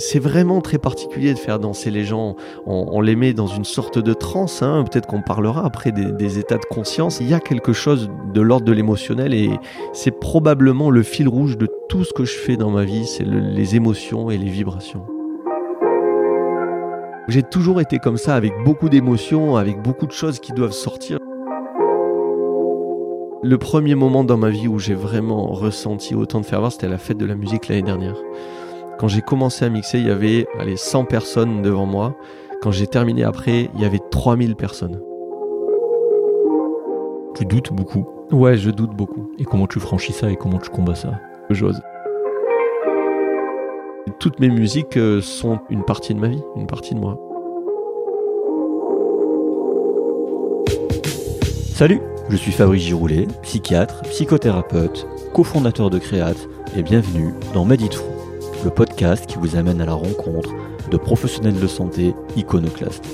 C'est vraiment très particulier de faire danser les gens. On, les met dans une sorte de transe. Hein. Peut-être qu'on parlera après des, états de conscience. Il y a quelque chose de l'ordre de l'émotionnel et c'est probablement le fil rouge de tout ce que je fais dans ma vie. C'est les émotions et les vibrations. J'ai toujours été comme ça, avec beaucoup d'émotions, avec beaucoup de choses qui doivent sortir. Le premier moment dans ma vie où j'ai vraiment ressenti autant de ferveur, c'était la fête de la musique l'année dernière. Quand j'ai commencé à mixer, il y avait allez, 100 personnes devant moi. Quand j'ai terminé après, il y avait 3000 personnes. Tu doutes beaucoup Ouais, je doute beaucoup. Et comment tu franchis ça et comment tu combats ça? J'ose. Toutes mes musiques euh, sont une partie de ma vie, une partie de moi. Salut, je suis Fabrice Giroulet, psychiatre, psychothérapeute, cofondateur de Créate et bienvenue dans Medit le podcast qui vous amène à la rencontre de professionnels de santé iconoclastes.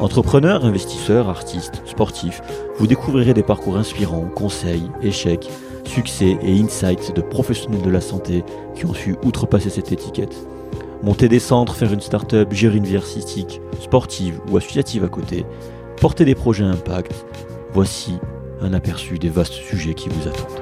Entrepreneurs, investisseurs, artistes, sportifs, vous découvrirez des parcours inspirants, conseils, échecs, succès et insights de professionnels de la santé qui ont su outrepasser cette étiquette. Monter des centres, faire une start-up, gérer une vie artistique, sportive ou associative à côté, porter des projets impact, voici un aperçu des vastes sujets qui vous attendent.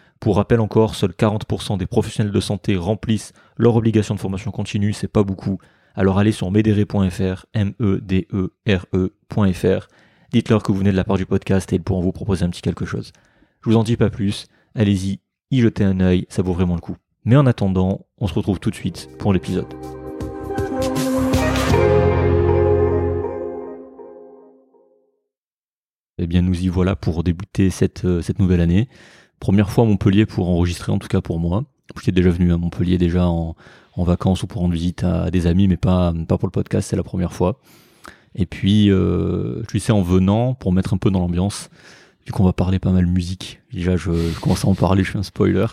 pour rappel encore, seuls 40% des professionnels de santé remplissent leur obligation de formation continue, c'est pas beaucoup. Alors allez sur medere.fr, M-E-D-E-R-E.fr. Dites-leur que vous venez de la part du podcast et ils pourront vous proposer un petit quelque chose. Je vous en dis pas plus, allez-y, y jetez un œil, ça vaut vraiment le coup. Mais en attendant, on se retrouve tout de suite pour l'épisode. Eh bien, nous y voilà pour débuter cette, euh, cette nouvelle année. Première fois à Montpellier pour enregistrer, en tout cas pour moi. J'étais déjà venu à Montpellier déjà en, vacances ou pour rendre visite à des amis, mais pas, pas pour le podcast, c'est la première fois. Et puis, euh, je sais, en venant, pour mettre un peu dans l'ambiance, vu qu'on va parler pas mal musique, déjà je, commence à en parler, je suis un spoiler,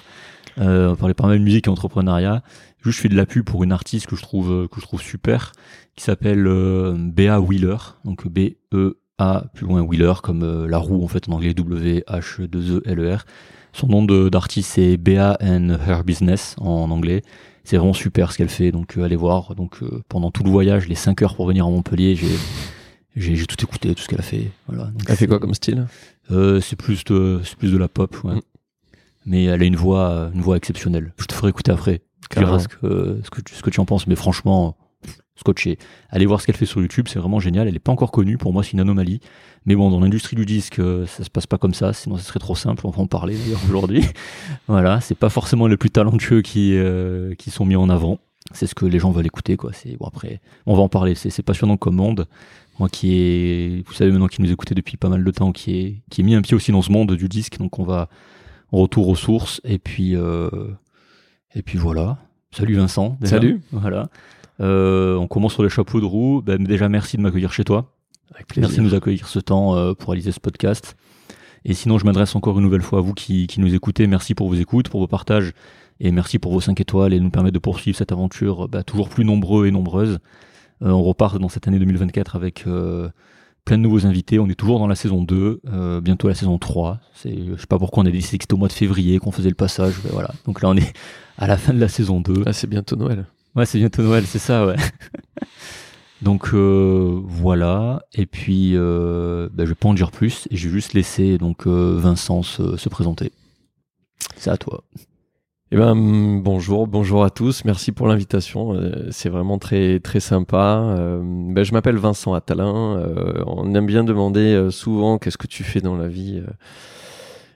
euh, on va parler pas mal musique et entrepreneuriat. Juste, je fais de la pub pour une artiste que je trouve, que je trouve super, qui s'appelle euh, Bea Wheeler, donc B-E-A, plus loin Wheeler, comme euh, la roue en fait en anglais, W-H-2-E-L-E-R. Son nom d'artiste c'est Bea and Her Business en anglais. C'est vraiment super ce qu'elle fait, donc euh, allez voir. Donc euh, pendant tout le voyage, les 5 heures pour venir à Montpellier, j'ai j'ai tout écouté, tout ce qu'elle a fait. Voilà. elle fait quoi comme style? Euh, C'est plus de c'est plus de la pop, ouais. Mm. Mais elle a une voix une voix exceptionnelle. Je te ferai écouter après. Tu verras ce que ce que tu, ce que tu en penses, mais franchement scotché. Allez voir ce qu'elle fait sur YouTube, c'est vraiment génial. Elle n'est pas encore connue, pour moi c'est une anomalie. Mais bon, dans l'industrie du disque, euh, ça se passe pas comme ça, sinon ce serait trop simple, on va en parler d'ailleurs aujourd'hui. voilà, c'est pas forcément les plus talentueux qui, euh, qui sont mis en avant. C'est ce que les gens veulent écouter, quoi. C'est bon après, on va en parler. C'est passionnant comme monde. Moi qui est, vous savez maintenant qui nous écoutez depuis pas mal de temps, qui est qui est mis un pied aussi dans ce monde du disque, donc on va retour aux sources et puis euh, et puis voilà. Salut Vincent. Salut. Voilà. Euh, on commence sur les chapeaux de roue. Ben, déjà, merci de m'accueillir chez toi. Avec plaisir. Merci de nous accueillir ce temps euh, pour réaliser ce podcast. Et sinon, je m'adresse encore une nouvelle fois à vous qui, qui nous écoutez. Merci pour vos écoutes, pour vos partages Et merci pour vos 5 étoiles et nous permettre de poursuivre cette aventure bah, toujours plus nombreux et nombreuses. Euh, on repart dans cette année 2024 avec euh, plein de nouveaux invités. On est toujours dans la saison 2, euh, bientôt la saison 3. C'est, je sais pas pourquoi on a décidé que c'était au mois de février qu'on faisait le passage. mais voilà. Donc là, on est à la fin de la saison 2. Ah, c'est bientôt Noël. Ouais, c'est bientôt Noël, c'est ça, ouais. donc euh, voilà. Et puis, euh, bah, je vais pas en dire plus. Et je vais juste laisser donc euh, Vincent se, se présenter. C'est à toi. Eh ben, bonjour, bonjour à tous. Merci pour l'invitation. Euh, c'est vraiment très très sympa. Euh, ben, je m'appelle Vincent Attalin. Euh, on aime bien demander souvent qu'est-ce que tu fais dans la vie.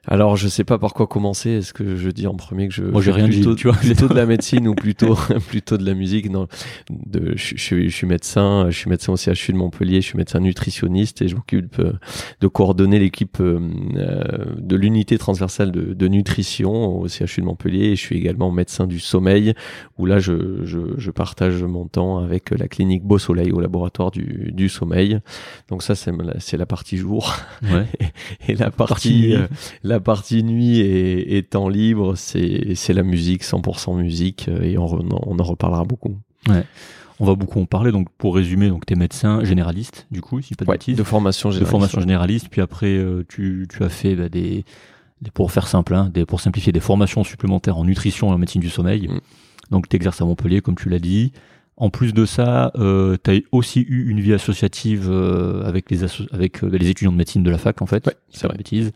Alors, je sais pas par quoi commencer. Est-ce que je dis en premier que je Moi, j'ai rien dit, plutôt, tu vois. plutôt de la médecine ou plutôt plutôt de la musique? Non, de, je, je suis- je suis médecin. Je suis médecin au CHU de Montpellier. Je suis médecin nutritionniste et je m'occupe euh, de coordonner l'équipe euh, euh, de l'unité transversale de, de nutrition au CHU de Montpellier. Et je suis également médecin du sommeil, où là, je, je, je partage mon temps avec la clinique Beau Soleil au laboratoire du, du sommeil. Donc ça, c'est la, la partie jour. Ouais. Et la Partie euh, la partie nuit et, et temps libre, c'est la musique, 100% musique. euh, Et on, en reparlera beaucoup. On va beaucoup en parler. Donc, pour résumer, donc t'es médecin généraliste, du coup, si pas de Ouais, bêtises. de formation de générale. formation généraliste, puis après euh, tu, tu as fait bah, des, des- pour faire simple, hein, des, pour simplifier, des formations supplémentaires en nutrition et en médecine du sommeil. Mm. Donc tu exerces à Montpellier, comme tu l'as dit. En plus de ça, euh, tu as aussi eu une vie associative euh, avec, les, asso- avec euh, les étudiants de médecine de la fac, en fait. Ouais, c'est c'est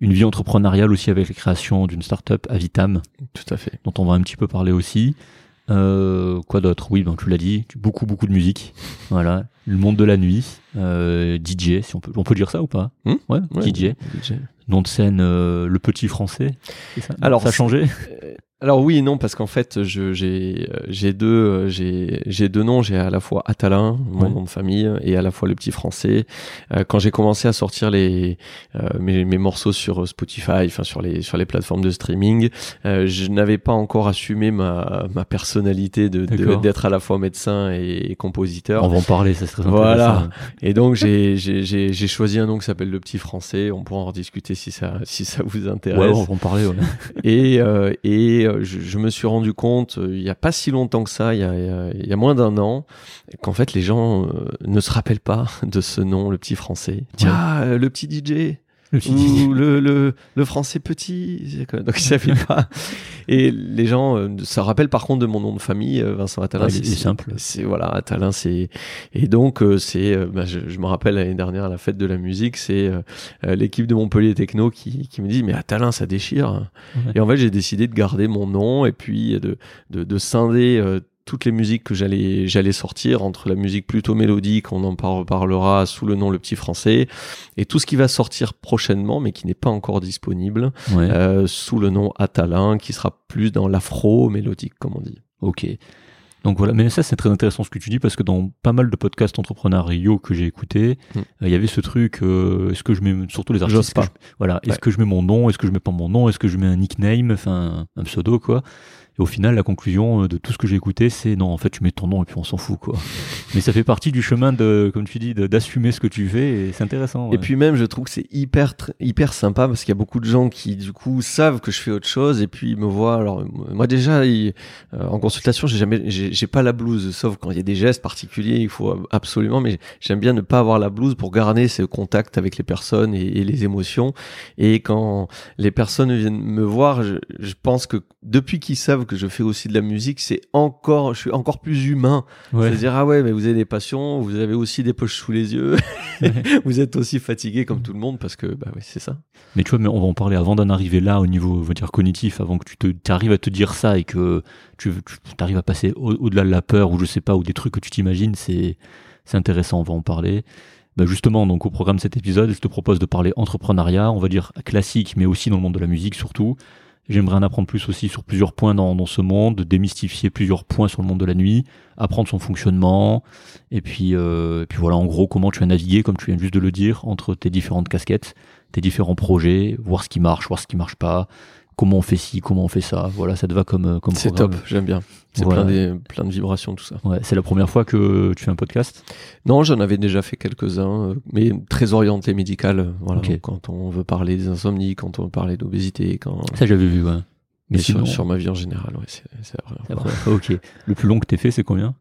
Une vie entrepreneuriale aussi avec la création d'une start-up, Avitam, Tout à fait. dont on va un petit peu parler aussi. Euh, quoi d'autre? Oui, donc tu l'as dit, beaucoup beaucoup de musique. Voilà, le monde de la nuit, euh, DJ, si on peut, on peut dire ça ou pas? Hmm? Ouais, Ouais, DJ. DJ. Nom de scène, euh, le petit français. c'est Ça? Alors, ça a changé? Alors oui et non parce qu'en fait je- j'ai euh, j'ai deux euh, j'ai j'ai deux noms j'ai à la fois Atalin mon Ouais. nom de famille et à la fois le petit français Euh, quand j'ai commencé à sortir les euh, mes, mes morceaux sur Spotify enfin sur les sur les plateformes de streaming euh, je n'avais pas encore assumé ma ma personnalité de d'être à la fois médecin et, et compositeur On va en parler, ça serait Voilà. intéressant. et donc j'ai j'ai j'ai j'ai choisi un nom qui s'appelle le petit français on pourra en rediscuter si ça si ça vous intéresse Ouais, on va en parler. ouais. et, euh, euh, je, me suis rendu compte, euh, il n'y a pas si longtemps que ça, il y a, moins d'un an, qu'en fait les gens euh, ne se rappellent pas de ce nom, le petit français. Tiens, euh, le petit DJ ou le, le, le français petit. c'est Donc ils savaient pas. Et les gens, euh, ça rappelle par contre de mon nom de famille, euh, Vincent Attalin. Ouais, il est simple. C'est voilà, Attalin, c'est et donc euh, c'est, euh, bah, je, je me rappelle l'année dernière à la fête de la musique, c'est l'équipe de Montpellier Techno qui, qui me dit mais Attalin ça déchire. Ouais. Et en fait j'ai décidé de garder mon nom et puis de de, de scinder euh, toutes les musiques que j'allais j'allais sortir entre la musique plutôt mélodique, on en par- reparlera sous le nom Le Petit Français, et tout ce qui va sortir prochainement mais qui n'est pas encore disponible Ouais. euh, sous le nom Atalin, qui sera plus dans l'afro mélodique comme on dit. Ok. Donc voilà, mais ça c'est très intéressant ce que tu dis parce que dans pas mal de podcasts entrepreneuriaux que j'ai écoutés, Hmm. euh, il y avait ce truc, euh, est-ce que je mets, surtout les artistes, pas. je- voilà, est-ce que je mets mon nom, est-ce que je mets pas mon nom, est-ce que je mets un nickname, enfin un pseudo quoi. Et au final, la conclusion euh, de tout ce que j'ai écouté, c'est non, en fait, tu mets ton nom et puis on s'en fout quoi. Mais ça fait partie du chemin de, comme tu dis, d'assumer ce que tu fais et c'est intéressant. Et puis même, je trouve que c'est hyper hyper sympa parce qu'il y a beaucoup de gens qui du coup savent que je fais autre chose et puis ils me voient. Alors moi déjà, euh, en consultation, j'ai jamais, j'ai j'ai pas la blouse, sauf quand il y a des gestes particuliers, il faut absolument. Mais j'aime bien ne pas avoir la blouse pour garder ce contact avec les personnes et, et les émotions. Et quand les personnes viennent me voir, je, je pense que depuis qu'ils savent que je fais aussi de la musique, c'est encore, je suis encore plus humain. Ouais. C'est-à-dire, ah ouais, mais vous avez des passions, vous avez aussi des poches sous les yeux, vous êtes aussi fatigué comme tout le monde parce que, bah oui, c'est ça. Mais tu vois, mais on va en parler avant d'en arriver là au niveau, on va dire, cognitif, avant que tu te, arrives à te dire ça et que tu, tu arrives à passer au- au-delà de la peur ou je sais pas, ou des trucs que tu t'imagines, c'est, c'est intéressant, on va en parler. Bah justement, donc au programme de cet épisode, je te propose de parler entrepreneuriat, on va dire classique, mais aussi dans le monde de la musique surtout. J'aimerais en apprendre plus aussi sur plusieurs points dans, ce monde, démystifier plusieurs points sur le monde de la nuit, apprendre son fonctionnement, et puis, euh, et puis voilà, en gros, comment tu as navigué, comme tu viens juste de le dire, entre tes différentes casquettes, tes différents projets, voir ce qui marche, voir ce qui marche pas, comment on fait ci, comment on fait ça. Voilà, ça te va comme, euh, comme C'est top, j'aime bien. C'est Voilà. plein, plein de vibrations, tout ça. Ouais, c'est la première fois que tu fais un podcast? Non, j'en avais déjà fait quelques-uns, euh, mais très orienté médical. euh, Voilà, quand on veut parler des insomnies, quand on veut parler d'obésité, quand. Ça, j'avais vu, ouais. Mais sinon, sur ma vie en général, ouais, c'est c'est la première fois. après, ok. Le plus long que t'aies fait, c'est combien?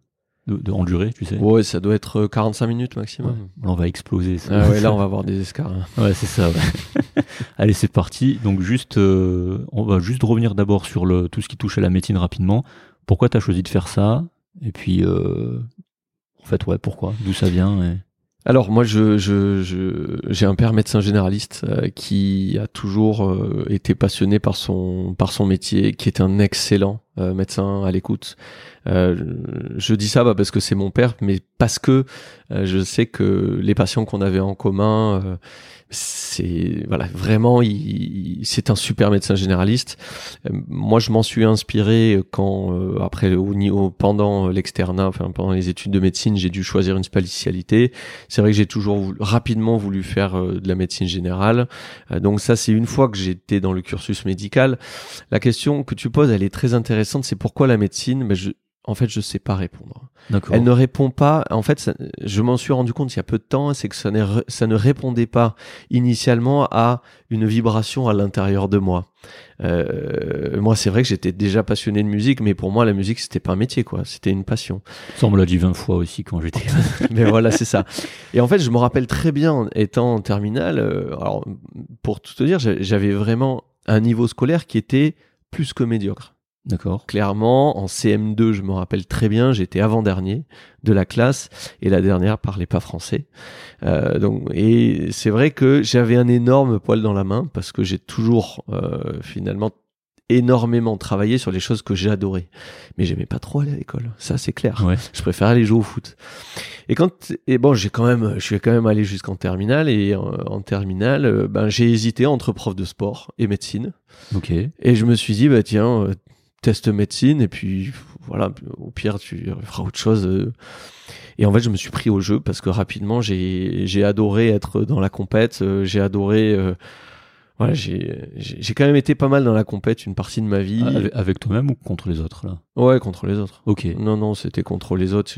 De, de, en durée, tu sais Ouais, ça doit être euh, 45 minutes Ouais. maximum. On va exploser. ça. Ah ouais, là, on va avoir des escarres. hein. Ouais, c'est ça. ouais. Allez, c'est parti. Donc juste, euh, on va juste revenir d'abord sur le, tout ce qui touche à la médecine rapidement. Pourquoi tu as choisi de faire ça? Et puis, euh, en fait, ouais, pourquoi? D'où ça vient et- Alors moi, je, je, je- j'ai un père médecin généraliste euh, qui a toujours euh, été passionné par son par son métier, qui est un excellent euh, médecin à l'écoute. Euh, je dis ça bah, parce que c'est mon père, mais parce que euh, je sais que les patients qu'on avait en commun, euh, c'est voilà vraiment, il, il- c'est un super médecin généraliste. Euh, moi, je m'en suis inspiré quand après au niveau pendant l'externat, enfin pendant les études de médecine, j'ai dû choisir une spécialité. C'est vrai que j'ai toujours rapidement voulu faire de la médecine générale. Donc ça, c'est une fois que j'étais dans le cursus médical. La question que tu poses, elle est très intéressante. C'est pourquoi la médecine Mais je, En fait, je sais pas répondre. Elle ne répond pas. En fait, ça- je m'en suis rendu compte il y a peu de temps, c'est que ça, ne répondait pas initialement à une vibration à l'intérieur de moi. Euh, moi, c'est vrai que j'étais déjà passionné de musique, mais pour moi, la musique, c'était pas un métier, quoi. C'était une passion. Ça, on me l'a dit 20 fois aussi quand j'étais. Mais voilà, c'est ça. Et en fait, je me rappelle très bien, étant en terminale, euh, alors, pour tout te dire, j'a- j'avais vraiment un niveau scolaire qui était plus que médiocre. D'accord. Clairement, en CM2, je me rappelle très bien, j'étais avant-dernier de la classe et la dernière parlait pas français. Euh, donc, et c'est vrai que j'avais un énorme poil dans la main parce que j'ai toujours euh, finalement énormément travaillé sur les choses que j'adorais. Mais j'aimais pas trop aller à l'école, ça c'est clair. Ouais. Je préfère aller jouer au foot. Et quand et bon, j'ai quand même, je suis quand même allé jusqu'en terminale et en, en terminale, euh, ben j'ai hésité entre prof de sport et médecine. Ok. Et je me suis dit, bah tiens, euh, teste médecine, et puis voilà, au pire, tu feras autre chose. euh. Et en fait, je me suis pris au jeu parce que rapidement, j'ai adoré être dans la compète, euh, j'ai adoré. Voilà, j'ai j'ai j'ai quand même été pas mal dans la compète une partie de ma vie. Avec, avec toi-même ou contre les autres là? Ouais, contre les autres. Ok. Non, non, c'était contre les autres.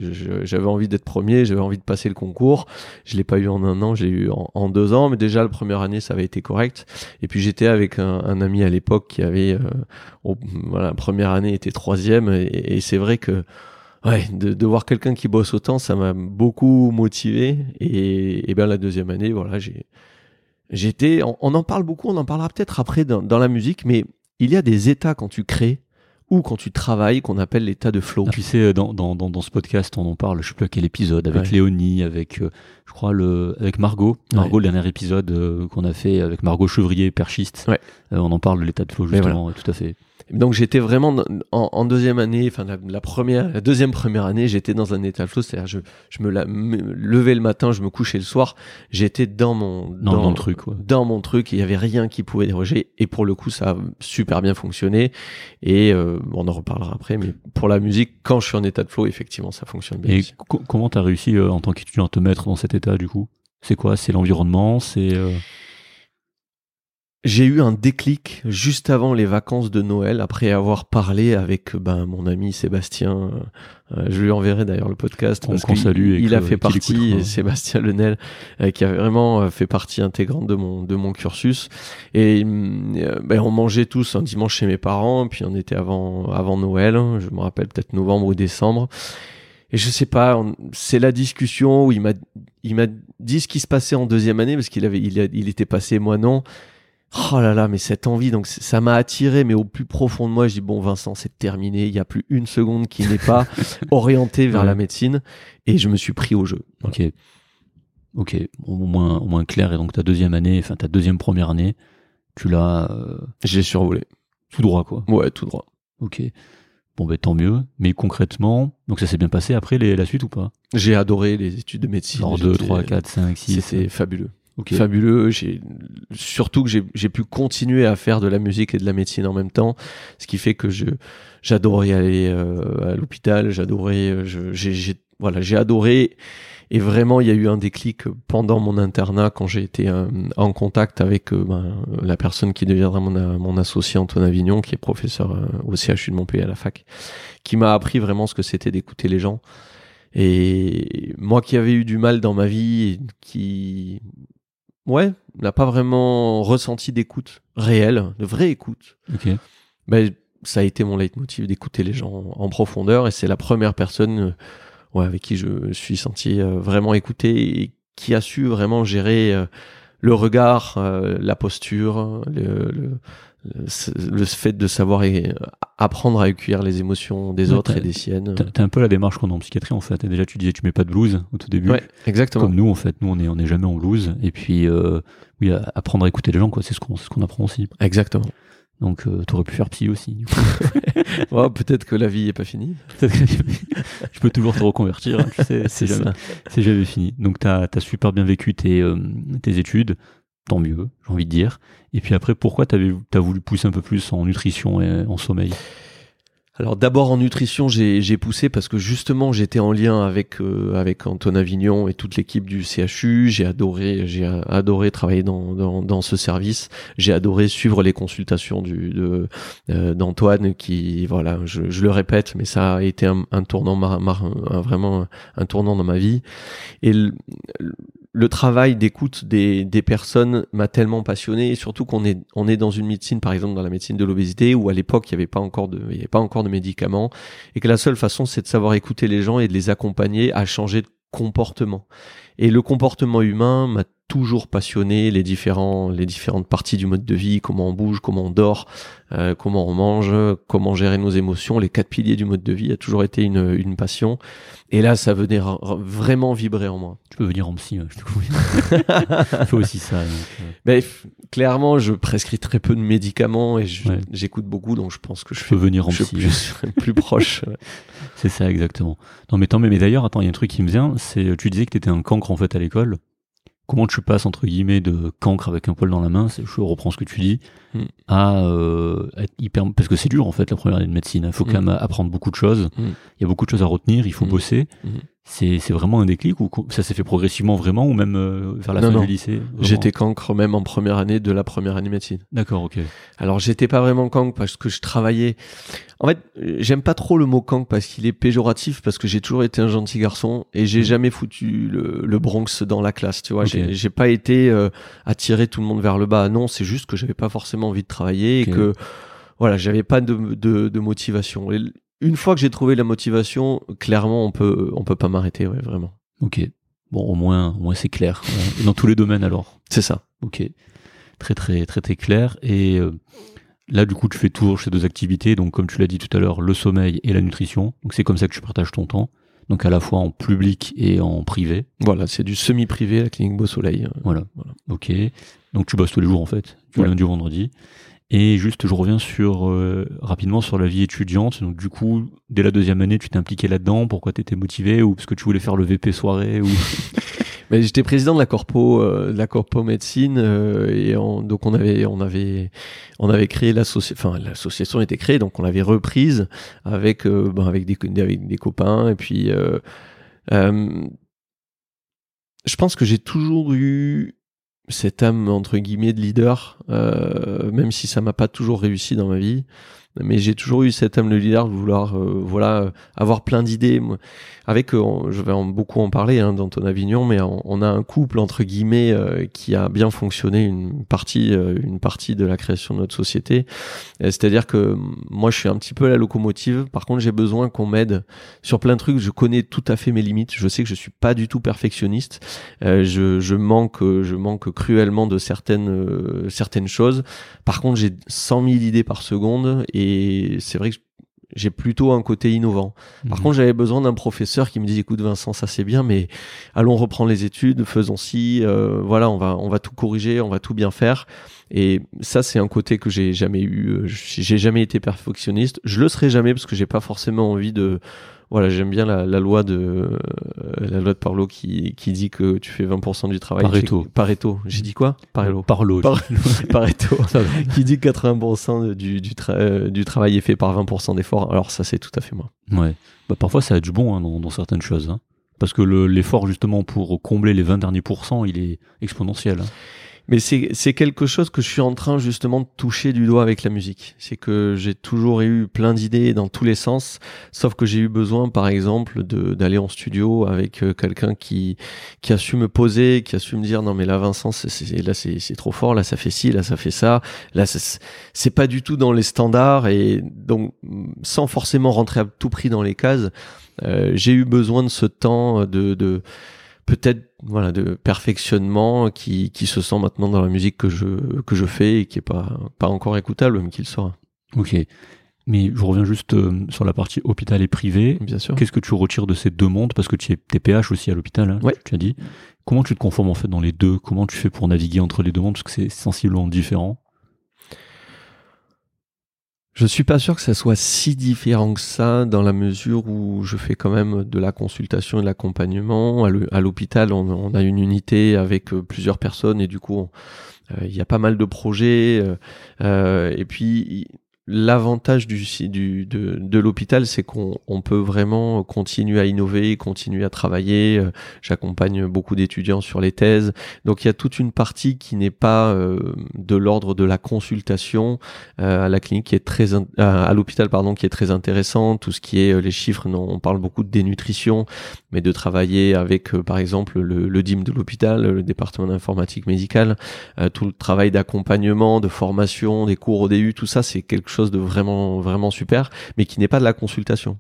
J'avais envie d'être premier, j'avais envie de passer le concours. Je l'ai pas eu en un an, je l'ai eu en, en deux ans, mais déjà la première année, ça avait été correct. Et puis j'étais avec un, un ami à l'époque qui avait, euh, au- voilà, la première année était troisième, et, et c'est vrai que ouais, de, de voir quelqu'un qui bosse autant, ça m'a beaucoup motivé. Et, et bien la deuxième année, voilà, j'ai, j'étais, on, on en parle beaucoup, on en parlera peut-être après dans, dans la musique, mais il y a des états quand tu crées ou quand tu travailles qu'on appelle l'état de flow. Tu sais, dans, dans, dans, dans ce podcast, on en parle, je sais plus à quel épisode, avec Ouais. Léonie, avec, euh, je crois, le, avec Margot. Margot, le dernier épisode euh, qu'on a fait avec Margot Chevrier, perchiste. Ouais. Euh, on en parle de l'état de flow, justement, tout à fait. Donc j'étais vraiment en, en deuxième année, enfin la, la première, la deuxième première année, j'étais dans un état de flow, c'est-à-dire je, je me, la, me levais le matin, je me couchais le soir, j'étais dans mon Dans, dans le truc, ouais. dans mon truc, il y avait rien qui pouvait déroger et pour le coup ça a super bien fonctionné et euh, on en reparlera après, mais pour la musique, quand je suis en état de flow, effectivement ça fonctionne bien. Et co- comment t'as réussi euh, en tant qu'étudiant à te mettre dans cet état, du coup? C'est quoi? C'est l'environnement? C'est. euh, J'ai eu un déclic juste avant les vacances de Noël, après avoir parlé avec ben, mon ami Sébastien. euh, je lui enverrai d'ailleurs le podcast Qu'on- parce qu'on qu'il salue et il que- a fait partie, écoutera. Sébastien Lenel, euh, qui a vraiment euh, fait partie intégrante de mon de mon cursus. Et euh, ben, on mangeait tous un dimanche chez mes parents, puis on était avant avant Noël. hein, Je me rappelle peut-être novembre ou décembre. Et je sais pas, on- c'est la discussion où il m'a il m'a dit ce qui se passait en deuxième année parce qu'il avait il, a- il était passé moi non. Oh là là, mais cette envie, donc ça m'a attiré, mais au plus profond de moi, je dis bon Vincent, c'est terminé, il y a plus une seconde qui n'est pas orientée vers Ouais. la médecine, et je me suis pris au jeu. Ok. Ok, au moins, au moins clair. Et donc ta deuxième année, enfin ta deuxième première année, tu l'as euh, J'ai survolé. tout droit, quoi. Ouais, tout droit. Ok. Bon, ben tant mieux. Mais concrètement, donc ça s'est bien passé après les- la suite ou pas? J'ai adoré les études de médecine. Genre 2, J'étais- 3, 4, 5, 6. C'était fabuleux. Ok. Fabuleux. Surtout que j'ai pu continuer à faire de la musique et de la médecine en même temps, ce qui fait que j'adorais aller euh, à l'hôpital. J'adorais. euh, J'ai voilà, j'ai adoré. Et vraiment, il y a eu un déclic pendant mon internat quand j'ai été euh, en contact avec euh, ben, la personne qui deviendra mon, a- mon associé Antoine Avignon, qui est professeur euh, au CHU de Montpellier à la fac, qui m'a appris vraiment ce que c'était d'écouter les gens. Et moi qui avais eu du mal dans ma vie, qui, ouais, n'a pas vraiment ressenti d'écoute réelle, de vraie écoute, Ok. ben, ça a été mon leitmotiv d'écouter les gens en profondeur et c'est la première personne euh, ouais, avec qui je suis senti euh, vraiment écouté et qui a su vraiment gérer euh, le regard, la posture, le, le, le, le fait de savoir et, apprendre à accueillir les émotions des Ouais, autres et des siennes. T'as un peu la démarche qu'on a en psychiatrie en fait. Et déjà tu disais tu mets pas de blues au tout début. Ouais, exactement. Comme nous en fait, nous on est on est jamais en blues. Et puis euh, oui, apprendre à écouter les gens quoi, c'est ce qu'on c'est ce qu'on apprend aussi. Exactement. Donc euh, t'aurais pu faire psy aussi. Ouais, Peut-être que la vie est pas finie. Je peux toujours te reconvertir. hein, tu sais, c'est C'est jamais, fini. Donc t'as as super bien vécu tes euh, tes études, tant mieux, j'ai envie de dire. Et puis après, pourquoi t'avais t'as voulu pousser un peu plus en nutrition et en sommeil? Alors d'abord en nutrition, j'ai poussé parce que justement j'étais en lien avec euh, avec Anton Avignon et toute l'équipe du CHU. J'ai adoré j'ai adoré travailler dans, dans dans ce service. J'ai adoré suivre les consultations du de euh, d'Antoine qui voilà je, je le répète mais ça a été un, un tournant un- vraiment un tournant dans ma vie et le travail d'écoute des, des personnes m'a tellement passionné et surtout qu'on est on est dans une médecine par exemple dans la médecine de l'obésité où à l'époque il n'y avait pas encore de il avait pas encore de médicaments et que la seule façon c'est de savoir écouter les gens et de les accompagner à changer de comportement. Et le comportement humain m'a toujours passionné les différents les différentes parties du mode de vie comment on bouge comment on dort euh, comment on mange comment gérer nos émotions les quatre piliers du mode de vie a toujours été une, une passion et là ça venait ra- ra- vraiment vibrer en moi Tu peux venir en psy, hein, je te fais aussi ça. donc, f- clairement, je prescris très peu de médicaments et Ouais. j'écoute beaucoup, donc je pense que je je peux venir en je psy. plus, plus proche. C'est ça, exactement. Non, mais tant mais, mais d'ailleurs, attends, il y a un truc qui me vient, c'est, tu disais que t'étais un cancre, en fait, à l'école. Comment tu passes, entre guillemets, de cancre avec un poil dans la main, c'est- je reprends ce que tu dis, Mm. à euh, être hyper... Parce que c'est dur, en fait, la première année de médecine. Il faut quand Mm. même apprendre beaucoup de choses. Il Mm. y a beaucoup de choses à retenir, il faut bosser. C'est, c'est vraiment un déclic ou ça s'est fait progressivement, vraiment, ou même euh, vers la Non, fin non. du lycée J'étais cancre même en première année de la première année médecine. D'accord, ok. Alors j'étais pas vraiment cancre parce que je travaillais. En fait, j'aime pas trop le mot cancre parce qu'il est péjoratif parce que j'ai toujours été un gentil garçon et j'ai Mm. jamais foutu le, le Bronx dans la classe. Tu vois, j'ai pas été euh, tirer tout le monde vers le bas. Non, c'est juste que j'avais pas forcément envie de travailler et que voilà, j'avais pas de, de, de motivation. Et une fois que j'ai trouvé la motivation, clairement, on peut on peut pas m'arrêter, ouais, vraiment. Ok. Bon, au moins, au moins c'est clair. Ouais. Dans tous les domaines, alors. C'est ça. Ok, très très très très clair. Et euh, là, du coup, tu fais toujours ces deux activités, donc comme tu l'as dit tout à l'heure, le sommeil et la nutrition. Donc c'est comme ça que tu partages ton temps. Donc à la fois en public et en privé. Voilà, c'est du semi-privé, la clinique Beau Soleil. Voilà. Voilà. Ok. Donc tu bosses tous les jours en fait, du Ouais. lundi au vendredi. Et juste, je reviens sur euh, rapidement sur la vie étudiante. Donc du coup, dès la deuxième année, tu t'es impliqué là-dedans. Pourquoi t'étais motivé ou parce que tu voulais faire le VP soirée ou Mais j'étais président de la corpo, euh, de la corpo médecine, euh, et on- donc on avait, on avait, on avait créé l'association. Enfin, l'association était créée, donc on l'avait reprise avec, euh, ben, avec des, avec des copains, et puis. euh, euh, je pense que j'ai toujours eu cette âme entre guillemets de leader, euh, même si ça m'a pas toujours réussi dans ma vie. Mais j'ai toujours eu cette âme de leader de vouloir, euh, voilà, euh, avoir plein d'idées. Avec, euh, on- je vais en, beaucoup en parler hein, dans Avignon, mais on, a un couple entre guillemets euh, qui a bien fonctionné une partie, euh, une partie de la création de notre société. C'est-à-dire que moi, je suis un petit peu la locomotive. Par contre, j'ai besoin qu'on m'aide sur plein de trucs. Je connais tout à fait mes limites. Je sais que je suis pas du tout perfectionniste. Euh, je, je manque, je manque cruellement de certaines, certaines choses. Par contre, j'ai 100 000 idées par seconde et c'est vrai que j'ai plutôt un côté innovant. Par Mhm. contre, j'avais besoin d'un professeur qui me dise écoute Vincent, ça c'est bien, mais allons reprendre les études, faisons ci, euh, voilà, on va on va tout corriger, on va tout bien faire. Et ça, c'est un côté que j'ai jamais eu. euh, J'ai jamais été perfectionniste. Je le serai jamais parce que j'ai pas forcément envie de. Voilà, j'aime bien la, la loi de euh, la loi de Parlo qui qui dit que tu fais 20% du travail. Pareto. Tu- Pareto. J'ai dit quoi? Pareto. Parlo. Par- Pareto. Qui dit que 80% du du, tra- euh, du travail est fait par 20% d'efforts. Alors ça, c'est tout à fait moi. Ouais. Bah, parfois, ça a du bon hein, dans, dans certaines choses. hein. Parce que le- l'effort, justement, pour combler les 20 derniers pourcents, il est exponentiel. hein. Mais c'est quelque chose que je suis en train justement de toucher du doigt avec la musique. C'est que j'ai toujours eu plein d'idées dans tous les sens, sauf que j'ai eu besoin, par exemple, d'aller en studio avec euh, quelqu'un qui qui a su me poser, qui a su me dire non mais là Vincent, c'est, c'est- là c'est trop fort, là ça fait ci, là ça fait ça, là c'est pas du tout dans les standards et donc sans forcément rentrer à tout prix dans les cases, euh, j'ai eu besoin de ce temps de de peut-être voilà de perfectionnement qui, qui se sent maintenant dans la musique que je que je fais et qui est pas pas encore écoutable mais qui le sera Ok. Mais je reviens juste euh, sur la partie hôpital et privé. bien sûr Qu'est-ce que tu retires de ces deux mondes? Parce que tu es t'es PH aussi à l'hôpital, hein, Ouais. tu as dit. Comment tu te conformes en fait dans les deux? Comment tu fais pour naviguer entre les deux mondes? Parce que c'est sensiblement différent. Je suis pas sûr que ça soit si différent que ça dans la mesure où je fais quand même de la consultation et de l'accompagnement. À l'hô- à l'hôpital on, a une unité avec euh, plusieurs personnes et du coup euh, il y a pas mal de projets euh, et puis L'avantage du, du, de, de l'hôpital, c'est qu'on on peut vraiment continuer à innover, continuer à travailler. Euh, J'accompagne beaucoup d'étudiants sur les thèses. Donc il y a toute une partie qui n'est pas euh, de l'ordre de la consultation euh, à la clinique qui est très in- à, l'hôpital pardon qui est très intéressant. Tout ce qui est euh, les chiffres, on parle beaucoup de dénutrition, mais de travailler avec euh, par exemple le, DIM de l'hôpital, le département d'informatique médicale, euh, tout le travail d'accompagnement, de formation, des cours au DU, tout ça c'est quelque chose de vraiment vraiment super, mais qui n'est pas de la consultation.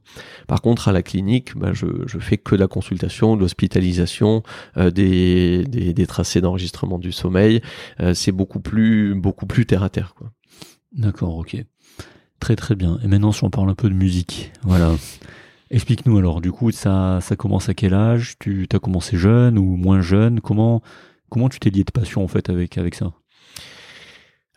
Par contre à la clinique, bah, je, je fais que de la consultation, de l'hospitalisation, euh, des, des, des tracés d'enregistrement du sommeil. C'est beaucoup plus beaucoup plus terre à terre quoi. D'accord, ok. Très très bien. Et maintenant, si on parle un peu de musique, voilà. Explique-nous alors, du coup, ça, ça commence à quel âge? Tu as commencé jeune ou moins jeune? Comment, comment tu t'es lié de passion en fait avec, avec ça?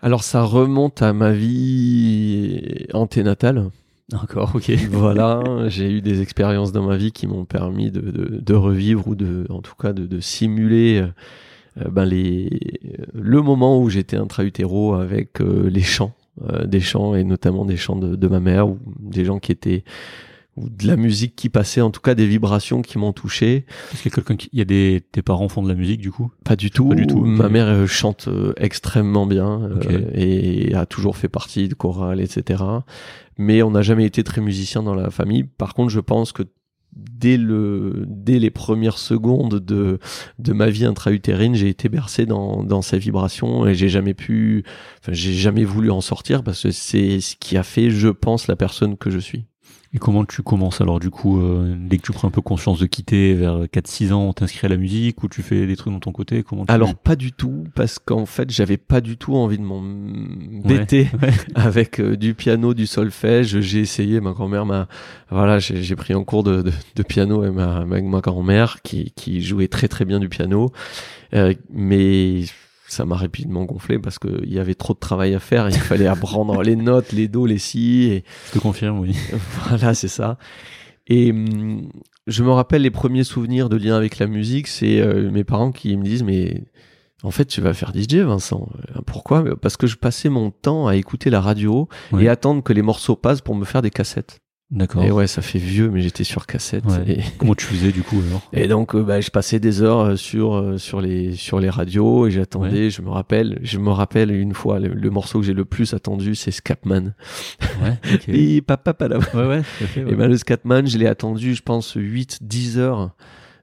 Alors ça remonte à ma vie anténatale. D'accord, ok. voilà, j'ai eu des expériences dans ma vie qui m'ont permis de, de, de revivre ou de, en tout cas, de, de simuler euh, ben les, le moment où j'étais intra-utéro avec euh, les chants, euh, des chants et notamment des chants de, de ma mère ou des gens qui étaient ou de la musique qui passait, en tout cas des vibrations qui m'ont touché. Est-ce qu'il y a quelqu'un qui, il y a des, tes parents font de la musique du coup? Pas du tout. Pas du tout. Ma mère euh, chante euh, extrêmement bien euh, Ok. et a toujours fait partie de chorale, etc. Mais on n'a jamais été très musicien dans la famille. Par contre, je pense que dès le dès les premières secondes de de ma vie intra-utérine, j'ai été bercé dans dans ces vibrations et j'ai jamais pu enfin j'ai jamais voulu en sortir parce que c'est ce qui a fait je pense la personne que je suis. Et comment tu commences alors du coup euh, Dès que tu prends un peu conscience de quitter vers 4-6 ans, t'inscris à la musique ou tu fais des trucs dans ton côté Comment tu... Alors pas du tout parce qu'en fait, j'avais pas du tout envie de m'embêter Ouais. avec euh, du piano, du solfège. J'ai essayé, ma grand-mère m'a, voilà, j'ai pris un cours de, de, de piano avec ma, avec ma grand-mère qui, qui jouait très très bien du piano, Euh, mais ça m'a rapidement gonflé parce qu'il y avait trop de travail à faire. Il fallait apprendre les notes, les do, les si, et Je te confirme, oui. voilà, c'est ça. Et hum, je me rappelle les premiers souvenirs de lien avec la musique, c'est euh, mes parents qui me disent mais en fait tu vas faire DJ Vincent. Euh, Pourquoi? Parce que je passais mon temps à écouter la radio Ouais. et attendre que les morceaux passent pour me faire des cassettes. D'accord. Et ouais, ça fait vieux, mais j'étais sur cassette. Ouais. Et, Comment tu faisais du coup alors? Et donc euh, bah, je passais des heures euh, sur euh, sur les sur les radios et j'attendais. Je me rappelle, je me rappelle une fois le, le morceau que j'ai le plus attendu, c'est Scapman. Ouais. Et papa papa Ouais, ouais, fait, ouais. Et ben le Scatman, je l'ai attendu, je pense, 8, 10 heures.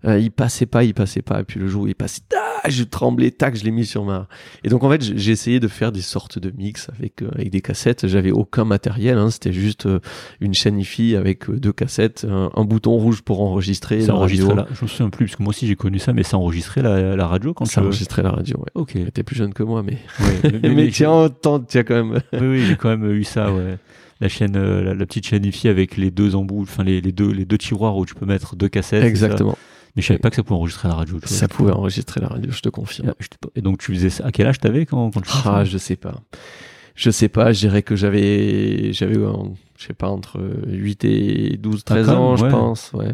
Euh, il passait pas, il passait pas. Et puis le jour où il passait, ah, je tremblais, tac, je l'ai mis sur ma. Et donc en fait, j'ai essayé de faire des sortes de mix avec euh, avec des cassettes. J'avais aucun matériel, hein, c'était juste euh, une chaîne IFI avec deux cassettes, un, un bouton rouge pour enregistrer ça la enregistrait radio. là. Je me souviens plus parce que moi aussi j'ai connu ça, mais ça enregistrait la, la radio quand Ça tu. enregistrait la radio. Ouais. Ok. T'es plus jeune que moi, mais Ouais, mais, mais, mais- tiens, tiens quand même. Oui, oui, j'ai quand même eu ça, ouais. La chaîne, la, la petite chaîne IFI avec les deux embouts, enfin les, les deux, les deux tiroirs où tu peux mettre deux cassettes. ça? Exactement. Mais je savais pas que ça pouvait enregistrer à la radio. tu vois. Ça pouvait enregistrer la radio, je te confirme. Ah, Et donc tu faisais ça. À quel âge t'avais quand, quand tu faisais Ah, je sais pas. Je sais pas, je dirais que j'avais, j'avais, euh, je sais pas, entre 8 et 12, 13 quand même, ans, je pense, ouais.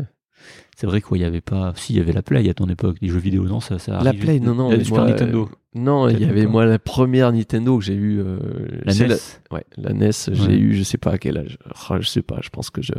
C'est vrai qu'il y avait pas. Si, il y avait la Play à ton époque. Les jeux vidéo, non, ça, ça La. Play, non, non. Il y a mais le Super moi, Nintendo. euh, Non, il y avait moi la première Nintendo que j'ai eu. euh, La NES. Ouais, la NES, j'ai eu, je sais pas à quel âge. Ah, je sais pas, je pense que j'ai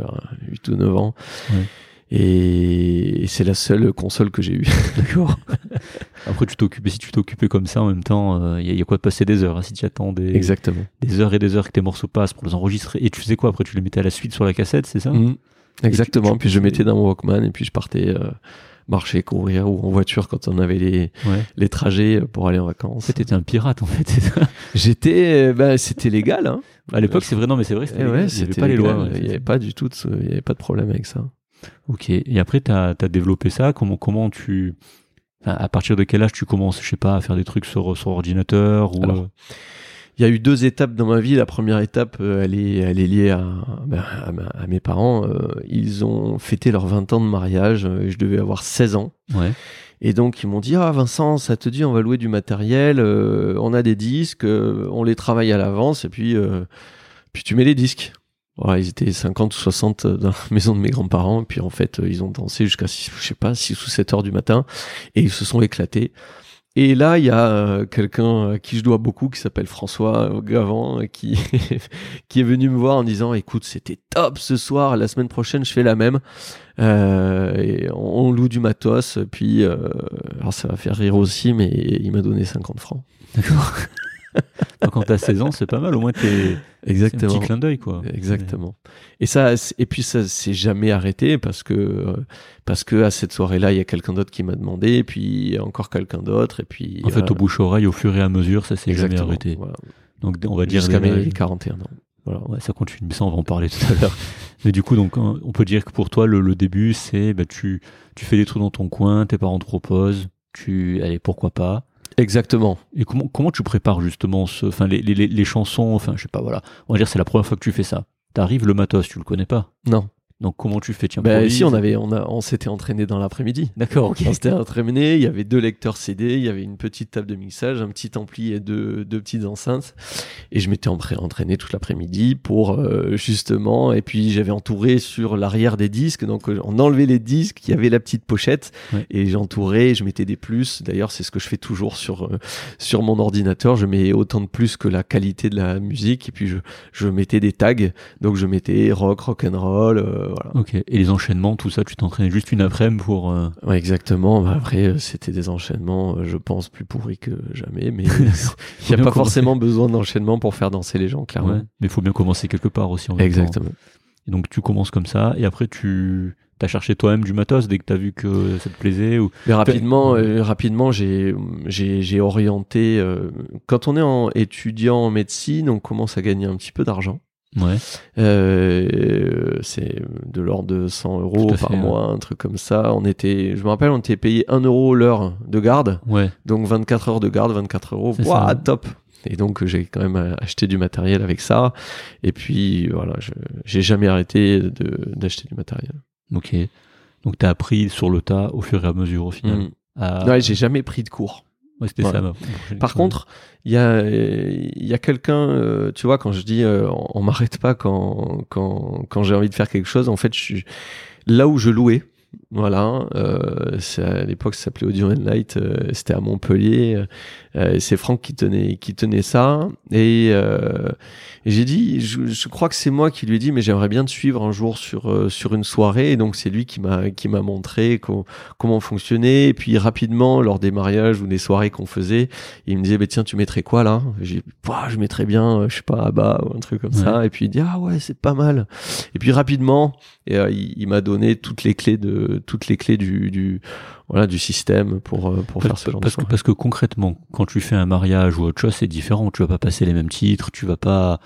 8 ou 9 ans. Ouais. Et, et c'est la seule console que j'ai eue. D'accord. Après, tu t'occupes, si tu t'occupais comme ça en même temps, il y, a quoi de passer des heures hein, si tu attends des, Exactement. des heures et des heures que tes morceaux passent pour les enregistrer. Et tu faisais quoi après? Tu les mettais à la suite sur la cassette, c'est ça? Mhm. Exactement. puis je mettais dans mon Walkman et puis je partais euh, marcher, courir ou en voiture quand on avait les, Ouais. les trajets pour aller en En vacances. fait, t'étais un pirate en fait. J'étais, euh, bah, c'était légal. Hein. à l'époque, c'est vrai, non, mais c'est vrai, c'était Eh ouais, il y avait c'était pas les lois. ouais, Il n'y avait pas du tout, de il y avait pas de problème avec ça. Ok. Et après, t'as as développé ça? Comment, comment tu. à partir de quel âge tu commences, je sais pas, à faire des trucs sur, sur ordinateur ou Alors, Il y a eu deux étapes dans ma vie. La première étape, euh, elle est, elle est liée à, ben, à, ma- à mes parents. Euh, ils ont fêté leurs 20 ans de mariage. euh, et je devais avoir 16 ans. Ouais. Et donc ils m'ont dit ah Vincent ça te dit on va louer du matériel, euh, on a des disques, euh, on les travaille à l'avance et puis euh, puis tu mets les disques. Voilà, ils étaient 50 ou 60 dans la maison de mes grands-parents et puis en fait euh, ils ont dansé jusqu'à je sais pas 6 ou 7 heures du matin et ils se sont éclatés. Et là, il y a euh, quelqu'un à qui je dois beaucoup, qui s'appelle François Gavant, euh, qui, qui est venu me voir en disant, écoute, c'était top ce soir, la semaine prochaine, je fais la même. Euh, on loue du matos, puis, euh, alors ça va faire rire aussi, mais il m'a donné 50 francs. D'accord. Quand t'as 16 ans, c'est pas mal. Au moins, t'es. C'est un Exactement. petit clin d'œil, quoi. Exactement. Et ça, et puis ça s'est jamais arrêté parce que euh, parce que à cette soirée-là, il y a quelqu'un d'autre qui m'a demandé, et puis il y a encore quelqu'un d'autre, et puis En fait, euh, au bouche-oreille, au fur et à mesure, ça s'est jamais exactement. arrêté. Voilà. Donc, on va dire. Jusqu'à mes 41 ans. Voilà. Ouais, ça continue, mais ça on va en parler tout à l'heure. Mais du coup, donc, hein, on peut dire que pour toi, le, le début, c'est bah, tu, tu fais des trucs dans ton coin, tes parents te proposent, tu, allez, pourquoi pas? Exactement. Et comment, comment tu prépares justement ce, enfin, les, les, les- chansons, enfin, je sais pas, voilà. On va dire c'est la première fois que tu fais ça. T'arrives le matos, tu le connais pas. Non. Donc comment tu fais? Tiens, Ben si on avait, on a, on s'était entraîné dans l'après-midi. D'accord. On s'était entraîné. Il y avait deux lecteurs CD, il y avait une petite table de mixage, un petit ampli et deux, deux petites enceintes. Et je m'étais entra- entraîné toute l'après-midi pour euh, justement. Et puis j'avais entouré sur l'arrière des disques. Donc euh, on enlevait les disques, il y avait la petite pochette Ouais. et j'entourais. Je mettais des plus. D'ailleurs c'est ce que je fais toujours sur euh, sur mon ordinateur. Je mets autant de plus que la qualité de la musique. Et puis je je mettais des tags. Donc je mettais rock, rock and roll. euh, voilà. Ok. Et les enchaînements, tout ça, tu t'entraînais juste une après-midi pour. euh, Ouais, exactement. Bah, après, euh, c'était des enchaînements, euh, je pense, plus pourris que jamais. Mais il n'y a pas commencer. forcément besoin d'enchaînement pour faire danser les gens, ouais. clairement. Mais il faut bien commencer quelque part aussi. En. Exactement. Et donc tu commences comme ça, et après tu as cherché toi-même du matos dès que t'as vu que ça te plaisait ou. Mais rapidement, euh, rapidement, j'ai, j'ai, j'ai orienté. euh, quand on est en étudiant en médecine, on commence à gagner un petit peu d'argent. Ouais. Euh, c'est de l'ordre de 100 euros par fait, mois, un truc comme ça. On était, je me rappelle, on était payé 1 euro l'heure de garde. Ouais. Donc 24 heures de garde, 24 euros. Ça. top. Et donc j'ai quand même euh, acheté du matériel avec ça. Et puis voilà, j'ai jamais arrêté d'acheter du matériel. Ok. Donc t'as appris sur le tas au fur et à mesure au final. Mm. à- Ouais, j'ai jamais pris de cours. Ouais, c'était Voilà. ça. Par contre, il y a y a quelqu'un, euh, tu vois, quand je dis euh, on, on m'arrête pas quand quand quand j'ai envie de faire quelque chose. En fait, je suis là où je louais. Voilà, euh, c'est à l'époque ça s'appelait Audio and Light, euh, c'était à Montpellier. Euh, c'est Franck qui tenait qui tenait ça et, euh, et j'ai dit, je, je crois que c'est moi qui lui ai dit, mais j'aimerais bien te suivre un jour sur euh, sur une soirée. Et donc c'est lui qui m'a qui m'a montré co- comment fonctionnait. Et puis rapidement, lors des mariages ou des soirées qu'on faisait, il me disait, bah, tiens, tu mettrais quoi là? J'ai dit, Bah, je mettrais bien, euh, je sais pas, Abba ou un truc comme ça. Et puis il dit, ah ouais, c'est pas mal. Et puis rapidement, et, il, il m'a donné toutes les clés de toutes les clés du, du voilà du système pour euh, pour faire ce genre de parce que, soirée. parce que concrètement, quand tu fais un mariage ou autre chose, c'est différent. Tu vas pas passer les mêmes titres, tu vas pas.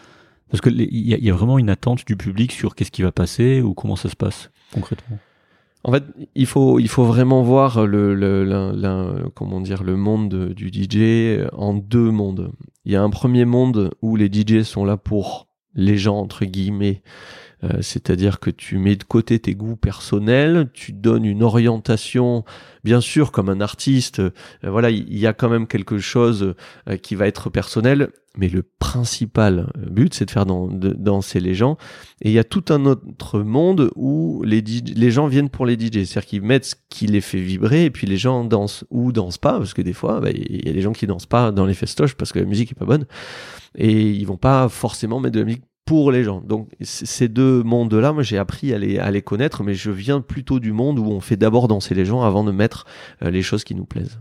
Parce que les- il y, a- y a vraiment une attente du public sur qu'est-ce qui va passer ou comment ça se passe concrètement. En fait, il faut, il faut vraiment voir le, comment dire, le monde de- du DJ en deux mondes. Il y a un premier monde où les DJ sont là pour les gens, entre guillemets. Euh, c'est-à-dire que tu mets de côté tes goûts personnels, tu donnes une orientation, bien sûr, comme un artiste. euh, voilà, il y a quand même quelque chose euh, qui va être personnel, mais le principal but, c'est de faire dan- de- danser les gens. Et il y a tout un autre monde où les, les gens viennent pour les DJ. C'est-à-dire qu'ils mettent ce qui les fait vibrer et puis les gens dansent ou dansent pas, parce que des fois, bah, il y a des gens qui dansent pas dans les festoches parce que la musique est pas bonne. Et ils vont pas forcément mettre de la musique pour les gens. Donc ces deux mondes-là, moi j'ai appris à les, à les connaître, mais je viens plutôt du monde où on fait d'abord danser les gens avant de mettre euh, les choses qui nous plaisent.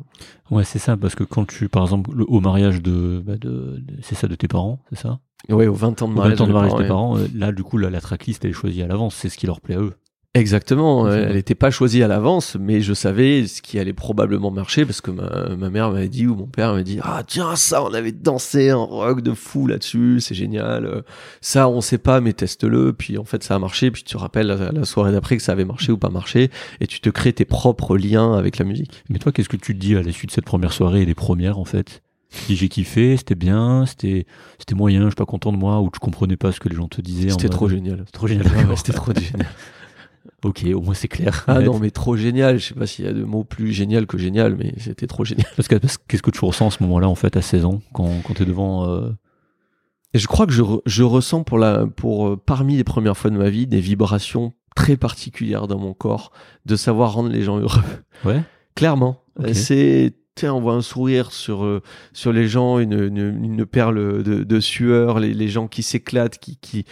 Ouais, c'est ça, parce que quand tu, par exemple, au mariage de, bah, de, c'est ça, de tes parents, c'est ça? Oui, aux 20 ans de mariage, de, tes parents, euh, là, du coup, la, la tracklist, elle est choisie à l'avance, c'est ce qui leur plaît à eux. Exactement, elle n'était pas choisie à l'avance, mais je savais ce qui allait probablement marcher parce que ma, ma mère m'avait dit ou mon père m'avait dit ah tiens ça on avait dansé un rock de fou là-dessus, c'est génial, ça on sait pas mais teste-le, puis en fait ça a marché, puis tu te rappelles la, soirée d'après que ça avait marché ou pas marché et tu te crées tes propres liens avec la musique. Mais toi qu'est-ce que tu te dis à la suite de cette première soirée et des premières en fait? Dis j'ai kiffé, c'était bien, c'était c'était moyen, je suis pas content de moi ou tu comprenais pas ce que les gens te disaient. C'était trop génial. Trop génial. c'était trop génial. Ok, au moins c'est clair. Ah non, mais trop génial. Je sais pas s'il y a de mots plus génial que génial, mais c'était trop génial. Parce que qu'est-ce que tu ressens à ce moment-là, en fait, à 16 ans, quand, quand tu es devant. Euh... Et je crois que je, je ressens pour la, pour, euh, parmi les premières fois de ma vie des vibrations très particulières dans mon corps de savoir rendre les gens heureux. Ouais. Clairement. C'est on voit un sourire sur euh, sur les gens, une, une, une perle de, de sueur, les, les, gens qui s'éclatent, qui, qui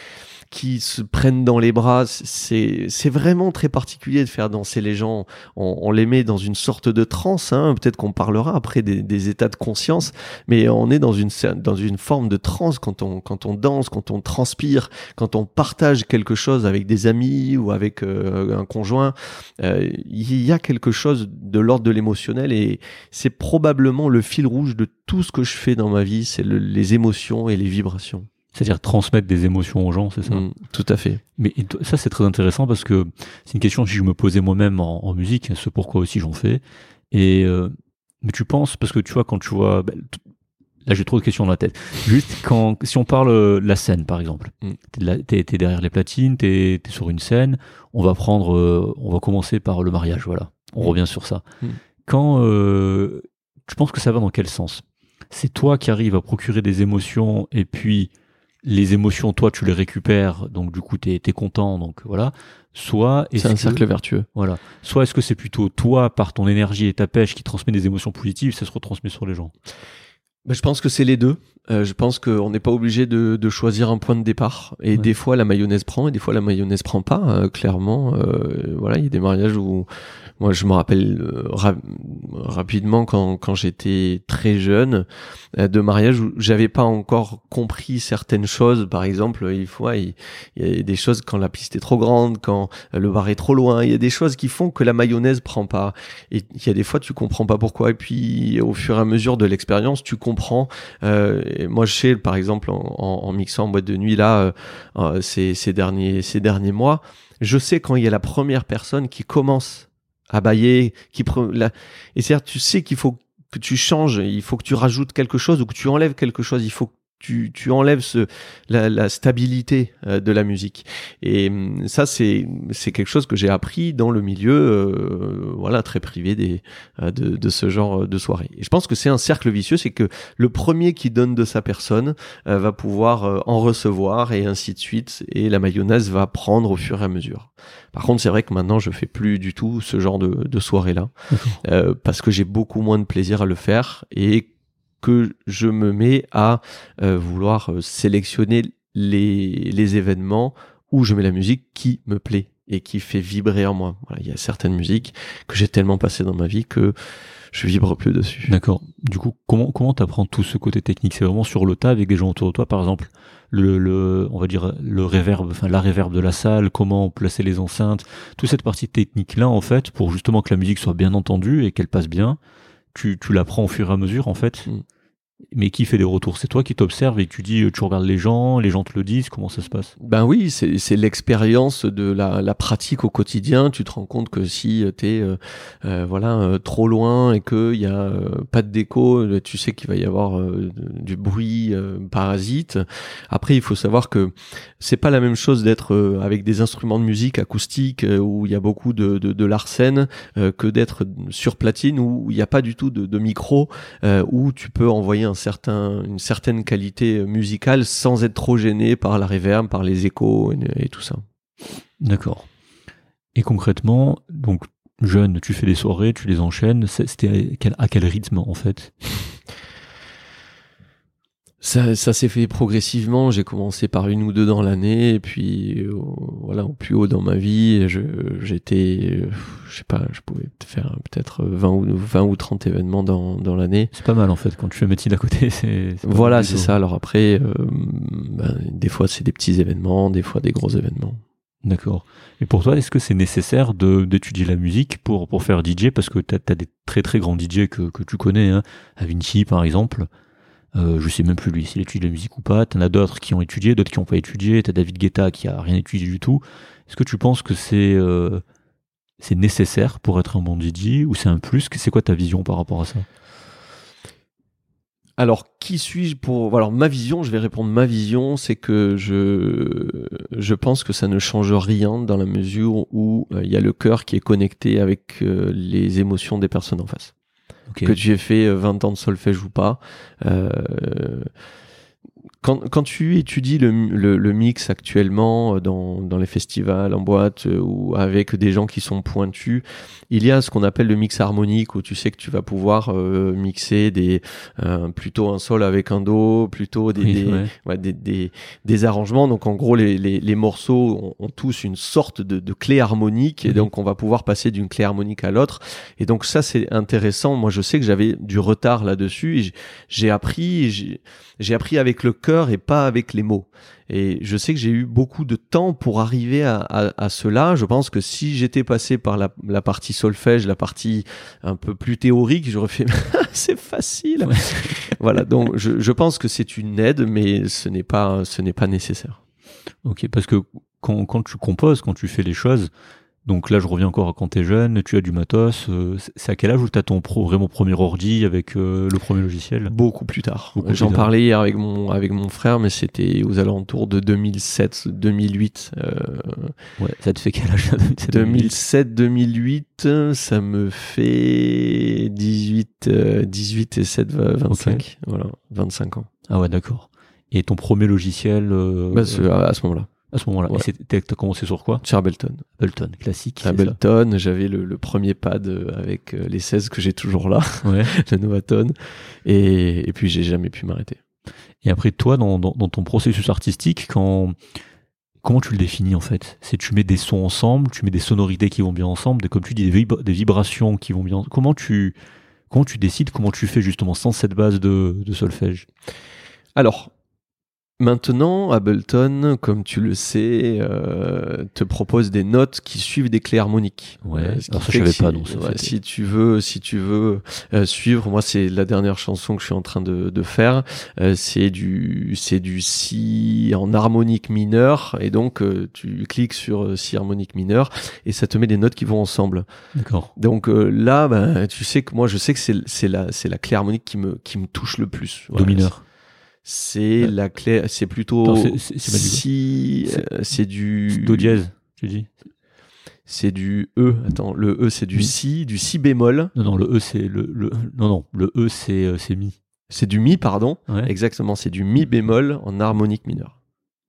qui se prennent dans les bras. C'est vraiment très particulier de faire danser les gens. On, on les met dans une sorte de transe. Hein. Peut-être qu'on parlera après des, des, états de conscience, mais on est dans une dans une forme de transe quand on quand on danse, quand on transpire, quand on partage quelque chose avec des amis ou avec euh, un conjoint. Euh, il y a quelque chose de l'ordre de l'émotionnel et c'est probablement le fil rouge de tout ce que je fais dans ma vie, c'est les émotions et les vibrations. C'est-à-dire transmettre des émotions aux gens, c'est ça mm, Tout à fait. Mais ça, c'est très intéressant parce que c'est une question que je me posais moi-même en, musique, ce pourquoi aussi j'en fais. Et euh, mais tu penses, parce que tu vois, quand tu vois. Ben, là, j'ai trop de questions dans la tête. Juste quand, si on parle euh, la scène, par exemple, mm. t'es, es, derrière les platines, t'es es sur une scène. On va prendre, euh, on va commencer par le mariage, voilà. On mm. revient sur ça. Quand tu penses que ça va dans quel sens? C'est toi qui arrives à procurer des émotions et puis les émotions, toi, tu les récupères, donc du coup, tu es, content, donc voilà. Soit c'est un cercle vertueux. Voilà. Soit est-ce que c'est plutôt toi, par ton énergie et ta pêche, qui transmet des émotions positives, ça se retransmet sur les gens? Ben, je pense que c'est les deux. Euh, je pense qu'on n'est pas obligé de, de, choisir un point de départ. Et des fois, la mayonnaise prend, et des fois, la mayonnaise prend pas. Hein, clairement, euh, voilà, il y a des mariages où moi, je me rappelle euh, rapidement quand, quand j'étais très jeune euh, de mariage où j'avais pas encore compris certaines choses. Par exemple, il faut, il, y a des choses quand la piste est trop grande, quand le bar est trop loin. Il y a des choses qui font que la mayonnaise prend pas. Et il y a des fois, tu comprends pas pourquoi. Et puis, au fur et à mesure de l'expérience, tu comprends. Euh, moi, je sais, par exemple, en, en, mixant en boîte de nuit là, euh, ces, ces derniers ces derniers mois, je sais quand il y a la première personne qui commence à bailler, qui et c'est tu sais qu'il faut que tu changes, il faut que tu rajoutes quelque chose ou que tu enlèves quelque chose, il faut tu, tu enlèves ce, la, la stabilité euh, de la musique. Et hum, ça, c'est, quelque chose que j'ai appris dans le milieu, euh, voilà, très privé des, euh, de, de, ce genre de soirée. Et je pense que c'est un cercle vicieux, c'est que le premier qui donne de sa personne va pouvoir en recevoir et ainsi de suite, et la mayonnaise va prendre au fur et à mesure. Par contre, c'est vrai que maintenant, je fais plus du tout ce genre de, de soirée-là, parce que j'ai beaucoup moins de plaisir à le faire et que je me mets à euh, vouloir euh, sélectionner les, les événements où je mets la musique qui me plaît et qui fait vibrer en moi. Il y a certaines musiques que j'ai tellement passées dans ma vie que je vibre plus dessus. D'accord. Du coup, comment comment t'apprends tout ce côté technique? C'est vraiment sur le tas avec des gens autour de toi, par exemple, le, le on va dire le réverb, enfin la réverb de la salle, comment placer les enceintes, toute cette partie technique là en fait, pour justement que la musique soit bien entendue et qu'elle passe bien tu, tu l'apprends au fur et à mesure en fait. Mm. Mais qui fait des retours? C'est toi qui t'observes et tu dis, tu regardes les gens, les gens te le disent, comment ça se passe? Ben oui, c'est l'expérience de la, la, pratique au quotidien. Tu te rends compte que si tu es euh, euh, voilà, euh, trop loin et qu'il n'y a pas de déco, tu sais qu'il va y avoir du bruit parasite. Après, il faut savoir que c'est pas la même chose d'être avec des instruments de musique acoustiques où il y a beaucoup de, de, de l'arsène que d'être sur platine où il n'y a pas du tout de, de micro, où tu peux envoyer une certaine qualité musicale sans être trop gêné par la reverb, par les échos et, tout ça. D'accord. Et concrètement, donc jeune, tu fais des soirées, tu les enchaînes. C'était à quel rythme en fait? Ça, ça s'est fait progressivement. J'ai commencé par une ou deux dans l'année, et puis euh, voilà, au plus haut dans ma vie, j'étais, euh, je sais pas, je pouvais faire peut-être 20 ou 20 ou 30 événements dans, dans l'année. C'est pas mal en fait quand tu fais médecine à côté. C'est, Voilà, c'est ça. Alors après, euh, ben, des fois c'est des petits événements, des fois des gros événements. D'accord. Et pour toi, est-ce que c'est nécessaire de, d'étudier la musique pour, pour faire DJ Parce que tu as, des très très grands DJ que, que tu connais, hein. Vinci par exemple. Euh, je sais même plus lui s'il étudie la musique ou pas. T'en as d'autres qui ont étudié, d'autres qui n'ont pas étudié. T'as David Guetta qui a rien étudié du tout. Est-ce que tu penses que c'est euh, c'est nécessaire pour être un bon DJ ou c'est un plus? C'est quoi ta vision par rapport à ça? Alors, qui suis-je pour Alors, ma vision, je vais répondre ma vision, c'est que je je pense que ça ne change rien dans la mesure où euh, il y a le cœur qui est connecté avec euh, les émotions des personnes en face. Que tu aies fait euh, 20 ans de solfège ou pas. Euh, quand, quand tu étudies le, le, le mix actuellement euh, dans, dans les festivals, en boîte euh, ou avec des gens qui sont pointus, il y a ce qu'on appelle le mix harmonique où tu sais que tu vas pouvoir euh, mixer des euh, plutôt un sol avec un do, plutôt des, Oui, des, ouais. ouais, des, des, des arrangements. Donc en gros, les, les, les morceaux ont, ont tous une sorte de, de clé harmonique et Mhm. donc on va pouvoir passer d'une clé harmonique à l'autre. Et donc ça, c'est intéressant. Moi, je sais que j'avais du retard là-dessus j'ai appris, j'ai appris avec le cœur et pas avec les mots. Et je sais que j'ai eu beaucoup de temps pour arriver à, à, à cela. Je pense que si j'étais passé par la, la partie solfège, la partie un peu plus théorique, j'aurais fait c'est facile. Ouais. voilà. Donc je, je pense que c'est une aide, mais ce n'est pas ce n'est pas nécessaire. Ok, parce que quand, quand tu composes, quand tu fais les choses, donc là je reviens encore à quand t'es jeune, tu as du matos, euh, c'est- à quel âge où t'as ton pro, vraiment premier ordi avec euh, le premier logiciel? Beaucoup plus tard. J'en parlais hier avec mon avec mon frère, mais c'était aux alentours de 2007, 2008. Euh, Ouais, ça te fait quel âge? Ça 2007, 2008, ça me fait 18, euh, 18 et 7, 25. Voilà, 25 ans. Ah ouais, d'accord. Et ton premier logiciel euh, Bah, à ce moment-là, à ce moment-là, ouais. et t'as commencé sur quoi? Sur Ableton. Ableton, classique. Ableton, j'avais le, le premier pad euh, avec euh, les 16 que j'ai toujours là, Ouais. le Novatone, et, et puis j'ai jamais pu m'arrêter. Et après toi, dans, dans, dans ton processus artistique, quand comment tu le définis en fait? C'est tu mets des sons ensemble, tu mets des sonorités qui vont bien ensemble, des, comme tu dis, des, vibra- des vibrations qui vont bien. Comment tu comment tu décides Comment tu fais justement sans cette base de, de solfège? Alors, maintenant, Ableton, comme tu le sais, euh, te propose des notes qui suivent des clés harmoniques. Ouais, Euh, ce alors ça, je savais pas, si- donc ça, ouais, si tu veux, si tu veux euh, suivre, moi c'est la dernière chanson que je suis en train de, de faire. Euh, c'est du, c'est du si en harmonique mineure, et donc euh, tu cliques sur euh, si harmonique mineure et ça te met des notes qui vont ensemble. D'accord. Donc euh, là, ben, tu sais que moi je sais que c'est, c'est la, c'est la clé harmonique qui me, qui me touche le plus. Do mineur. C'est Euh, la clé, c'est plutôt c'est- si, c'est- euh, c'est du Do dièse, tu dis c'est du E. Attends, le E c'est du Oui. si, du si bémol. Non, non, le E c'est le, le non non le E c'est euh, c'est mi. C'est du mi, pardon. Ouais. Exactement, c'est du mi bémol en harmonique mineure.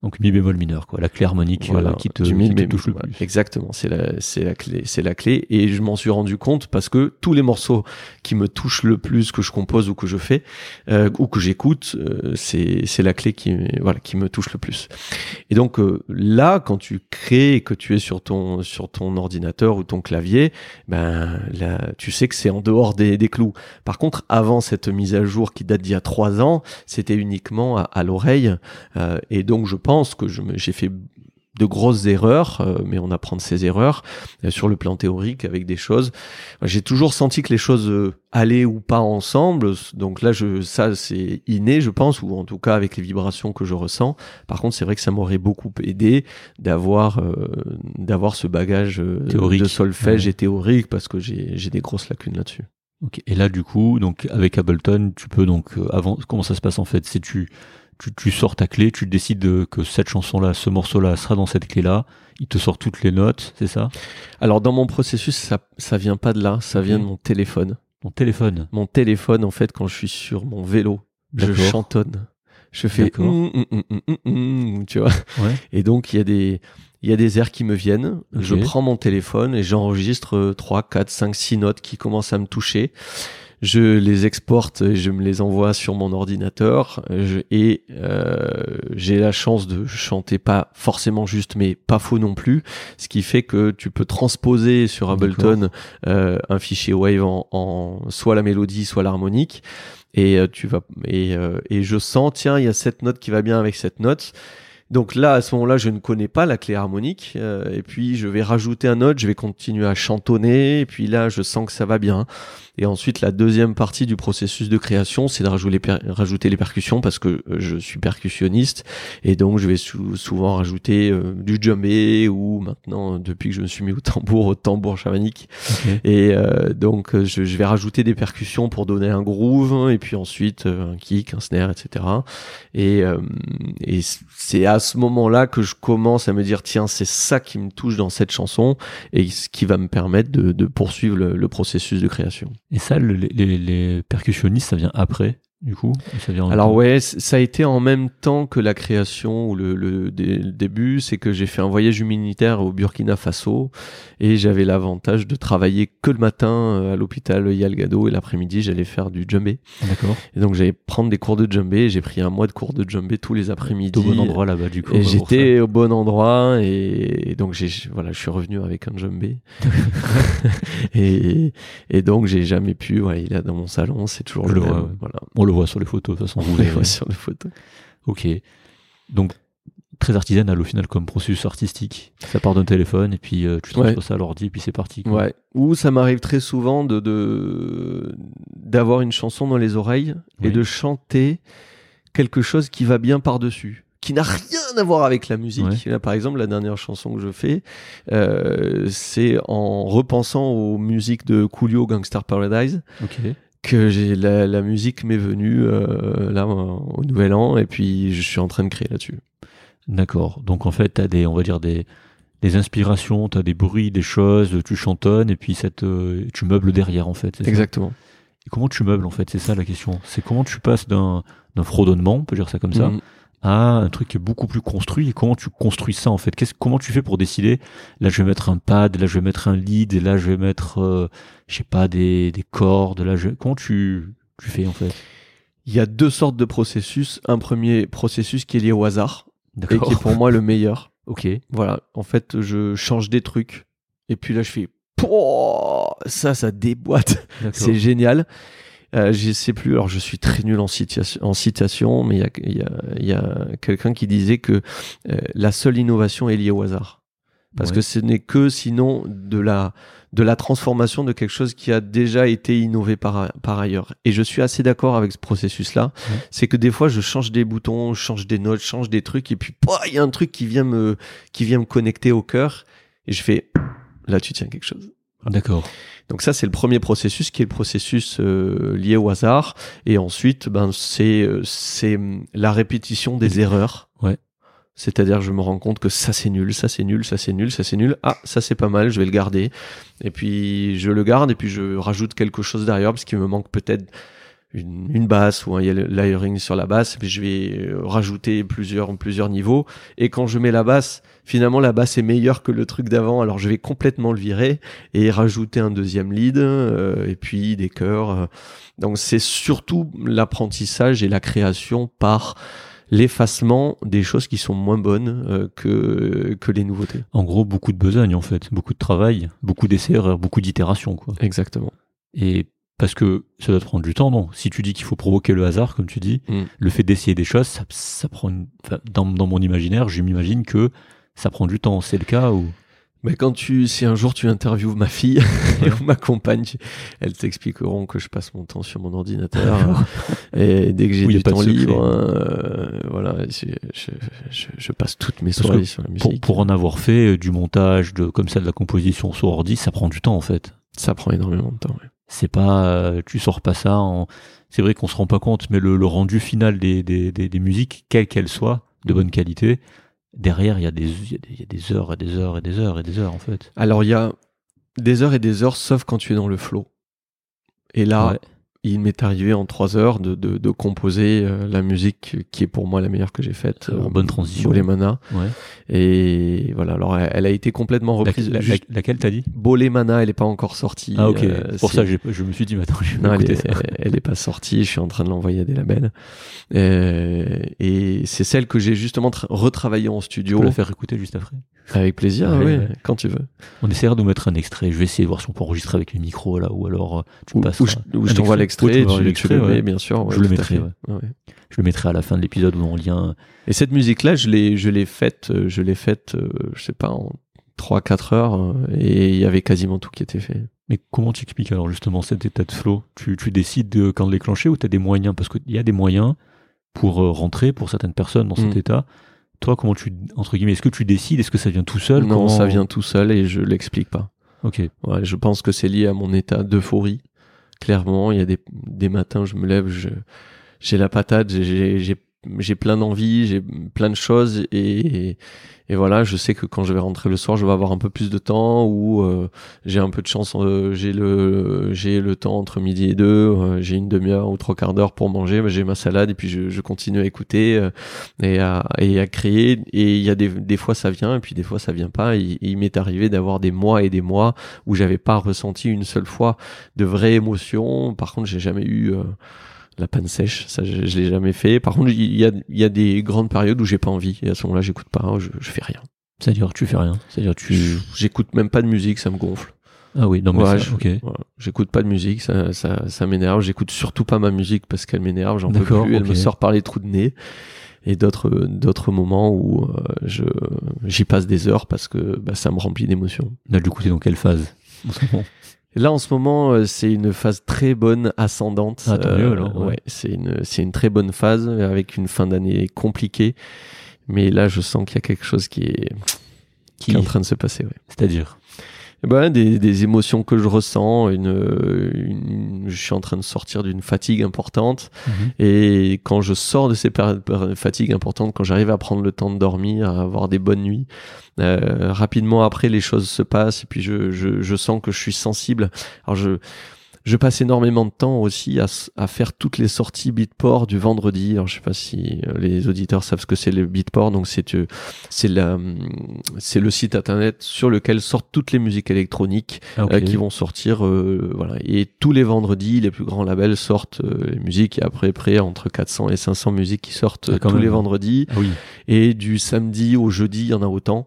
Donc mi bémol mineur quoi, la clé harmonique euh, qui te, qui te touche le plus. Exactement, c'est la, c'est la clé, c'est la clé. Et je m'en suis rendu compte parce que tous les morceaux qui me touchent le plus, que je compose ou que je fais euh, ou que j'écoute, euh, c'est, c'est la clé qui, voilà, qui me touche le plus. Et donc euh, là, quand tu crées et que tu es sur ton, sur ton ordinateur ou ton clavier, ben là, tu sais que c'est en dehors des, des clous. Par contre, avant cette mise à jour qui date d'il y a trois ans, c'était uniquement à, à l'oreille. Euh, et donc, je pense que j'ai fait de grosses erreurs, euh, mais on apprend de ces erreurs euh, sur le plan théorique avec des choses. J'ai toujours senti que les choses euh, allaient ou pas ensemble. Donc là, je, ça c'est inné, je pense, ou en tout cas avec les vibrations que je ressens. Par contre, c'est vrai que ça m'aurait beaucoup aidé d'avoir d'avoir ce bagage Théorique. de solfège Ouais. et théorique parce que j'ai des grosses lacunes là-dessus. Ok. Et là, du coup, donc avec Ableton, tu peux donc avant. Comment ça se passe en fait? C'est tu, tu tu sors ta clé, tu décides de- que cette chanson-là, ce morceau-là sera dans cette clé-là. Il te sort toutes les notes, c'est ça? Alors dans mon processus, ça ça vient pas de là, ça vient de mon téléphone. Ton téléphone. mon téléphone, en fait, quand je suis sur mon vélo, je chantonne. Je fais hum, hum, hum, hum, hum, hum, tu vois. Ouais. Et donc, il y a des, il y a des airs qui me viennent. Je prends mon téléphone et j'enregistre 3, 4, 5, 6 notes qui commencent à me toucher. Je les exporte et je me les envoie sur mon ordinateur. Je- et euh, j'ai la chance de chanter pas forcément juste mais pas faux non plus. Ce qui fait que tu peux transposer sur Ableton euh, un fichier wave en, en soit la mélodie soit l'harmonique. Et euh, tu vas et, euh, et je sens tiens il y a cette note qui va bien avec cette note. Donc là, à ce moment-là, je ne connais pas la clé harmonique, euh, et puis je vais rajouter un note, je vais continuer à chantonner, et puis là, je sens que ça va bien. Et ensuite, la deuxième partie du processus de création, c'est de rajouter les, per- rajouter les percussions, parce que euh, je suis percussionniste, et donc je vais sou- souvent rajouter euh, du djembé, ou maintenant, euh, depuis que je me suis mis au tambour, au tambour chamanique, et euh, donc je, je vais rajouter des percussions pour donner un groove et puis ensuite un kick, un snare, etc. Et, euh, c'est à ce moment-là que je commence à me dire tiens c'est ça qui me touche dans cette chanson et ce qui va me permettre de, de poursuivre le, le processus de création. Et ça, le- les, les- les percussionnistes, ça vient après, du coup ou ça vient Alors ouais, ça a été en même temps que la création ou le, le, le début, c'est que j'ai fait un voyage humanitaire au Burkina Faso et j'avais l'avantage de travailler que le matin euh, à l'hôpital Yalgado et l'après-midi j'allais faire du djembé. D'accord. Et donc j'allais prendre des cours de djembé, j'ai pris un mois de cours de djembé tous les après-midi. Au bon endroit là-bas, du coup. Et j'étais au bon endroit et, et donc j'ai voilà, je suis revenu avec un djembé. et, et donc j'ai jamais pu, ouais, il est dans mon salon, c'est toujours le même. ouais. Voilà. On le voit sur les photos, de toute façon. On les voit sur les photos. Ok. Donc, très artisanal au final comme processus artistique. Ça part d'un téléphone et puis euh, tu transfères Ouais. ça à l'ordi et puis c'est parti. quoi. Ouais. Ou ça m'arrive très souvent de de- d'avoir une chanson dans les oreilles et de chanter quelque chose qui va bien par-dessus, qui n'a rien à voir avec la musique. Ouais. Là, par exemple, la dernière chanson que je fais, euh, c'est en repensant aux musiques de Coolio Gangster Paradise Ok. J'ai la, la musique m'est venue euh, là au Nouvel An et puis je suis en train de créer là-dessus. D'accord. Donc en fait, tu as des, on va dire des, des inspirations, tu as des bruits, des choses, tu chantonnes et puis cette, euh, tu meubles derrière en fait. Exactement. Et comment tu meubles en fait? C'est ça la question. C'est comment tu passes d'un, d'un fredonnement, on peut dire ça comme ça, Mm. À un truc qui est beaucoup plus construit et comment tu construis ça en fait? Qu'est-ce, Comment tu fais pour décider Là je vais mettre un pad, là je vais mettre un lead, et là je vais mettre, euh, je sais pas, des, des cordes. Là je... Comment tu, tu fais en fait? Il y a deux sortes de processus. Un premier processus qui est lié au hasard et qui est pour moi le meilleur. Ok. Voilà, en fait, je change des trucs et puis là je fais ça ça déboîte. D'accord. C'est génial. Euh, je sais plus, alors je suis très nul en citation, en citation mais il y a, y a, a quelqu'un qui disait que euh, la seule innovation est liée au hasard. Parce Ouais. que ce n'est que sinon de la, de la transformation de quelque chose qui a déjà été innové par, par ailleurs. Et je suis assez d'accord avec ce processus-là. C'est que des fois, je change des boutons, je change des notes, je change des trucs, et puis il y a un truc qui vient me, qui vient me connecter au cœur, et je fais, là, tu tiens quelque chose. D'accord. Donc ça, c'est le premier processus qui est le processus euh, lié au hasard. Et ensuite, ben, c'est euh, c'est hum, la répétition des erreurs. Ouais. C'est-à-dire, je me rends compte que ça c'est nul, ça c'est nul, ça c'est nul, ça c'est nul. Ah, ça c'est pas mal, je vais le garder. Et puis je le garde et puis je rajoute quelque chose derrière parce qu'il me manque peut-être une, une basse ou un layering sur la basse. Et puis je vais euh, rajouter plusieurs plusieurs niveaux. Et quand je mets la basse, finalement la basse est meilleure que le truc d'avant. Alors je vais complètement le virer et rajouter un deuxième lead euh, et puis des chœurs. euh. Donc c'est surtout l'apprentissage et la création par l'effacement des choses qui sont moins bonnes euh, que, que les nouveautés. En gros, beaucoup de besogne en fait, beaucoup de travail, beaucoup d'essais-erreurs, beaucoup d'itérations quoi. Exactement. Et parce que ça doit te prendre du temps, non? Si tu dis qu'il faut provoquer le hasard, comme tu dis, Mm. le fait d'essayer des choses, ça, ça prend. une- enfin, dans, dans mon imaginaire, je m'imagine que ça prend du temps. C'est le cas ou? Mais quand tu, si un jour tu interviews ma fille ou ma compagne, elles t'expliqueront que je passe mon temps sur mon ordinateur et dès que j'ai Oui, du temps libre, euh, voilà, je, je, je, je passe toutes mes Parce soirées sur la musique. pour en avoir fait euh, du montage, de comme ça, de la composition sur ordi, ça prend du temps en fait. Ça prend énormément de temps. ouais. C'est pas, euh, tu sors pas ça en. C'est vrai qu'on se rend pas compte, mais le, le rendu final des, des, des, des musiques, quelles qu'elles soient, de bonne qualité, derrière il y, a des, il y, a des- il y a des heures et des heures et des heures et des heures en fait. Alors il y a des heures et des heures, sauf quand tu es dans le flow. Et là, Ouais. Il m'est arrivé en trois heures de, de, de composer euh, la musique qui est pour moi la meilleure que j'ai faite. En bonne transition. Bolemana. Ouais. Et voilà, alors elle, elle a été complètement reprise. La- la- juste- laquelle t'as dit? Bolemana, elle est pas encore sortie. Ah ok. euh, Pour ça, je me suis dit, attends, je vais non, elle, est, ça. elle est pas sortie. Je suis en train de l'envoyer à des labels. Euh, et c'est celle que j'ai justement tra- retravaillée en Tu studio peux la faire écouter juste après? avec plaisir. Oui, ouais. quand tu veux. On essaiera de mettre un extrait. Je vais essayer de voir si on peut enregistrer avec les micros là, ou alors euh, tu me passes. ou je, t'envoie extrait. Oui, tu tu, le ouais. bien sûr. ouais, Je le mettrai, ouais. Je le mettrai à la fin de l'épisode ou en lien. Et cette musique-là, je l'ai, je l'ai faite, euh, je l'ai faite, euh, je sais pas, en 3-4 heures, euh, et il y avait quasiment tout qui était fait. Mais comment tu expliques alors justement cet état de flow? Tu, tu décides de quand le déclencher ou tu as des moyens? Parce qu'il y a des moyens pour rentrer pour certaines personnes dans cet Mm. état. Toi, comment tu, entre guillemets, est-ce que tu décides? Est-ce que ça vient tout seul? Non, Comment- ça vient tout seul et je l'explique pas. Ok. Ouais, je pense que c'est lié à mon état d'euphorie. Clairement, il y a des, des matins, je me lève, je, j'ai la patate, j'ai- j'ai, plein d'envie, j'ai plein de choses et voilà, je sais que quand je vais rentrer le soir, je vais avoir un peu plus de temps ou euh, j'ai un peu de chance, euh, j'ai le, j'ai le temps entre midi et deux, euh, j'ai une demi-heure ou trois quarts d'heure pour manger, bah, j'ai ma salade et puis je, continue à écouter euh, et à, et à créer et il y a des, des fois ça vient et puis des fois ça vient pas. Et, et il m'est arrivé d'avoir des mois et des mois où j'avais pas ressenti une seule fois de vraie émotion. Par contre, j'ai jamais eu euh, la panne sèche, ça je, je l'ai jamais fait. Par contre, il y a, il y a des grandes périodes où j'ai pas envie et à ce moment-là, j'écoute pas, je, je fais rien. C'est-à-dire tu fais rien. C'est-à-dire tu. J'écoute même pas de musique, ça me gonfle. Ah oui, mais Ouais, ça, ok. J'écoute pas de musique, ça, ça, ça m'énerve. J'écoute surtout pas ma musique parce qu'elle m'énerve, j'en peux plus, elle me sort par les trous de nez. Et d'autres, d'autres moments où euh, je, j'y passe des heures parce que bah, ça me remplit d'émotions. Là, du coup, t'es dans quelle phase? Là, en ce moment, euh, c'est une phase très bonne, ascendante. Ah, tant mieux, alors, ouais. ouais, c'est une, c'est une très bonne phase avec une fin d'année compliquée. Mais là, je sens qu'il y a quelque chose qui est, qui est en train de se passer. Ouais. C'est-à-dire? Ben, des, des émotions que je ressens. Une, une- je suis en train de sortir d'une fatigue importante. Et quand je sors de ces périodes de fatigue importantes, quand j'arrive à prendre le temps de dormir, à avoir des bonnes nuits, euh, rapidement après les choses se passent et puis je, je, je sens que je suis sensible. Alors je je passe énormément de temps aussi à, faire toutes les sorties Beatport du vendredi. Alors je sais pas si euh, les auditeurs savent ce que c'est le Beatport. Donc c'est euh, c'est la hum, c'est le site internet sur lequel sortent toutes les musiques électroniques Ah, euh, qui vont sortir euh, voilà et tous les vendredis les plus grands labels sortent euh, les musiques et après près entre 400 et 500 musiques qui sortent Ah, tous même. les vendredis Ah oui. et du samedi au jeudi il y en a autant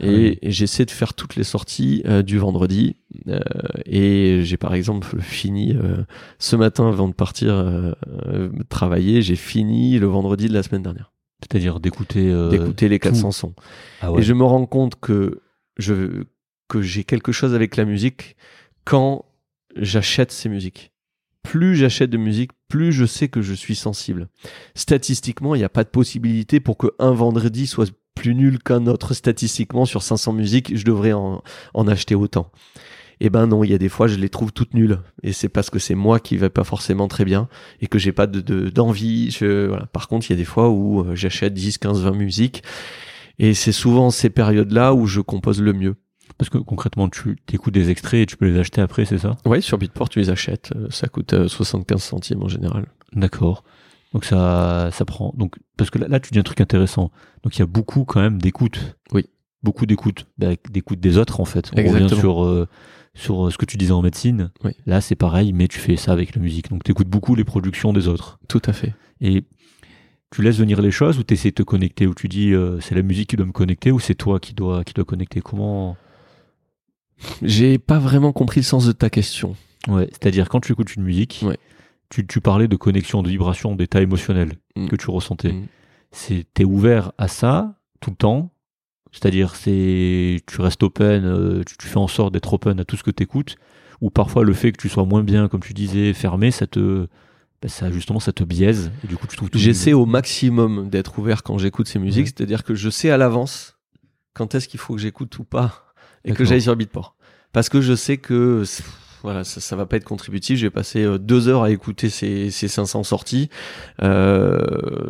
et, oui. et j'essaie de faire toutes les sorties euh, du vendredi Euh, et j'ai par exemple fini euh, ce matin avant de partir euh, euh, travailler j'ai fini le vendredi de la semaine dernière C'est-à-dire d'écouter. euh, d'écouter les tout. 400 sons Ah ouais. et je me rends compte que je que j'ai quelque chose avec la musique quand j'achète ces musiques. Plus j'achète de musique, plus je sais que je suis sensible. Statistiquement, il n'y a pas de possibilité pour que un vendredi soit plus nul qu'un autre. Statistiquement, sur 500 musiques, je devrais en, en acheter autant. Eh ben non, il y a des fois, je les trouve toutes nulles. Et c'est parce que c'est moi qui vais pas forcément très bien et que j'ai pas de, de- d'envie. Je, voilà. Par contre, il y a des fois où euh, j'achète 10, 15, 20 musiques. Et c'est souvent ces périodes-là où je compose le mieux. Parce que concrètement, tu écoutes des extraits et tu peux les acheter après, c'est ça? Ouais, sur Beatport, tu les achètes. Euh, Ça coûte euh, 75 centimes en général. D'accord. Donc ça, ça prend. Donc parce que là, là, tu dis un truc intéressant. Donc il y a beaucoup quand même d'écoute. Oui. Beaucoup d'écoute. Bah, d'écoute des autres en fait. On Exactement. revient sur euh, sur euh, ce que tu disais en médecine. Oui. Là, c'est pareil, mais tu fais ça avec la musique. Donc tu écoutes beaucoup les productions des autres. Tout à fait. Et tu laisses venir les choses ou tu essaies de te connecter ou tu dis euh, c'est la musique qui doit me connecter ou c'est toi qui dois qui doit connecter? Comment? J'ai pas vraiment compris le sens de ta question. Ouais. C'est-à-dire quand tu écoutes une musique. Ouais. Tu, tu parlais de connexion, de vibration, d'état émotionnel Mm. que tu ressentais. Mm. c'est t'es ouvert à ça tout le temps? C'est-à-dire c'est tu restes open euh, tu, tu fais en sorte d'être open à tout ce que t'écoutes? Ou parfois le fait que tu sois moins bien comme tu disais fermé ça te bah, ça justement ça te biaise et du coup tu trouves J'essaie au maximum d'être ouvert quand j'écoute ces musiques, Ouais. c'est-à-dire que je sais à l'avance quand est-ce qu'il faut que j'écoute ou pas et que j'aille sur Beatport. Parce que je sais que voilà, ça, ça va pas être contributif. Je vais passer euh, deux heures à écouter ces, ces 500 sorties. Euh,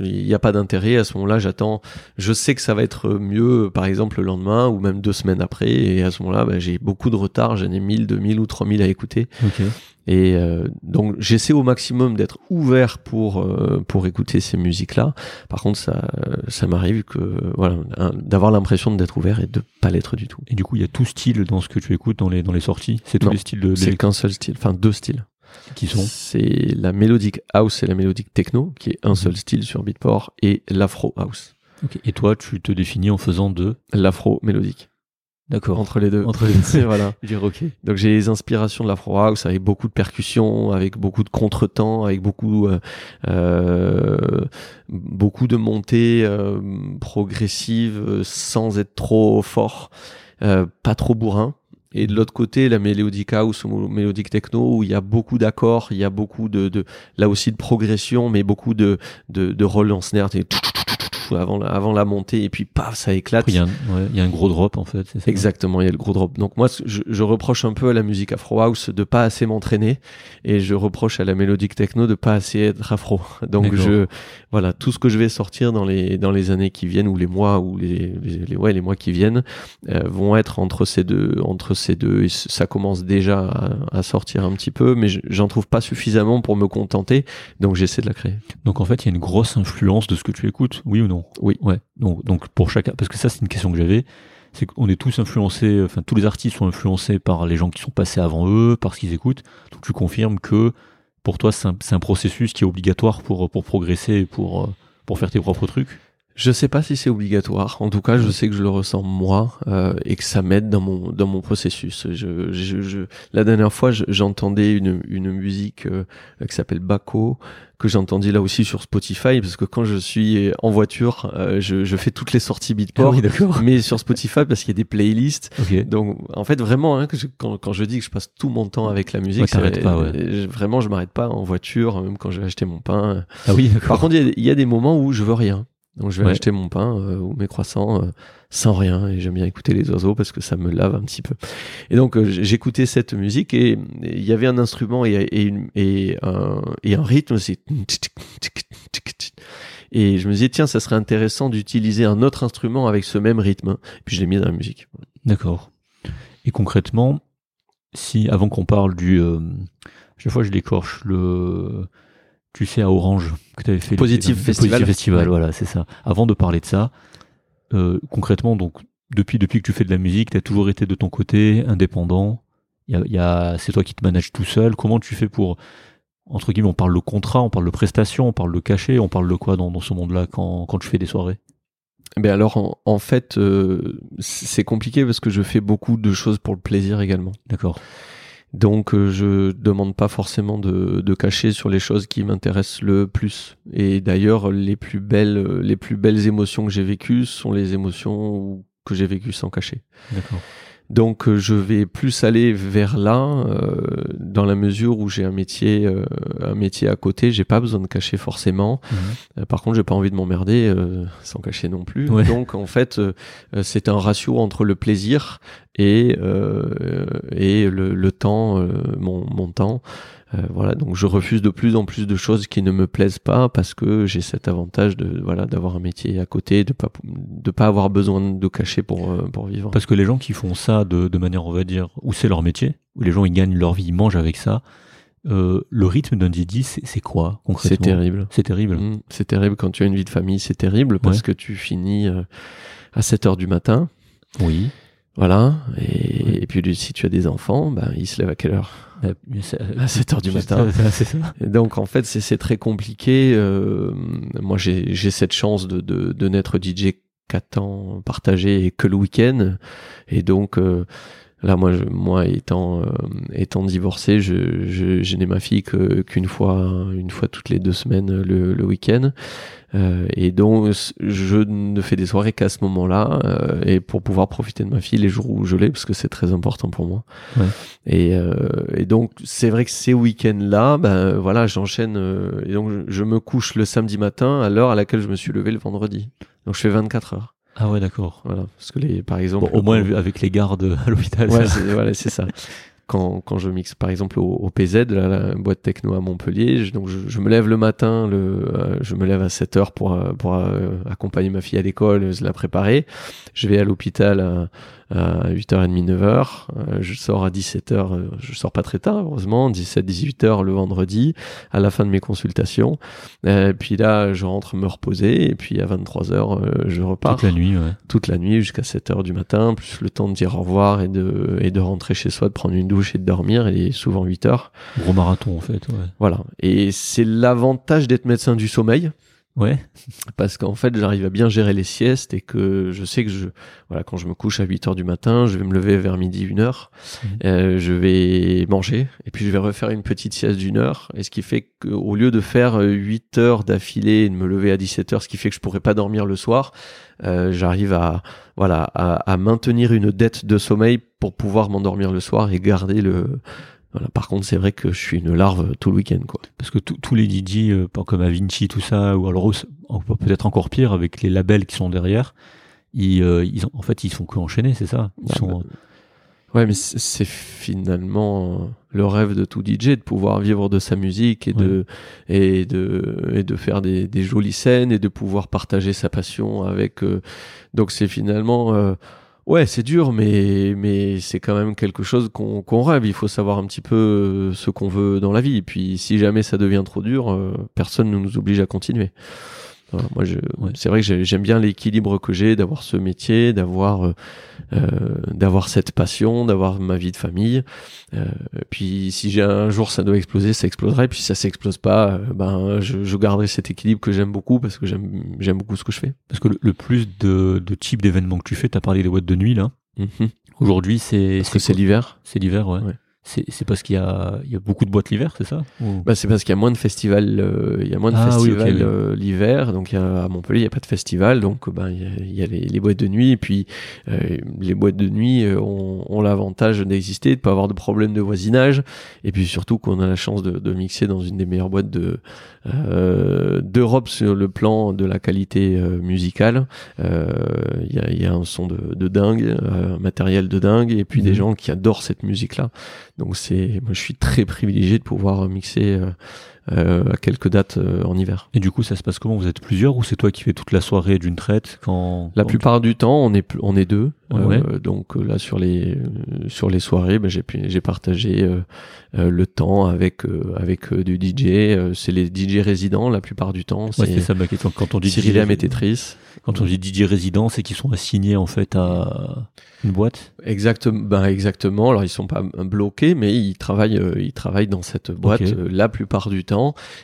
Il n'y a pas d'intérêt. À ce moment-là, j'attends. Je sais que ça va être mieux, par exemple, le lendemain ou même deux semaines après. Et à ce moment-là, bah, j'ai beaucoup de retard. J'en ai 1000, 2000 ou 3000 à écouter. Et euh, donc j'essaie au maximum d'être ouvert pour euh, pour écouter ces musiques-là. Par contre, ça ça m'arrive que voilà d'avoir l'impression d'être ouvert et de pas l'être du tout. Et du coup, il y a tout style dans ce que tu écoutes dans les, dans les sorties? C'est tous Non, les styles de, C'est qu'un seul style, enfin deux styles. qui sont? C'est la mélodique house et la mélodique techno, qui est un seul Mhm. style sur Beatport, et l'afro house. Et toi, tu te définis en faisant de. l'afro mélodique. D'accord. Entre les deux. Entre les deux. voilà. Dire ok. Donc j'ai les inspirations de l'afro house avec beaucoup de percussions, avec beaucoup de contretemps, avec beaucoup euh, euh, beaucoup de montées euh, progressives sans être trop fort, euh, pas trop bourrin. Et de l'autre côté, la mélodique house ou mélodique techno où il y a beaucoup d'accords, il y a beaucoup de, de là aussi de progression, mais beaucoup de de, de rôles en snare, t'es tout, tout, tout, avant la, avant la montée et puis paf ça éclate. Il y, a un- ouais, il y a un gros drop en fait. c'est ça Exactement, il y a le gros drop. Donc moi, je, je reproche un peu à la musique afro house de pas assez m'entraîner et je reproche à la mélodique techno de pas assez être afro. Donc je, voilà, tout ce que je vais sortir dans les dans les années qui viennent ou les mois ou les les, les- ouais les mois qui viennent euh, vont être entre ces deux entre ces deux. Et ça commence déjà à, à sortir un petit peu, mais je- j'en trouve pas suffisamment pour me contenter. Donc j'essaie de la créer. Donc en fait, il y a une grosse influence de ce que tu écoutes, oui ou non? Oui. Ouais. Donc, donc pour chacun, parce que ça c'est une question que j'avais, c'est qu'on est tous influencés, enfin tous les artistes sont influencés par les gens qui sont passés avant eux, par ce qu'ils écoutent. Donc tu confirmes que pour toi c'est un, processus qui est obligatoire pour pour progresser, et pour euh, pour faire tes propres trucs? Je sais pas si c'est obligatoire. En tout cas, je sais que je le ressens moi euh, et que ça m'aide dans mon dans mon processus. Je, je, je- la dernière fois, je- j'entendais une une musique euh, qui s'appelle Baco que j'ai entendu là aussi sur Spotify parce que quand je suis en voiture, euh, je, je fais toutes les sorties Beatport, d'accord. mais sur Spotify parce qu'il y a des playlists. Ok. Donc, en fait, vraiment, hein, que je- quand, quand je dis que je passe tout mon temps avec la musique, Ouais, pas, ouais. je- vraiment, je m'arrête pas en voiture, même quand je vais acheter mon pain. Ah oui, Par contre, il y y, a des moments où je veux rien. Donc, je vais Ouais. acheter mon pain euh, ou mes croissants euh, sans rien et j'aime bien écouter les oiseaux parce que ça me lave un petit peu. Et donc, euh, j'écoutais cette musique et il y avait un instrument et, et, une- et, un, et un rythme, c'est et je me disais tiens, ça serait intéressant d'utiliser un autre instrument avec ce même rythme. Et puis je l'ai mis dans la musique. D'accord. Et concrètement, si avant qu'on parle du, euh, chaque fois je l'écorche le, tu sais à Orange que tu avais fait Positive le Festival. Positive Festival, Ouais. voilà, c'est ça. Avant de parler de ça, euh, concrètement, donc depuis depuis que tu fais de la musique, tu as toujours été de ton côté, indépendant. Il y a, y a- c'est toi qui te manages tout seul. Comment tu fais pour entre guillemets, on parle de contrat, on parle de prestations, on parle de cachet, on parle de quoi dans, dans ce monde-là quand, quand tu fais des soirées? Ben alors en, en fait euh, c'est compliqué parce que je fais beaucoup de choses pour le plaisir également. D'accord. Donc euh, je demande pas forcément de, de cacher sur les choses qui m'intéressent le plus. Et d'ailleurs les plus belles euh, les plus belles émotions que j'ai vécues sont les émotions que j'ai vécues sans cacher. D'accord. Donc euh, je vais plus aller vers là euh, dans la mesure où j'ai un métier euh, un métier à côté, j'ai pas besoin de cacher forcément. Mhm. Euh, Par contre, j'ai pas envie de m'emmerder euh, sans cacher non plus. Ouais. Donc, en fait, c'est un ratio entre le plaisir et euh, et le, le temps, euh, mon, mon temps. Euh, voilà. Donc, je refuse de plus en plus de choses qui ne me plaisent pas parce que j'ai cet avantage de voilà d'avoir un métier à côté, de pas de pas avoir besoin de cacher pour euh, pour vivre. Parce que les gens qui font ça de, de manière, on va dire, où c'est leur métier, où les gens ils gagnent leur vie, ils mangent avec ça, euh, le rythme d'un DJ, c'est quoi concrètement? C'est terrible. C'est terrible. Mm, C'est terrible quand tu as une vie de famille, c'est terrible parce Ouais. que tu finis à 7 heures du matin. Oui. Voilà. Et, Ouais. et puis si tu as des enfants, ben, ils se lèvent à quelle heure? À 7 heures du matin. Et Donc en fait, c'est très compliqué. Euh, moi, j'ai cette chance de, de, de n'être DJ qu'à temps partagé et que le week-end. Et donc euh, là, moi, je, moi étant euh, étant divorcé, je, je, je n'ai ma fille que qu'une fois une fois toutes les deux semaines le, le week-end. Euh, et donc je ne fais des soirées qu'à ce moment-là euh, et pour pouvoir profiter de ma fille les jours où je l'ai parce que c'est très important pour moi. Ouais. Et, euh, et donc c'est vrai que ces week-ends-là, ben voilà, j'enchaîne euh, et donc je, je me couche le samedi matin à l'heure à laquelle je me suis levé le vendredi. Donc je fais 24 heures. Ah ouais, d'accord. Voilà, parce que les par exemple Bon, au moins avec les gardes à l'hôpital. Ouais, ça- c'est voilà, c'est ça. Quand, quand je mixe par exemple au, au PZ, là, la boîte techno à Montpellier, je, donc je, je me lève le matin, le, euh, je me lève à 7 heures pour, euh, pour euh, accompagner ma fille à l'école, euh, la préparer. Je vais à l'hôpital à, à 8h30, 9h. je sors à 17h, je sors pas très tard, heureusement, 17, 18h le vendredi, à la fin de mes consultations. Et puis là, je rentre me reposer, et puis à 23h, je repars. Toute la nuit, ouais. Toute la nuit jusqu'à 7h du matin, plus le temps de dire au revoir et de, et de rentrer chez soi, de prendre une douche et de dormir, et souvent 8 heures. Gros marathon, en fait, ouais. Voilà. Et c'est l'avantage d'être médecin du sommeil. Ouais. Parce qu'en fait, j'arrive à bien gérer les siestes et que je sais que je, voilà, quand je me couche à 8 heures du matin, je vais me lever vers midi, une heure, Mhm. euh, je vais manger et puis je vais refaire une petite sieste d'une heure. Et ce qui fait qu'au lieu de faire euh, 8 heures d'affilée et de me lever à 17 heures, ce qui fait que je pourrais pas dormir le soir, euh, j'arrive à, voilà, à, à maintenir une dette de sommeil pour pouvoir m'endormir le soir et garder le, voilà. Par contre, c'est vrai que je suis une larve tout le week-end, quoi. Parce que tous les DJ, euh, pas comme Avinci, tout ça, ou alors peut-être encore pire avec les labels qui sont derrière, ils, euh, ils ont- en fait, ils font que enchaîner, c'est ça? Ils Ah, sont, bah, Ouais, mais c'est c'est finalement euh, le rêve de tout DJ de pouvoir vivre de sa musique et de et de et de faire des, des jolies scènes et de pouvoir partager sa passion avec. euh, donc c'est finalement euh, ouais, c'est dur, mais mais c'est quand même quelque chose qu'on rêve. Il faut savoir un petit peu euh, ce qu'on veut dans la vie. Et puis si jamais ça devient trop dur, euh, personne ne nous oblige à continuer. Voilà, moi, je, Ouais. c'est vrai que j'ai- j'aime bien l'équilibre que j'ai, d'avoir ce métier, d'avoir euh, euh, d'avoir cette passion, d'avoir ma vie de famille. Euh, puis si j'ai un jour ça doit exploser, ça exploserait. Puis si ça s'explose pas, ben je, je garderai cet équilibre que j'aime beaucoup parce que j'aime j'aime beaucoup ce que je fais. parce que le, le plus de, de types d'événements que tu fais, t'as parlé des boîtes de nuit là. Aujourd'hui, c'est Parce que c'est l'hiver. C'est l'hiver, ouais. Ouais. C'est c'est parce qu'il y a, il y a beaucoup de boîtes l'hiver, c'est ça Ou- Bah, c'est parce qu'il y a moins de festivals, euh, il y a moins de Ah oui, festivals oui. euh, l'hiver, donc il y a, à Montpellier il y a pas de festival, donc ben il y a, il y a les, les boîtes de nuit, et puis euh, les boîtes de nuit euh, ont, ont l'avantage d'exister, de pas avoir de problème de voisinage, et puis surtout qu'on a la chance de, de mixer dans une des meilleures boîtes de euh, d'Europe sur le plan de la qualité musicale. Euh, Il y, a, y a un son de, de dingue, un matériel de dingue, et puis des Mhm. gens qui adorent cette musique-là. Donc c'est, moi je suis très privilégié de pouvoir mixer euh, à quelques dates euh, en hiver. Et du coup, ça se passe comment? Vous êtes plusieurs ou c'est toi qui fais toute la soirée d'une traite quand La quand- plupart du temps, on est on est deux. Ouais, Euh, donc euh, là sur les euh, sur les soirées, ben, j'ai j'ai partagé euh, euh, le temps avec euh, avec euh, du DJ. Euh, c'est les DJ résidents la plupart du temps. Ouais, c'est ça ma question. Quand on dit Cyril DJ et Tetris. Quand on dit DJ résident, c'est qu'ils sont assignés en fait à une boîte? Exactement, ben exactement. Alors ils sont pas bloqués, mais ils travaillent, euh, ils travaillent dans cette boîte euh, la plupart du temps,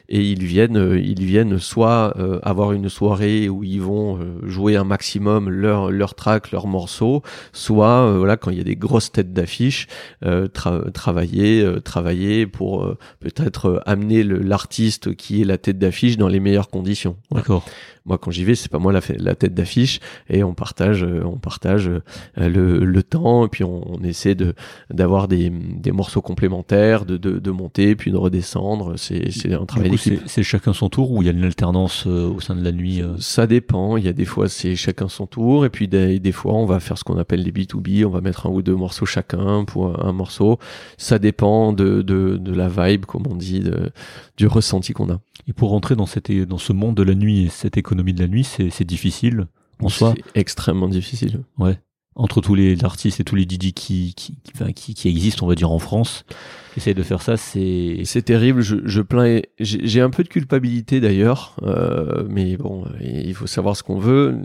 et ils viennent, euh, ils viennent soit euh, avoir une soirée où ils vont euh, jouer un maximum leur leur track, leurs morceaux, soit voilà quand il y a des grosses têtes d'affiche, tra- travailler, travailler pour peut-être amener l'artiste qui est la tête d'affiche dans les meilleures conditions. D'accord. Moi, quand j'y vais, c'est pas moi la, la tête d'affiche et on partage, euh, on partage euh, le, le temps et puis on, on essaie de d'avoir des, des morceaux complémentaires, de, de, de monter puis de redescendre. C'est c'est un travail d'équipe. c'est chacun son tour ou il y a une alternance euh, au sein de la nuit Ça dépend. Il y a des fois c'est chacun son tour et puis des, des fois on va faire ce qu'on appelle les B2B. On va mettre un ou deux morceaux chacun pour un morceau. Ça dépend de, de, de la vibe, comme on dit, de, du ressenti qu'on a. Et pour rentrer dans, cette, dans ce monde de la nuit et cette économie de la nuit, c'est difficile en soi. C'est extrêmement difficile. Ouais. Entre tous les artistes et tous les DJ qui, qui, qui, existent, on va dire, en France, qui essayent de faire ça, c'est. C'est terrible, je, je plains. J'ai j'ai un peu de culpabilité d'ailleurs, euh, mais bon, il faut savoir ce qu'on veut.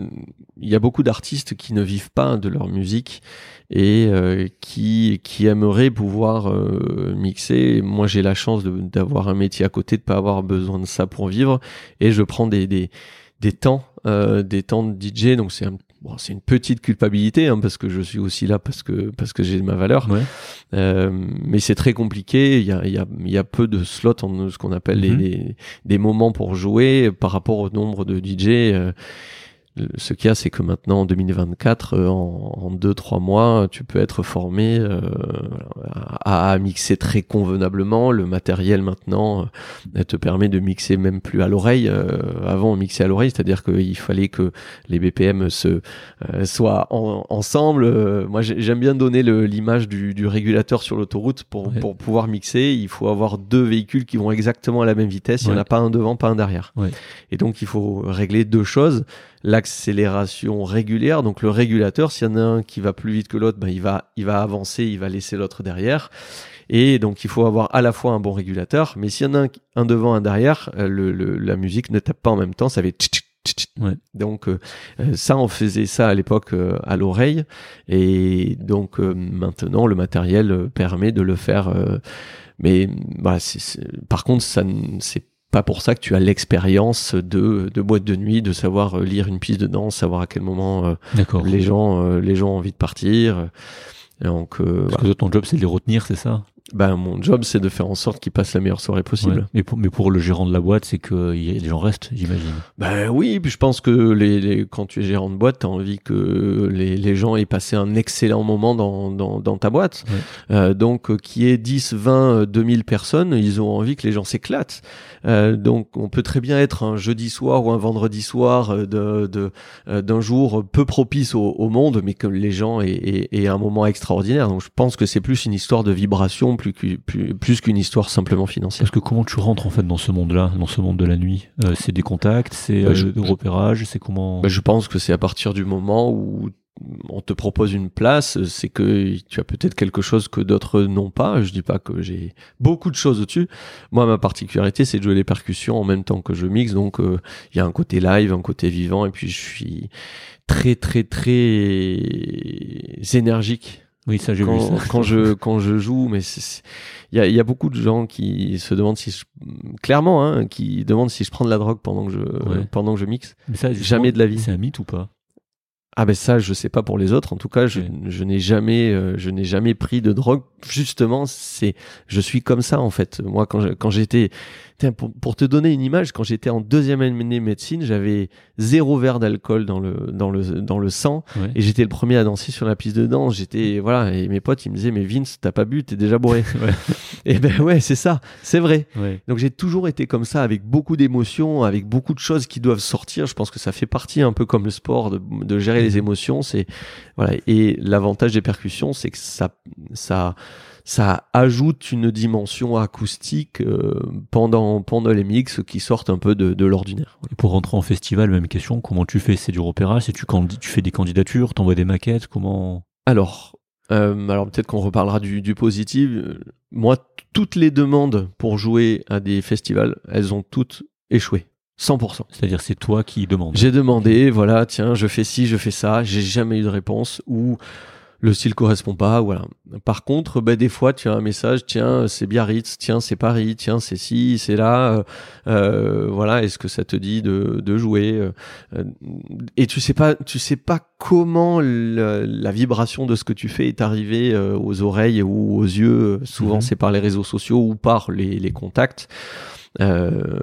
Il y a beaucoup d'artistes qui ne vivent pas de leur musique et euh, qui qui aimeraient pouvoir euh, mixer. Moi, j'ai la chance d'avoir un métier à côté, de pas avoir besoin de ça pour vivre, et je prends des des, des temps, euh, des temps de DJ. Donc c'est un Bon, c'est une petite culpabilité hein, parce que je suis aussi là parce que parce que j'ai ma valeur. Ouais. Euh, mais c'est très compliqué. Il y a, il y, a, il y a peu de slots, en ce qu'on appelle Mhm. les, des moments pour jouer par rapport au nombre de DJ. euh, ce qu'il y a, c'est que maintenant, en 2024, euh, en, en deux, trois mois, tu peux être formé euh, à, à mixer très convenablement. Le matériel, maintenant, euh, te permet de mixer même plus à l'oreille. Avant, on mixait à l'oreille, c'est-à-dire qu'il fallait que les BPM se soient en- ensemble. Moi, j'ai- j'aime bien donner l'image du, du régulateur sur l'autoroute. Pour, Ouais. pour pouvoir mixer, il faut avoir deux véhicules qui vont exactement à la même vitesse. Il n'y en a pas un devant, pas un derrière. Ouais. Et donc, il faut régler deux choses l'accélération régulière. Donc le régulateur, s'il y en a un qui va plus vite que l'autre, ben, il, va, il va avancer, il va laisser l'autre derrière. Et donc il faut avoir à la fois un bon régulateur, mais s'il y en a un, un devant, un derrière, euh, le, le, la musique ne tape pas en même temps, ça fait Ouais. donc euh, euh, ça, on faisait ça à l'époque euh, à l'oreille, et donc euh, maintenant le matériel euh, permet de le faire. euh, mais voilà, c'est- par contre, ça, c'est pas pour ça que tu as l'expérience de, de boîte de nuit, de savoir euh, lire une piste de danse, savoir à quel moment euh, les gens, euh, les gens ont envie de partir. Donc, euh, Parce que ton job, c'est de les retenir, c'est ça? Ben, mon job, c'est de faire en sorte qu'ils passent la meilleure soirée possible. Ouais. Mais, pour, mais pour le gérant de la boîte, c'est que les gens restent, j'imagine. Ben oui, puis je pense que les, les- quand tu es gérant de boîte, tu as envie que les, les gens aient passé un excellent moment dans, dans, dans ta boîte. Ouais. Euh, donc, euh, qui est 10, 20, euh, 2000 personnes, ils ont envie que les gens s'éclatent. Euh, donc, on peut très bien être un jeudi soir ou un vendredi soir euh, de, de, euh, d'un jour peu propice au, au monde, mais que les gens aient, aient- aient un moment extraordinaire. Donc, je pense que c'est plus une histoire de vibration plus, qu'u- plus, plus qu'une histoire simplement financière. Parce que comment tu rentres en fait dans ce monde-là, dans ce monde de la nuit? Euh, C'est des contacts, c'est Bah, euh, repérage, c'est comment? Bah, je pense que c'est à partir du moment où on te propose une place, c'est que tu as peut-être quelque chose que d'autres n'ont pas. Je dis pas que j'ai beaucoup de choses au-dessus. Moi, ma particularité, c'est de jouer les percussions en même temps que je mixe. Donc, euh, il y a un côté live, un côté vivant, et puis je suis très, très, très énergique Oui, ça j'ai vu ça. quand je quand je joue mais il y a, il y a beaucoup de gens qui se demandent si je, clairement hein, qui demandent si je prends de la drogue pendant que je Ouais. pendant que je mixe Mais ça, jamais de la vie. C'est un mythe ou pas? Ah ben ça je sais pas pour les autres en tout cas je, je n'ai jamais euh, je n'ai jamais pris de drogue justement c'est je suis comme ça en fait moi quand je- quand j'étais pour, pour te donner une image quand j'étais en deuxième année médecine j'avais zéro verre d'alcool dans le dans le dans le sang Ouais. et j'étais le premier à danser sur la piste de danse j'étais voilà et mes potes ils me disaient mais Vince t'as pas bu t'es déjà bourré Ouais. et ben ouais c'est ça c'est vrai Ouais. donc j'ai toujours été comme ça, avec beaucoup d'émotions, avec beaucoup de choses qui doivent sortir. Je pense que ça fait partie un peu comme le sport de, de gérer les émotions. C'est voilà. Et l'avantage des percussions, c'est que ça ça ça ajoute une dimension acoustique euh, pendant pendant les mix qui sortent un peu de, de l'ordinaire. Et pour rentrer en festival, même question, comment tu fais? C'est du repérage C'est tu, tu fais des candidatures, t'envoies des maquettes Comment? Alors, euh, alors peut-être qu'on reparlera du, du positif. Euh, Moi, toutes les demandes pour jouer à des festivals, elles ont toutes échoué, 100%. C'est-à-dire c'est toi qui demandes. J'ai demandé, voilà, tiens, je fais ci, je fais ça, j'ai jamais eu de réponse ou le style correspond pas, voilà. Par contre, ben, des fois, tu as un message, tiens, c'est Biarritz, tiens, c'est Paris, tiens, c'est ci, c'est là, euh, euh, voilà, est-ce que ça te dit de, de jouer euh, euh, Et tu sais pas, tu sais pas comment le- la vibration de ce que tu fais est arrivée euh, aux oreilles ou aux yeux. Souvent, Mhm. c'est par les réseaux sociaux ou par les, les contacts. Euh,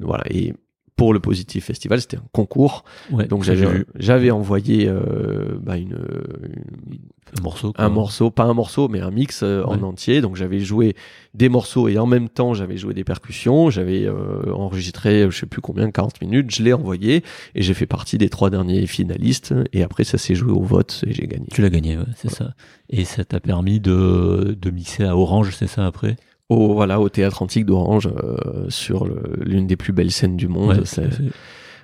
voilà, et pour le Positif Festival, c'était un concours. Ouais, Donc j'avais envoyé euh, bah, une, une- un morceau. quoi. un morceau, pas un morceau, mais un mix euh, en entier. Donc j'avais joué des morceaux et en même temps j'avais joué des percussions. J'avais euh, enregistré, je sais plus combien, 40 minutes. Je l'ai envoyé et j'ai fait partie des trois derniers finalistes. Et après ça s'est joué au vote et j'ai gagné. Tu l'as gagné, ouais, c'est ça. Et ça t'a permis de, de mixer à Orange, c'est ça après? Au voilà au théâtre antique d'Orange euh, sur l'une des plus belles scènes du monde. Ouais, C'est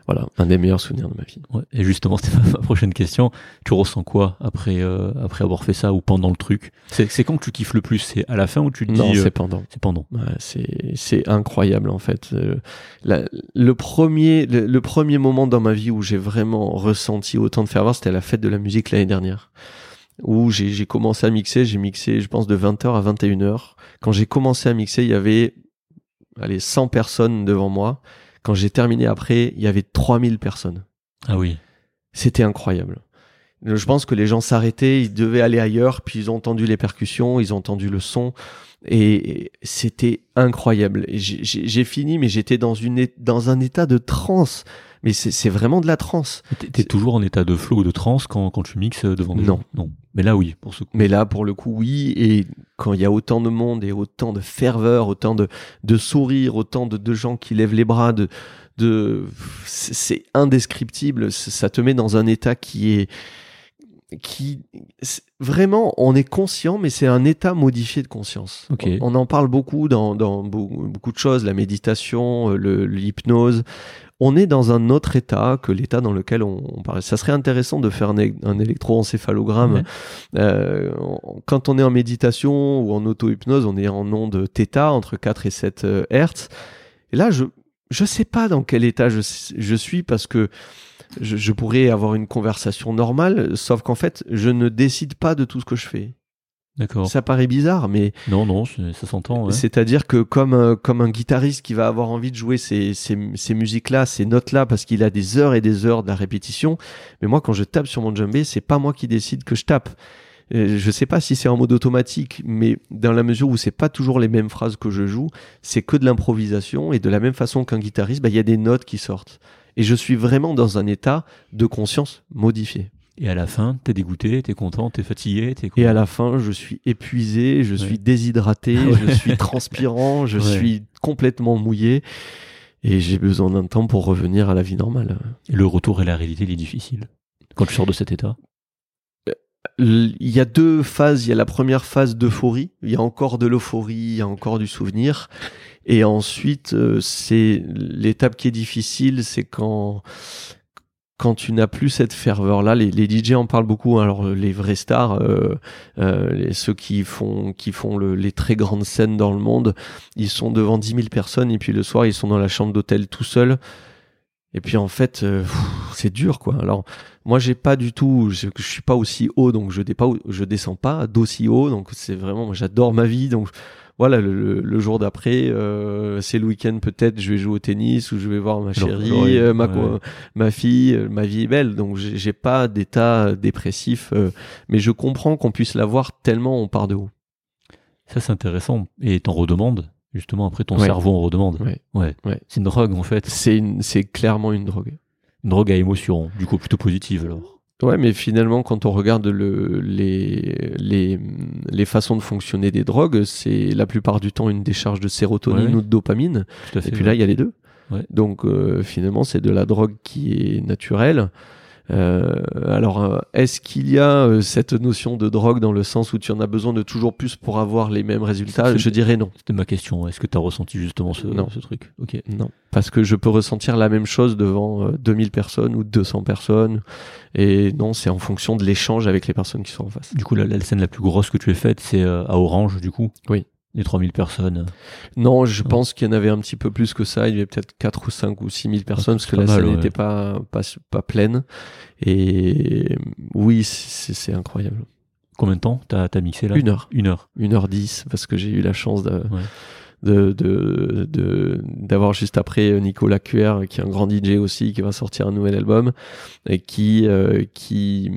voilà un des meilleurs souvenirs de ma vie. Ouais. Et justement, c'était ma, prochaine question. Tu ressens quoi après, euh, après avoir fait ça ou pendant le truc? C'est quand que tu kiffes le plus? C'est à la fin où tu te Non, dis. euh, c'est pendant. c'est pendant? Ouais, c'est c'est incroyable en fait. Euh, la- le premier le, le premier moment dans ma vie où j'ai vraiment ressenti autant de ferveur, c'était à la fête de la musique l'année dernière. Où j'ai commencé à mixer, j'ai mixé je pense de 20h à 21h. Quand j'ai commencé à mixer, il y avait allez 100 personnes devant moi. Quand j'ai terminé après, il y avait 3000 personnes. Ah oui. C'était incroyable. Je pense que les gens s'arrêtaient, ils devaient aller ailleurs, puis ils ont entendu les percussions, ils ont entendu le son, et c'était incroyable. J'ai fini, mais j'étais dans, une dans un état de transe. Mais c'est vraiment de la transe. T'es- toujours en état de flow ou de transe quand, quand tu mixes devant des Non. gens? Non. Mais là, oui, pour ce coup. Mais là, pour le coup, oui. Et quand il y a autant de monde et autant de ferveur, autant de, de sourires, autant de, de gens qui lèvent les bras, de, de, c'est indescriptible. Ça te met dans un état qui est, qui, vraiment, on est conscient, mais c'est un état modifié de conscience. On, on en parle beaucoup dans, dans beaucoup, de choses, la méditation, euh, l'hypnose. On est dans un autre état que l'état dans lequel on, on parle. Ça serait intéressant de faire un, électroencéphalogramme. Ouais. Euh, on- quand on est en méditation ou en auto-hypnose, on est en onde θ entre 4 et 7 euh, Hertz. Et là, je je sais pas dans quel état je, je suis parce que je, je pourrais avoir une conversation normale, sauf qu'en fait, je ne décide pas de tout ce que je fais. D'accord. Ça paraît bizarre, mais Non, non, ça s'entend. ouais. c'est-à-dire que comme, un- comme un guitariste qui va avoir envie de jouer ces, ces, ces musiques-là, ces notes-là, parce qu'il a des heures et des heures de la répétition, mais moi, quand je tape sur mon djembé, c'est pas moi qui décide que je tape. Euh, Je sais pas si c'est en mode automatique, mais dans la mesure où c'est pas toujours les mêmes phrases que je joue, c'est que de l'improvisation et de la même façon qu'un guitariste, bah, il y a des notes qui sortent. Et je suis vraiment dans un état de conscience modifié. Et à la fin, t'es dégoûté, t'es content, t'es fatigué, t'es Et à la fin, je suis épuisé, je Ouais. suis déshydraté, Ouais. je suis transpirant, je Ouais. suis complètement mouillé. Et j'ai besoin d'un temps pour revenir à la vie normale. Et le retour à la réalité, il est difficile. Quand tu sors de cet état? L- Il y a deux phases. Il y a la première phase d'euphorie. Il y a encore de l'euphorie, il y a encore du souvenir. Et ensuite, euh, c'est l'étape qui est difficile, c'est quand quand tu n'as plus cette ferveur-là. Les, DJ en parlent beaucoup. hein. Alors euh, les vrais stars, euh, euh, ceux qui font les très grandes scènes dans le monde, ils sont devant 10 000 personnes et puis le soir ils sont dans la chambre d'hôtel tout seuls. Et puis en fait, c'est dur quoi. Alors moi j'ai pas du tout, je, je suis pas aussi haut donc je, descends pas d'aussi haut donc c'est vraiment, j'adore ma vie donc voilà le, jour d'après euh, c'est le week-end peut-être je vais jouer au tennis ou je vais voir ma chérie, euh, ma, ouais. ma fille, euh, ma vie est belle donc j'ai pas d'état dépressif mais je comprends qu'on puisse l'avoir tellement on part de haut. Ça, c'est intéressant. Et t'en redemandes. Justement, après, ton Ouais. cerveau en redemande. Ouais. Ouais. C'est une drogue, en fait. C'est clairement une drogue. Une drogue à émotion. Du coup, plutôt positive, alors. Ouais, mais finalement, quand on regarde le, les, les, les façons de fonctionner des drogues, c'est la plupart du temps une décharge de sérotonine Ouais. ou de dopamine. Fait. Et puis là, il y a les deux. Ouais. Donc euh, finalement, c'est de la drogue qui est naturelle. Euh, alors, euh, est-ce qu'il y a euh, cette notion de drogue dans le sens où tu en as besoin de toujours plus pour avoir les mêmes résultats? Je dirais non. C'était ma question. Est-ce que t'as ressenti justement ce, Non. ce truc? Ok. Non. Parce que je peux ressentir la même chose devant euh, 2000 personnes ou 200 personnes. Et non, c'est en fonction de l'échange avec les personnes qui sont en face. Du coup, la, la scène la plus grosse que tu aies faite, c'est euh, à Orange, du coup? Oui. Les 3000 personnes. Non, je Ouais. pense qu'il y en avait un petit peu plus que ça. Il y avait peut-être 4 ou 5 ou 6 000 personnes parce que la ouais. n'était pas, pas, pas pleine. Et oui, c'est c'est incroyable. Combien de temps t'as as mixé là? Une heure. Une heure. Une heure dix parce que j'ai eu la chance de, Ouais. De, de, de- d'avoir juste après Nicolas QR qui est un grand DJ aussi qui va sortir un nouvel album et qui euh, qui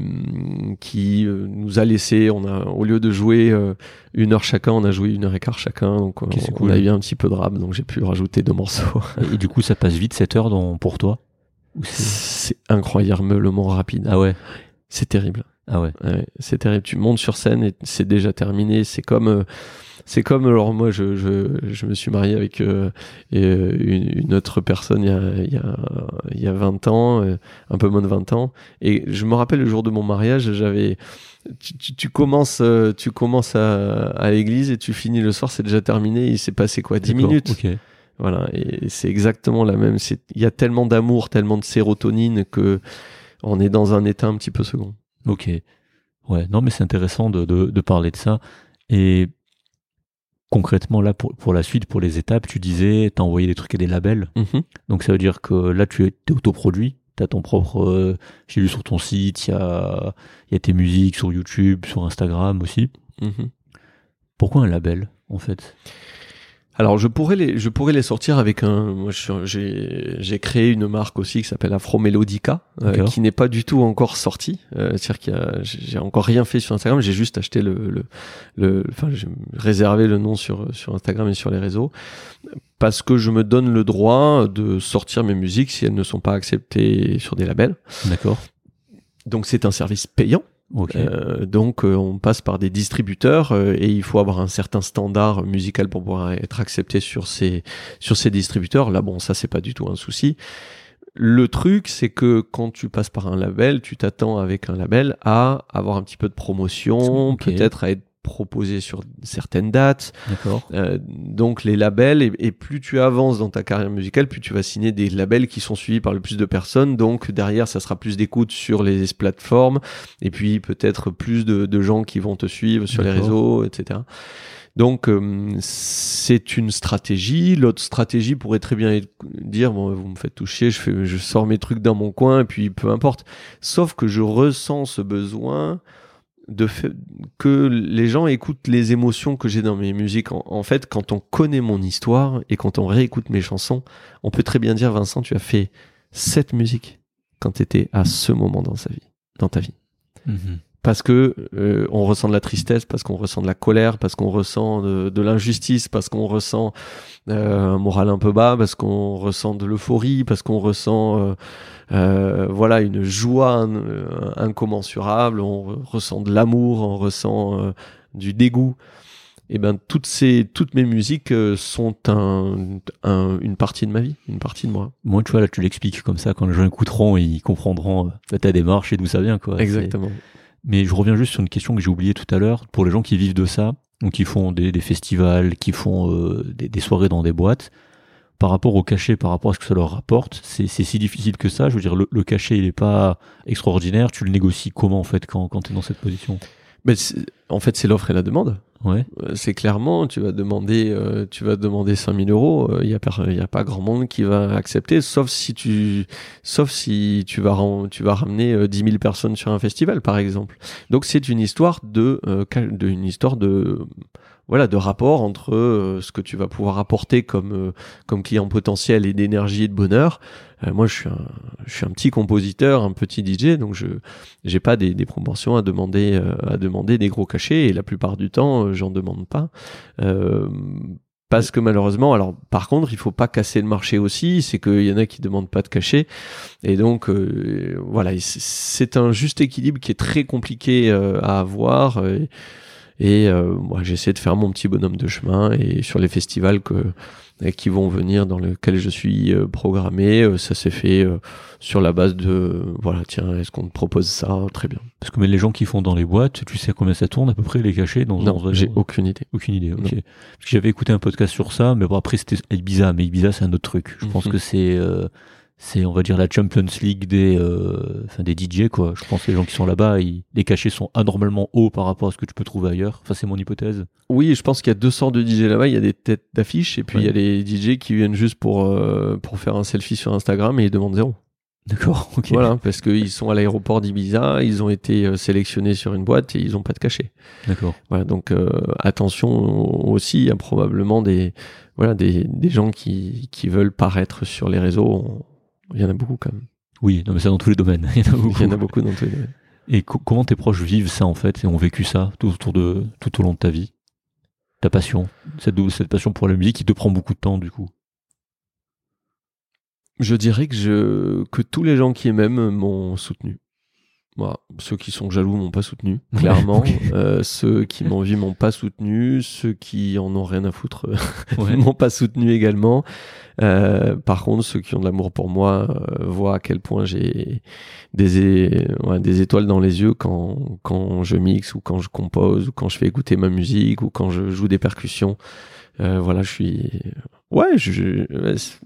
qui euh, nous a laissé on a au lieu de jouer euh, une heure chacun on a joué une heure et quart chacun donc on, on a eu un petit peu de rap donc j'ai pu rajouter deux morceaux Et, et du coup, ça passe vite 7 heures dans, pour toi c'est- c'est incroyablement rapide Ah ouais c'est terrible Ah ouais. Ouais, c'est terrible. Tu montes sur scène et c'est déjà terminé. C'est comme, euh, c'est comme. Alors moi, je, je, je me suis marié avec euh, euh, une, une autre personne il y a, il y a, il y a 20 ans, euh, un peu moins de 20 ans. Et je me rappelle le jour de mon mariage, j'avais. Tu, tu, tu commences, tu commences à, à l'église et tu finis le soir, c'est déjà terminé. Il s'est passé quoi, 10 D'accord, minutes? Voilà, et c'est exactement la même. Il y a tellement d'amour, tellement de sérotonine que on est dans un état un petit peu second. Ok. Ouais, non, mais c'est intéressant de, de, de parler de ça. Et concrètement, là, pour, pour la suite, pour les étapes, tu disais, t'as envoyé des trucs à des labels. Mhm. Donc ça veut dire que là, tu es autoproduit. T'as ton propre. euh, J'ai lu sur ton site, il y a, il y a tes musiques sur YouTube, sur Instagram aussi. Mhm. Pourquoi un label, en fait? Alors je pourrais les, je pourrais les sortir avec un. Moi, j'ai, j'ai créé une marque aussi qui s'appelle Afro Melodica, euh, qui n'est pas du tout encore sortie. Euh, C'est-à-dire qu'il y a, j'ai j'ai encore rien fait sur Instagram. J'ai juste acheté le, le, le- enfin, j'ai réservé le nom sur sur Instagram et sur les réseaux parce que je me donne le droit de sortir mes musiques si elles ne sont pas acceptées sur des labels. D'accord. Donc c'est un service payant. Ok. Euh, donc euh, on passe par des distributeurs euh, et il faut avoir un certain standard musical pour pouvoir être accepté sur ces sur ces distributeurs. Là bon ça c'est pas du tout un souci. Le truc c'est que quand tu passes par un label, tu t'attends avec un label à avoir un petit peu de promotion, peut-être à être proposé sur certaines dates. D'accord. Euh, donc les labels, et, et plus tu avances dans ta carrière musicale, plus tu vas signer des labels qui sont suivis par le plus de personnes. Donc derrière, ça sera plus d'écoute sur les plateformes, et puis peut-être plus de, de gens qui vont te suivre sur les réseaux, etc. Donc euh, c'est une stratégie. L'autre stratégie pourrait très bien être dire bon, vous me faites toucher, je fais, je sors mes trucs dans mon coin et puis peu importe. Sauf que je ressens ce besoin de fait, que les gens écoutent les émotions que j'ai dans mes musiques. En, en fait, quand on connaît mon histoire et quand on réécoute mes chansons, on peut très bien dire Vincent, tu as fait cette musique quand tu étais à ce moment dans sa vie, dans ta vie Mhm. parce que euh, on ressent de la tristesse, parce qu'on ressent de la colère, parce qu'on ressent de, de l'injustice, parce qu'on ressent euh, un moral un peu bas, parce qu'on ressent de l'euphorie, parce qu'on ressent euh, euh, voilà une joie euh, incommensurable, on re- ressent de l'amour, on ressent euh, du dégoût. Et ben toutes ces toutes mes musiques sont un, un- une partie de ma vie, une partie de moi. Moi, tu vois, là, tu l'expliques comme ça, quand les gens écouteront, ils comprendront ta démarche et d'où ça vient, quoi. Exactement. Mais je reviens juste sur une question que j'ai oubliée tout à l'heure. Pour les gens qui vivent de ça, donc qui font des, des festivals, qui font euh, des, des soirées dans des boîtes, par rapport au cachet, par rapport à ce que ça leur rapporte, c'est si difficile que ça. Je veux dire, le, le cachet, il est pas extraordinaire. Tu le négocies comment, en fait, quand, quand tu es dans cette position? Mais en fait, c'est l'offre et la demande. Ouais. Euh, c'est clairement, tu vas demander, euh, tu vas demander 5000 euros. Il n'y a, a pas grand monde qui va accepter, sauf si tu, sauf si tu vas, tu vas ramener euh, 10 000 personnes sur un festival, par exemple. Donc c'est une histoire de, euh, de une histoire de, voilà, de rapport entre euh, ce que tu vas pouvoir apporter comme, euh, comme client potentiel et d'énergie et de bonheur. Euh, moi, je suis un, je suis un petit compositeur, un petit DJ, donc je, j'ai pas des, des proportions à demander, euh, à demander des gros cachets et la plupart du temps, euh, j'en demande pas. Parce que malheureusement, alors par contre, il faut pas casser le marché aussi, c'est qu'il y en a qui demandent pas de cachet. Et donc, voilà, c'est- un juste équilibre qui est très compliqué à avoir. Et euh, moi, j'essaie de faire mon petit bonhomme de chemin et sur les festivals que, euh, qui vont venir dans lesquels je suis euh, programmé, euh, ça s'est fait euh, sur la base de voilà, tiens, est-ce qu'on te propose ça? Très bien. Parce que mais les gens qui font dans les boîtes, tu sais combien ça tourne à peu près les cachets dans Non, j'ai aucune idée. Aucune idée, ok. J'avais écouté un podcast sur ça, mais bon, après c'était Ibiza, mais Ibiza c'est un autre truc. Je pense Mhm. que c'est, euh, c'est, on va dire, la Champions League des, euh, enfin, des DJ, quoi. Je pense que les gens qui sont là-bas, ils- les cachets sont anormalement hauts par rapport à ce que tu peux trouver ailleurs. Enfin, c'est mon hypothèse. Oui, je pense qu'il y a deux sortes de DJ là-bas. Il y a des têtes d'affiche et puis Ouais. il y a les DJ qui viennent juste pour, euh, pour faire un selfie sur Instagram et ils demandent zéro. D'accord, ok. Voilà, parce qu'ils sont à l'aéroport d'Ibiza, ils ont été euh, sélectionnés sur une boîte et ils n'ont pas de cachet. D'accord. Voilà, donc euh, attention aussi, il y a probablement des, voilà, des, des gens qui, qui veulent paraître sur les réseaux. Il y en a beaucoup quand même. Oui, non, mais c'est dans tous les domaines. Il y en a beaucoup. Il y en a beaucoup dans tous les domaines. Et co- comment tes proches vivent ça, en fait, et ont vécu ça tout autour de, tout au long de ta vie? Ta passion. Cette, cette passion pour la musique qui te prend beaucoup de temps, du coup. Je dirais que, je, que tous les gens qui m'aiment m'ont soutenu. Voilà. Ceux qui sont jaloux m'ont pas soutenu, clairement. Euh, ceux qui m'envient m'ont pas soutenu. Ceux qui en ont rien à foutre Ouais. m'ont pas soutenu également. Euh, par contre, ceux qui ont de l'amour pour moi euh, voient à quel point j'ai des, ouais, des étoiles dans les yeux quand, quand je mixe ou quand je compose ou quand je fais écouter ma musique ou quand je joue des percussions. Euh, voilà, je suis. Ouais,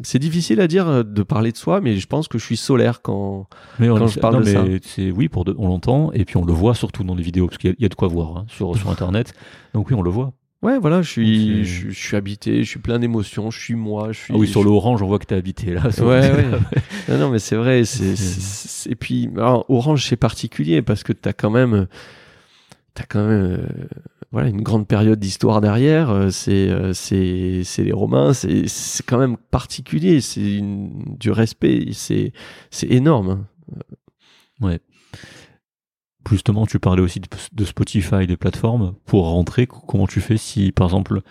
c'est difficile à dire euh, de parler de soi, mais je pense que je suis solaire quand. Mais on, Quand je parle non, de mais oui, pour de- on l'entend et puis on le voit surtout dans les vidéos parce qu'il y, a- il y a de quoi voir hein, sur sur internet. Donc oui, on le voit. Ouais, voilà, je suis, Donc, c'est- je, je suis habité, je suis plein d'émotions, je suis moi, je suis. Ah oui, sur je- le orange, on voit que t'es habité là. Ouais, ouais. Non, non, mais c'est vrai. C'est, et puis, alors, Orange, c'est particulier parce que t'as quand même, t'as quand même, euh, voilà, une grande période d'histoire derrière. euh, C'est, euh, c'est, c'est les Romains. C'est, quand même particulier. C'est du respect. C'est, c'est énorme. hein. Ouais. Justement, tu parlais aussi de, de Spotify, des plateformes. Pour rentrer, comment tu fais si, par exemple,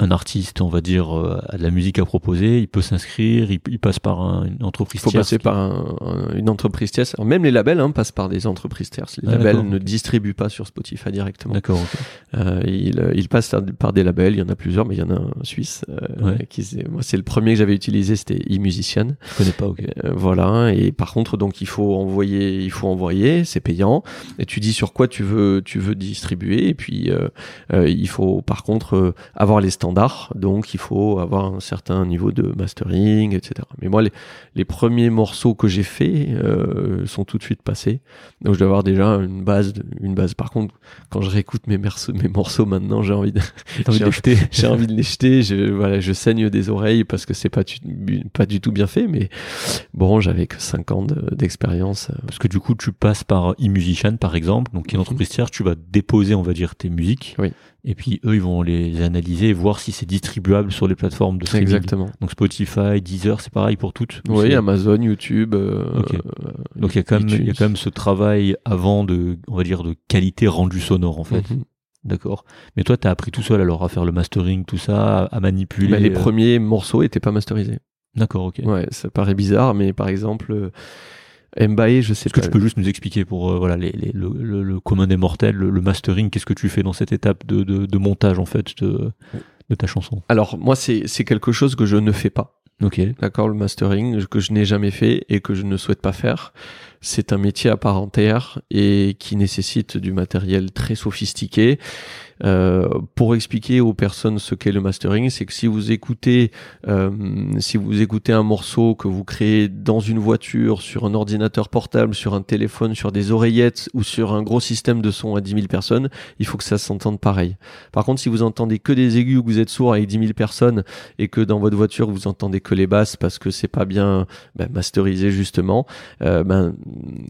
un artiste, on va dire, euh, a de la musique à proposer, il peut s'inscrire, il, il passe par un- une entreprise Il faut tierce passer qui- par un- un- une entreprise tierce. Alors, même les labels hein, passent par des entreprises tierces. Les Ah, labels ne distribuent pas sur Spotify directement. D'accord, ok. Euh, ils, euh, ils passent par des labels. Il y en a plusieurs, mais il y en a un suisse. euh, Ouais. qui, moi, c'est le premier que j'avais utilisé, c'était eMusician. Je connais pas, ok. Euh, voilà. Et par contre, donc il faut envoyer, il faut envoyer, c'est payant. Et tu dis sur quoi tu veux, tu veux distribuer. Et puis il faut par contre euh, avoir les standards. Donc il faut avoir un certain niveau de mastering, etc. Mais moi, les, les premiers morceaux que j'ai faits euh, sont tout de suite passés. Donc je dois avoir déjà une base, une base. Par contre, quand je réécoute mes, morceaux, mes morceaux maintenant, j'ai envie de, envie les jeter j'ai envie de les jeter. Je, voilà, je saigne des oreilles parce que c'est pas, du- pas du tout bien fait. Mais bon, j'avais que 5 ans de- d'expérience. euh, Parce que du coup, tu passes par eMusician, par exemple, donc qui est une Mhm. entreprise tierce, tu vas déposer, on va dire, tes musiques. Oui. Et puis, eux, ils vont les analyser et voir si c'est distribuable sur les plateformes de streaming. Exactement. Donc Spotify, Deezer, c'est pareil pour toutes. Ou Oui, Amazon, YouTube. euh, Ok. euh, Donc il y a quand même, il y a quand même ce travail avant de, on va dire, de qualité rendue sonore en fait. Mhm. D'accord. Mais toi, t'as appris tout seul alors à faire le mastering, tout ça, à, manipuler. Bah, les euh, premiers morceaux étaient pas masterisés. D'accord, ok. Ouais, ça paraît bizarre, mais par exemple, Mbaye, je sais Est-ce que pas. tu peux juste nous expliquer pour euh, voilà les, les- le, le- le commun des mortels, le, le mastering, qu'est-ce que tu fais dans cette étape de, de, de montage en fait de, de ta chanson? Alors moi, c'est c'est quelque chose que je ne fais pas. Ok. D'accord, le mastering que je n'ai jamais fait et que je ne souhaite pas faire. C'est un métier à part entière et qui nécessite du matériel très sophistiqué. Euh, pour expliquer aux personnes ce qu'est le mastering, c'est que si vous écoutez, euh, si vous écoutez un morceau que vous créez dans une voiture, sur un ordinateur portable, sur un téléphone, sur des oreillettes ou sur un gros système de son à 10 000 personnes, il faut que ça s'entende pareil. Par contre, si vous entendez que des aigus ou que vous êtes sourd avec 10 000 personnes et que dans votre voiture vous entendez que les basses parce que c'est pas bien ben, masterisé justement, euh, ben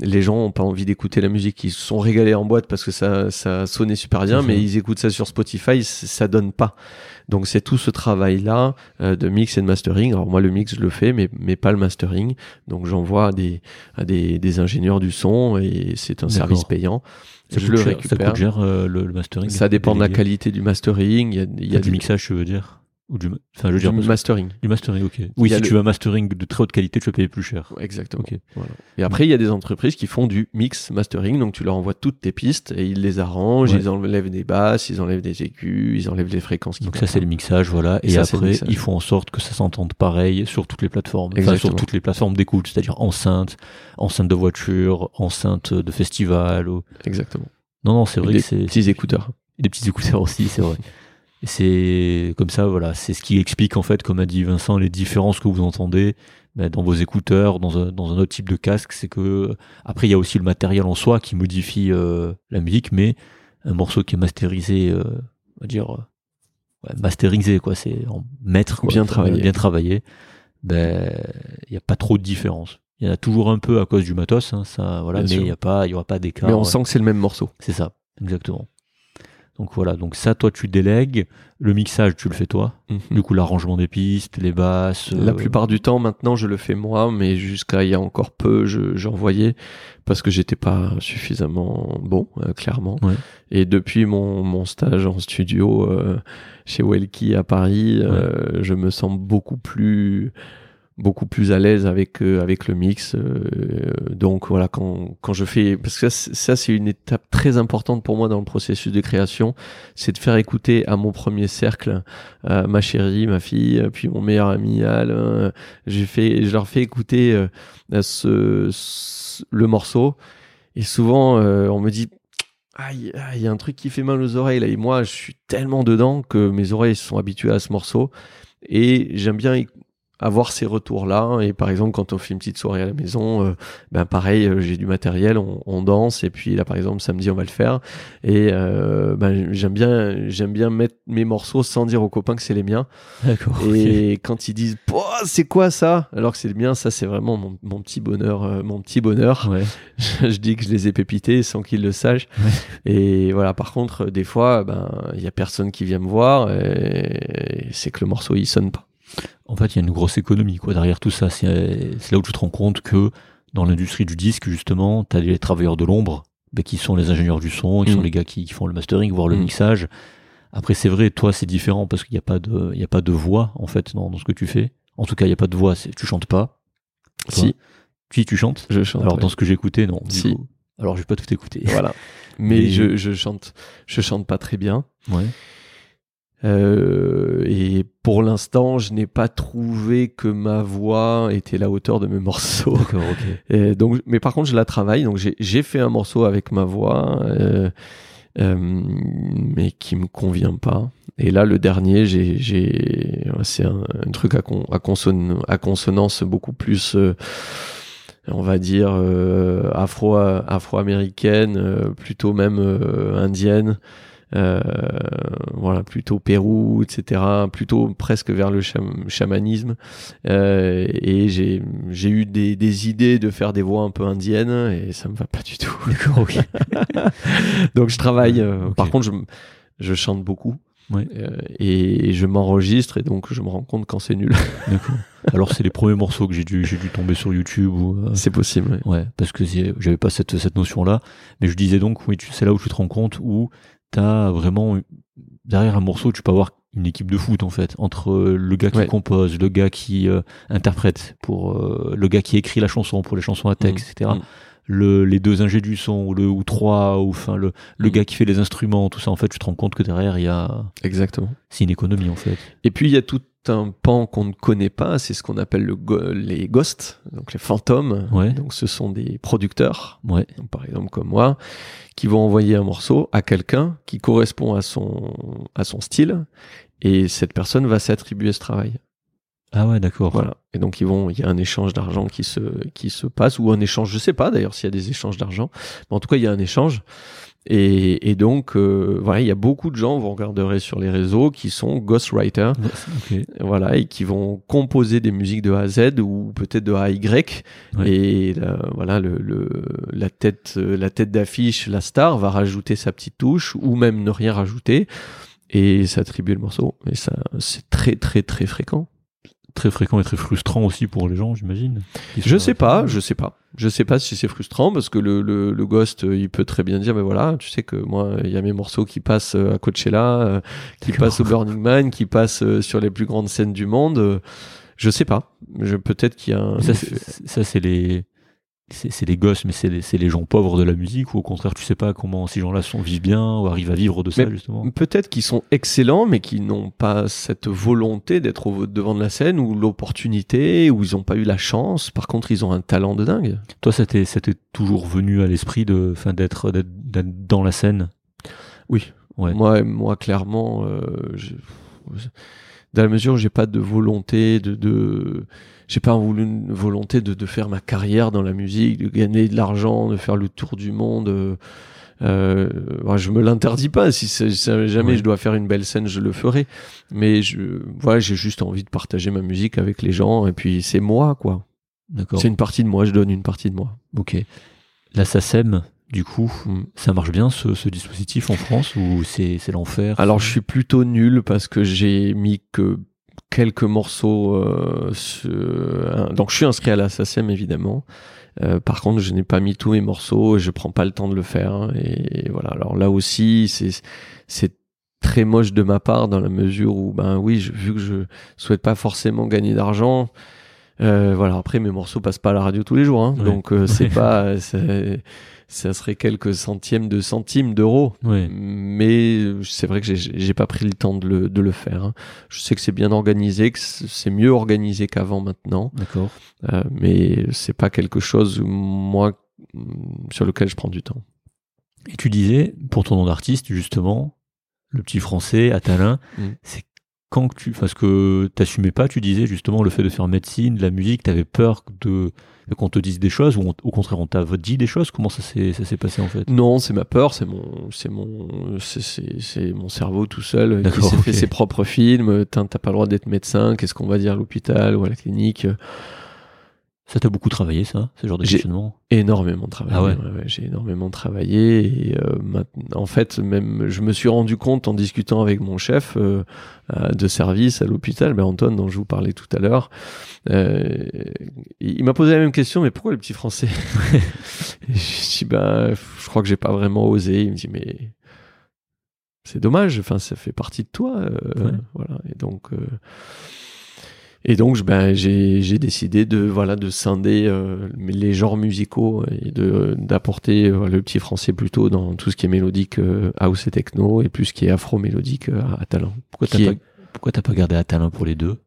les gens ont pas envie d'écouter la musique. Ils se sont régalés en boîte parce que ça ça sonnait super bien, Mhm. mais ils écoutent ça sur Spotify, ça donne pas. Donc c'est tout ce travail là de mix et de mastering. Alors moi le mix je le fais, mais mais pas le mastering. Donc j'envoie à des à des, des ingénieurs du son et c'est un service payant. Ça je le cher, ça récupère. coûte cher euh, le, le mastering. Ça dépend de la qualité du mastering. Il y a, il y a du mixage, tu veux dire? Ou du, enfin, je veux du dire parce que- mastering. du mastering, ok. Oui, si le- tu veux un mastering de très haute qualité, tu vas payer plus cher. Exactement. Voilà. Et après, il y a des entreprises qui font du mix mastering, donc tu leur envoies toutes tes pistes et ils les arrangent, Ouais. ils enlèvent des basses, ils enlèvent des aigus, ils enlèvent les fréquences. qui Donc ça c'est le mixage, voilà. Et ça, après, ils font en sorte que ça s'entende pareil sur toutes les plateformes. Enfin, Exactement. sur toutes les plateformes d'écoute, c'est-à-dire enceinte, enceinte de voiture, enceinte de festival. ou- Exactement. Non, non, c'est vrai des que c'est petits écouteurs. des petits écouteurs aussi, c'est vrai. Et c'est comme ça, voilà, c'est ce qui explique en fait, comme a dit Vincent, les différences que vous entendez ben, dans vos écouteurs, dans un, dans un autre type de casque. C'est que après, il y a aussi le matériel en soi qui modifie euh, la musique, mais un morceau qui est masterisé, euh, on va dire, euh, ouais, masterisé, quoi, c'est en maître, quoi, Bien travaillé. bien travaillé. Ben, il n'y a pas trop de différence. Il y en a toujours un peu à cause du matos, hein, ça, voilà, Bien mais il y a pas, il y aura pas d'écart. Mais on ouais. sent que c'est le même morceau. C'est ça, exactement. Donc voilà, donc ça, toi, tu délègues. Le mixage, tu le fais toi. Mhm. Du coup, l'arrangement des pistes, les basses. La euh, plupart du temps, maintenant, je le fais moi, mais jusqu'à il y a encore peu, je- j'envoyais parce que j'étais pas suffisamment bon, euh, clairement. Ouais. Et depuis mon, mon stage en studio euh, chez Welky à Paris, je me sens beaucoup plus beaucoup plus à l'aise avec euh, avec le mix euh, donc voilà quand quand je fais parce que ça, c'est une étape très importante pour moi dans le processus de création c'est de faire écouter à mon premier cercle euh, ma chérie ma fille euh, puis mon meilleur ami Al euh, j'ai fait je leur fais écouter euh, ce, ce- le morceau et souvent euh, on me dit ah, il y a un truc qui fait mal aux oreilles là. Et moi je suis tellement dedans que mes oreilles sont habituées à ce morceau et j'aime bien avoir ces retours là et par exemple quand on fait une petite soirée à la maison euh, ben pareil euh, j'ai du matériel on, on danse et puis là par exemple samedi on va le faire et euh, ben j'aime bien j'aime bien mettre mes morceaux sans dire aux copains que c'est les miens D'accord. et quand ils disent oh, c'est quoi ça? Alors que c'est le mien ça c'est vraiment mon, mon petit bonheur mon petit bonheur Ouais. je dis que je les ai pépités sans qu'ils le sachent. Et voilà, par contre, des fois, ben, il y a personne qui vient me voir et c'est que le morceau il sonne pas. En fait, il y a une grosse économie quoi derrière tout ça. C'est là où tu te rends compte que dans l'industrie du disque, justement, tu as les travailleurs de l'ombre, ben, qui sont les ingénieurs du son, qui Mm. sont les gars qui, qui font le mastering, voire le Mm. mixage. Après, c'est vrai, toi, c'est différent parce qu'il n'y a pas de, il y a pas de voix en fait dans, dans ce que tu fais. En tout cas, il n'y a pas de voix. Tu chantes pas. Toi Si, Puis tu chantes. je chante. Alors ouais. dans ce que j'ai écouté, non. du Si. coup. Alors je vais pas tout écouter. Voilà. Mais Mais- je, je chante, je chante pas très bien. Ouais. Euh, et pour l'instant, je n'ai pas trouvé que ma voix était la hauteur de mes morceaux. Et donc, mais par contre, je la travaille. Donc, j'ai- fait un morceau avec ma voix, euh, euh, mais qui me convient pas. Et là, le dernier, j'ai, c'est un, un truc à, con- à, conson- à consonance beaucoup plus, on va dire, euh, afro, afro-américaine, euh, plutôt même euh, indienne. Euh, voilà, plutôt Pérou, etc. Plutôt presque vers le cham- chamanisme. Euh, et j'ai j'ai eu des, des idées de faire des voix un peu indiennes et ça me va pas du tout. Donc je travaille. euh. Par contre, je, je chante beaucoup Ouais. euh, et je m'enregistre et donc je me rends compte quand c'est nul. Alors c'est les premiers morceaux que j'ai dû, j'ai dû tomber sur YouTube ou. euh, c'est possible. ouais. Ouais, parce que j'avais pas cette, cette notion-là. Mais je disais donc, oui, c'est là où tu te rends compte où vraiment, derrière un morceau, tu peux avoir une équipe de foot, en fait, entre euh, le gars qui Ouais. compose, le gars qui euh, interprète, pour euh, le gars qui écrit la chanson pour les chansons à texte, Mhm. etc. Le, les deux ingés du son, ou, le, ou trois, ou enfin le, le Mhm. gars qui fait les instruments, tout ça, en fait, tu te rends compte que derrière, il y a, Exactement. c'est une économie, en fait. Et puis il y a tout un pan qu'on ne connaît pas, c'est ce qu'on appelle le go- les ghosts, donc les fantômes. Ouais. Donc ce sont des producteurs Ouais, donc, par exemple comme moi, qui vont envoyer un morceau à quelqu'un qui correspond à son, à son style, et cette personne va s'attribuer ce travail. ah ouais, d'accord. Voilà. Et donc ils vont, il y a un échange d'argent qui se, qui se passe, ou un échange, je sais pas d'ailleurs s'il y a des échanges d'argent, mais en tout cas il y a un échange. Et, et donc euh, voilà, il y a beaucoup de gens, vous regarderez sur les réseaux, qui sont ghostwriters, voilà, et qui vont composer des musiques de A à Z ou peut-être de A à Y. Ouais. Et là, voilà, le, le- la tête, euh, la tête d'affiche, la star va rajouter sa petite touche ou même ne rien rajouter et s'attribuer le morceau. Et ça, c'est très très très fréquent. Très fréquent et très frustrant aussi pour les gens, j'imagine. Je sais pas, je sais pas. Je sais pas si c'est frustrant parce que le, le, le ghost, euh, il peut très bien dire, mais voilà, tu sais que moi, il y a mes morceaux qui passent euh, à Coachella, euh, qui passent au Burning Man, qui passent sur les plus grandes scènes du monde. Je sais pas. Je, peut-être qu'il y a un. Ça, c'est les, c'est les gosses, mais c'est les, gens pauvres de la musique, ou au contraire, tu sais pas comment ces gens-là sont, vivent bien, ou arrivent à vivre de ça, Mais- justement. Peut-être qu'ils sont excellents, mais qui n'ont pas cette volonté d'être devant de la scène ou l'opportunité, ou ils n'ont pas eu la chance. Par contre, ils ont un talent de dingue. Toi, ça t'est ça t'est toujours venu à l'esprit d'être, dans la scène? Oui. Ouais. Moi, moi, clairement, euh, dans la mesure où j'ai pas de volonté de, de j'ai pas voulu une volonté de, de faire ma carrière dans la musique, de gagner de l'argent, de faire le tour du monde. euh, ouais, je me l'interdis pas. Si jamais Ouais. je dois faire une belle scène, je le ferai. Mais je, voilà, j'ai juste envie de partager ma musique avec les gens. Et puis c'est moi, quoi. D'accord. C'est une partie de moi. Je donne une partie de moi. Ok. La SACEM, du coup, Mm. ça marche bien, ce, ce dispositif en France, ou c'est, c'est l'enfer Alors je suis plutôt nul parce que j'ai mis que quelques morceaux. euh, Donc je suis inscrit à la SACEM évidemment. Euh, par contre, je n'ai pas mis tous mes morceaux et je prends pas le temps de le faire. hein. Et voilà. Alors là aussi, c'est c'est très moche de ma part dans la mesure où, ben oui, je- vu que je souhaite pas forcément gagner d'argent. euh, voilà. Après, mes morceaux passent pas à la radio tous les jours, hein. Ouais. donc euh, c'est pas, ça serait quelques centièmes de centimes d'euros mais c'est vrai que j'ai- pas pris le temps de le, de le faire. hein. Je sais que c'est bien organisé, que c'est mieux organisé qu'avant maintenant, D'accord. euh, mais c'est pas quelque chose moi sur lequel je prends du temps. Et tu disais, pour ton nom d'artiste, justement, le petit français, Atalin, Mm. c'est quand que tu. Parce que t'assumais pas, tu disais justement le fait de faire médecine, de la musique, t'avais peur de qu'on te dise des choses, ou on- au contraire on t'a dit des choses Comment ça s'est passé en fait? Non, c'est ma peur, c'est mon, c'est mon, c'est- mon cerveau tout seul qui s'est fait ses propres films. T'as pas le droit d'être médecin. Qu'est-ce qu'on va dire à l'hôpital ou à la clinique? Ça t'a beaucoup travaillé, ça, ce genre de questionnement? énormément travaillé. Ah ouais. ouais, ouais, j'ai énormément travaillé et euh, maintenant- en fait même je me suis rendu compte en discutant avec mon chef euh, euh, de service à l'hôpital, ben Antoine dont je vous parlais tout à l'heure, euh, il m'a posé la même question, mais pourquoi le petit français? Je dis ben je crois que j'ai pas vraiment osé. Il me dit mais c'est dommage. Enfin, ça fait partie de toi. euh, Ouais. Voilà. Et donc, euh, et donc, ben, j'ai décidé de voilà de scinder euh, les genres musicaux et de d'apporter euh, le petit français plutôt dans tout ce qui est mélodique euh, house et techno et plus ce qui est afro mélodique euh, à talent. Pourquoi t'as pas, est- pourquoi t'as pas gardé Atalin pour les deux?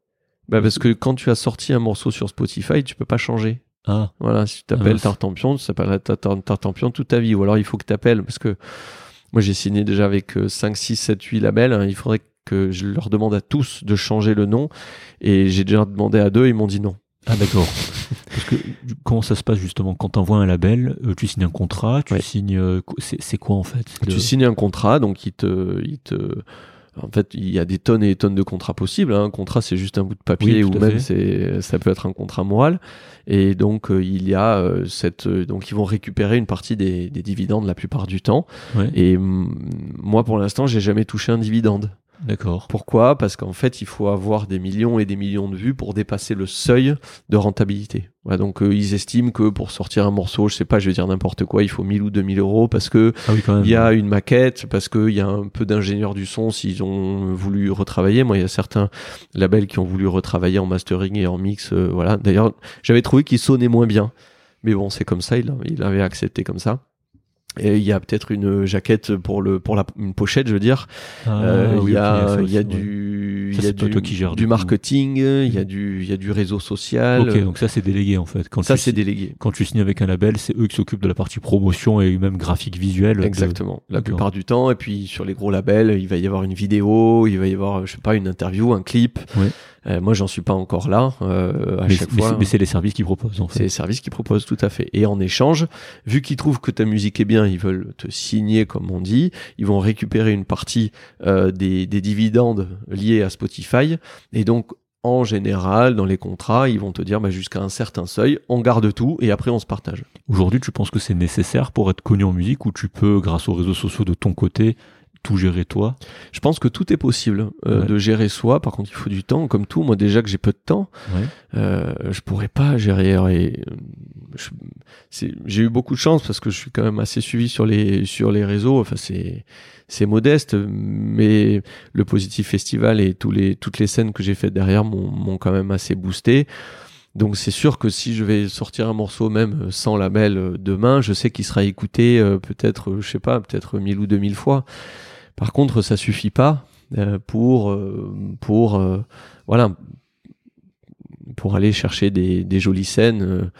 Bah parce que quand tu as sorti un morceau sur Spotify, tu peux pas changer. Ah, Voilà, si tu Ah, t'appelles mince. Tartampion, tu Tar- Tartampion toute ta vie. Ou alors il faut que tu appelles parce que moi j'ai signé déjà avec euh, 5, 6, 7, 8 labels. hein. Il faudrait que je leur demande à tous de changer le nom. Et j'ai déjà demandé à deux, ils m'ont dit non. ah d'accord. Parce que comment ça se passe justement quand t'envoies un label, euh, tu signes un contrat, tu Ouais. signes, euh, c'est c'est quoi en fait Le- Tu signes un contrat, donc il te, il te. En fait, il y a des tonnes et des tonnes de contrats possibles. hein. Un contrat, c'est juste un bout de papier Oui, ou même c'est, ça peut être un contrat moral. Et donc, euh, il y a euh, cette. euh, donc, ils vont récupérer une partie des, des dividendes la plupart du temps. Ouais, Et moi, pour l'instant, j'ai jamais touché un dividende. D'accord. Pourquoi? Parce qu'en fait, il faut avoir des millions et des millions de vues pour dépasser le seuil de rentabilité. Voilà, donc, euh, ils estiment que pour sortir un morceau, je sais pas, je vais dire n'importe quoi, il faut 1000 ou 2000 euros parce que Ah oui il y a une maquette, parce qu'il y a un peu d'ingénieurs du son s'ils ont voulu retravailler. Moi, il y a certains labels qui ont voulu retravailler en mastering et en mix. euh, voilà. D'ailleurs, j'avais trouvé qu'il sonnait moins bien. Mais bon, c'est comme ça, il, il avait accepté comme ça. Et il y a peut-être une jaquette pour le pour la une pochette, je veux dire. Ah, Euh, oui, il y a il y a du Ça, il y a du, toi qui gères, du marketing, il y a du il y a du réseau social. Ok, donc ça c'est délégué en fait. Quand ça c'est délégué. Quand tu signes avec un label, c'est eux qui s'occupent de la partie promotion et même graphique visuel. de- Exactement. La plupart du temps. Et puis sur les gros labels, il va y avoir une vidéo, il va y avoir, je sais pas, une interview, un clip. Ouais. Euh, moi, j'en suis pas encore là. euh, à Mais, chaque fois, c'est- mais c'est les services qu'ils proposent en c'est fait. les services qu'ils proposent tout à fait. Et en échange, vu qu'ils trouvent que ta musique est bien, ils veulent te signer, comme on dit. Ils vont récupérer une partie euh, des, des dividendes liés à Spotify. Et donc, en général, dans les contrats, ils vont te dire bah, jusqu'à un certain seuil, on garde tout et après on se partage. Aujourd'hui, tu penses que c'est nécessaire pour être connu en musique ou tu peux, grâce aux réseaux sociaux de ton côté, tout gérer toi Je pense que tout est possible euh, Ouais. de gérer soi. Par contre, il faut du temps, comme tout. Moi, déjà que j'ai peu de temps, Ouais. euh, je pourrais pas gérer. Et, euh, j'ai eu beaucoup de chance parce que je suis quand même assez suivi sur les sur les réseaux. Enfin, c'est c'est modeste, mais le Positif Festival et tous les toutes les scènes que j'ai faites derrière m'ont m'ont quand même assez boosté. Donc c'est sûr que si je vais sortir un morceau même euh, sans label euh, demain, je sais qu'il sera écouté euh, peut-être, je sais pas, peut-être 1000 ou 2000 fois. Par contre, ça suffit pas pour pour voilà pour aller chercher des, jolies scènes.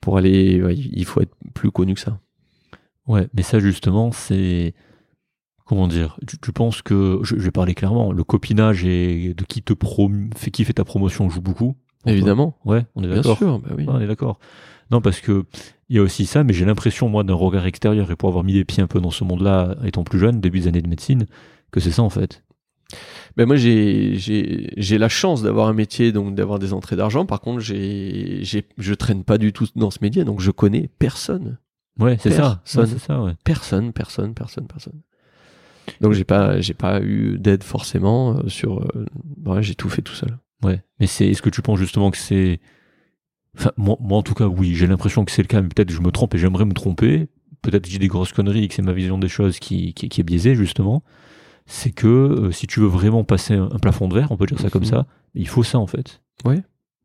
pour aller, il faut être plus connu que ça. Ouais, mais ça justement, c'est comment dire tu, tu penses que je, vais parler clairement, le copinage et de qui te prom fait qui fait ta promotion joue beaucoup. Évidemment, Ouais, on est bien d'accord. sûr, bah oui. Ouais, on est d'accord. Non, parce que il y a aussi ça, mais j'ai l'impression, moi, d'un regard extérieur et pour avoir mis les pieds un peu dans ce monde-là, étant plus jeune, début des années de médecine, que c'est ça en fait. Ben moi j'ai j'ai j'ai la chance d'avoir un métier donc d'avoir des entrées d'argent. Par contre j'ai j'ai je traîne pas du tout dans ce métier donc je connais personne, Ouais, c'est ça. Personne. Ouais, c'est ça, ouais. personne, personne, personne, personne. Donc j'ai pas j'ai pas eu d'aide forcément euh, sur. euh, ouais, j'ai tout fait tout seul. Ouais. Mais c'est, est-ce que tu penses justement que c'est, enfin, moi, moi, en tout cas, oui, j'ai l'impression que c'est le cas, mais peut-être que je me trompe et j'aimerais me tromper. Peut-être que j'ai des grosses conneries et que c'est ma vision des choses qui, qui, qui est biaisée, justement. C'est que euh, si tu veux vraiment passer un, un plafond de verre, on peut dire ça comme Mhm. ça, il faut ça en fait. Ouais.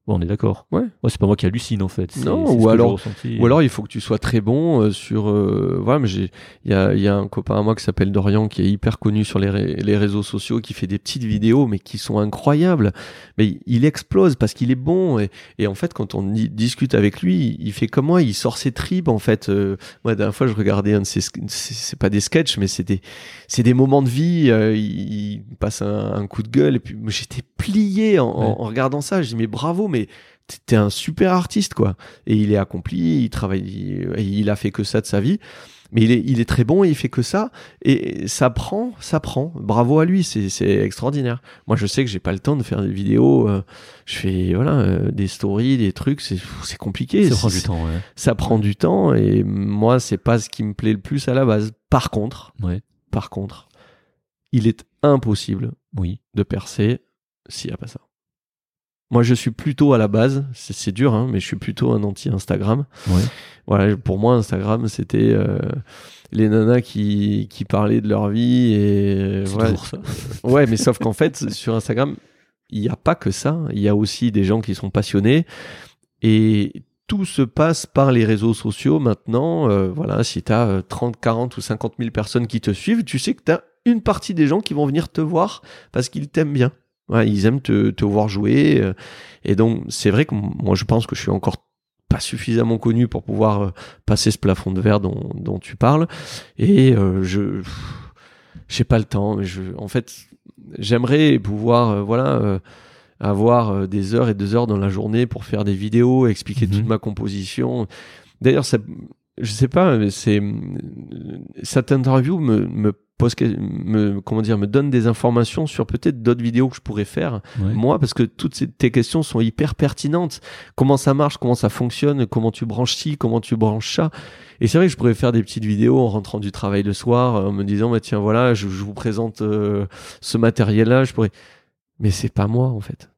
Bon, on est d'accord. Ouais. c'est pas moi qui hallucine en fait. Non, ou alors-. Ou alors il faut que tu sois très bon euh, sur. euh, voilà, mais j'ai il y a il y a un copain à moi qui s'appelle Dorian qui est hyper connu sur les ré- les réseaux sociaux qui fait des petites vidéos mais qui sont incroyables. Mais il, explose parce qu'il est bon et, et en fait quand on di- discute avec lui, il fait comme moi, il sort ses tripes en fait. Euh, moi la dernière fois je regardais un de ses c'est pas des sketchs mais c'est des c'est des moments de vie. il, passe un, un coup de gueule et puis j'étais plié en, en- Ouais. en regardant ça. Je dis mais bravo mais t'es- t'es un super artiste quoi et il est accompli, il travaille, il, il a fait que ça de sa vie, mais il est, il est très bon, il fait que ça, et ça prend, ça prend. Bravo à lui, c'est, extraordinaire. Moi, je sais que j'ai pas le temps de faire des vidéos, euh, je fais voilà euh, des stories, des trucs, c'est, compliqué. ça prend du temps, ouais. Ça prend du temps, et moi, c'est pas ce qui me plaît le plus à la base. Par contre, Ouais. par contre, il est impossible Oui. de percer s'il y a pas ça. Moi, je suis plutôt à la base, c'est dur, hein, mais je suis plutôt un anti-Instagram. Ouais. Voilà, pour moi, Instagram, c'était euh, les nanas qui, qui parlaient de leur vie et C'est voilà. toujours ça. Ouais, mais sauf qu'en fait, sur Instagram, il n'y a pas que ça. Il y a aussi des gens qui sont passionnés et tout se passe par les réseaux sociaux maintenant. Euh, voilà, si tu as 30, 40 ou 50 000 personnes qui te suivent, tu sais que tu as une partie des gens qui vont venir te voir parce qu'ils t'aiment bien. Ouais, ils aiment te, te voir jouer. euh, Et donc, c'est vrai que moi, je pense que je suis encore pas suffisamment connu pour pouvoir euh, passer ce plafond de verre dont, dont tu parles. Et euh, je j'ai pas le temps. mais Je, en fait, j'aimerais pouvoir, euh, voilà, euh, avoir des heures et des heures dans la journée pour faire des vidéos, expliquer toute ma composition. D'ailleurs, ça, je sais pas, mais c'est cette interview me, me pose, me, comment dire, me donne des informations sur peut-être d'autres vidéos que je pourrais faire Ouais. moi parce que toutes ces, tes questions sont hyper pertinentes. Comment ça marche, comment ça fonctionne, comment tu branches ci, comment tu branches ça. Et c'est vrai que je pourrais faire des petites vidéos en rentrant du travail le soir, euh, en me disant bah tiens voilà, je, je vous présente euh, ce matériel-là. Je pourrais, mais c'est pas moi en fait.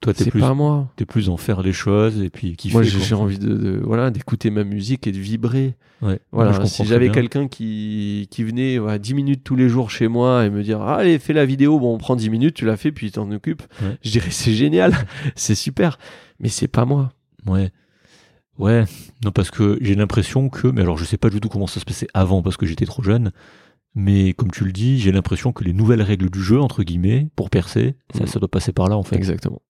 Toi, t'es plus, pas moi. t'es plus en faire les choses et puis kiffer. Moi j'ai envie de, de- voilà d'écouter ma musique et de vibrer. Ouais. Voilà, Moi, si j'avais quelqu'un qui, qui venait voilà, 10 minutes tous les jours chez moi et me dire ah, Allez, fais la vidéo, bon, on prend 10 minutes, tu la fais, puis tu t'en occupes, Ouais. je dirais C'est génial, c'est super, mais c'est pas moi. Ouais. Ouais, non parce que j'ai l'impression que, mais alors je sais pas du tout comment ça se passait avant parce que j'étais trop jeune, mais comme tu le dis, j'ai l'impression que les nouvelles règles du jeu entre guillemets pour percer, ça, Mm. ça doit passer par là en fait. Exactement.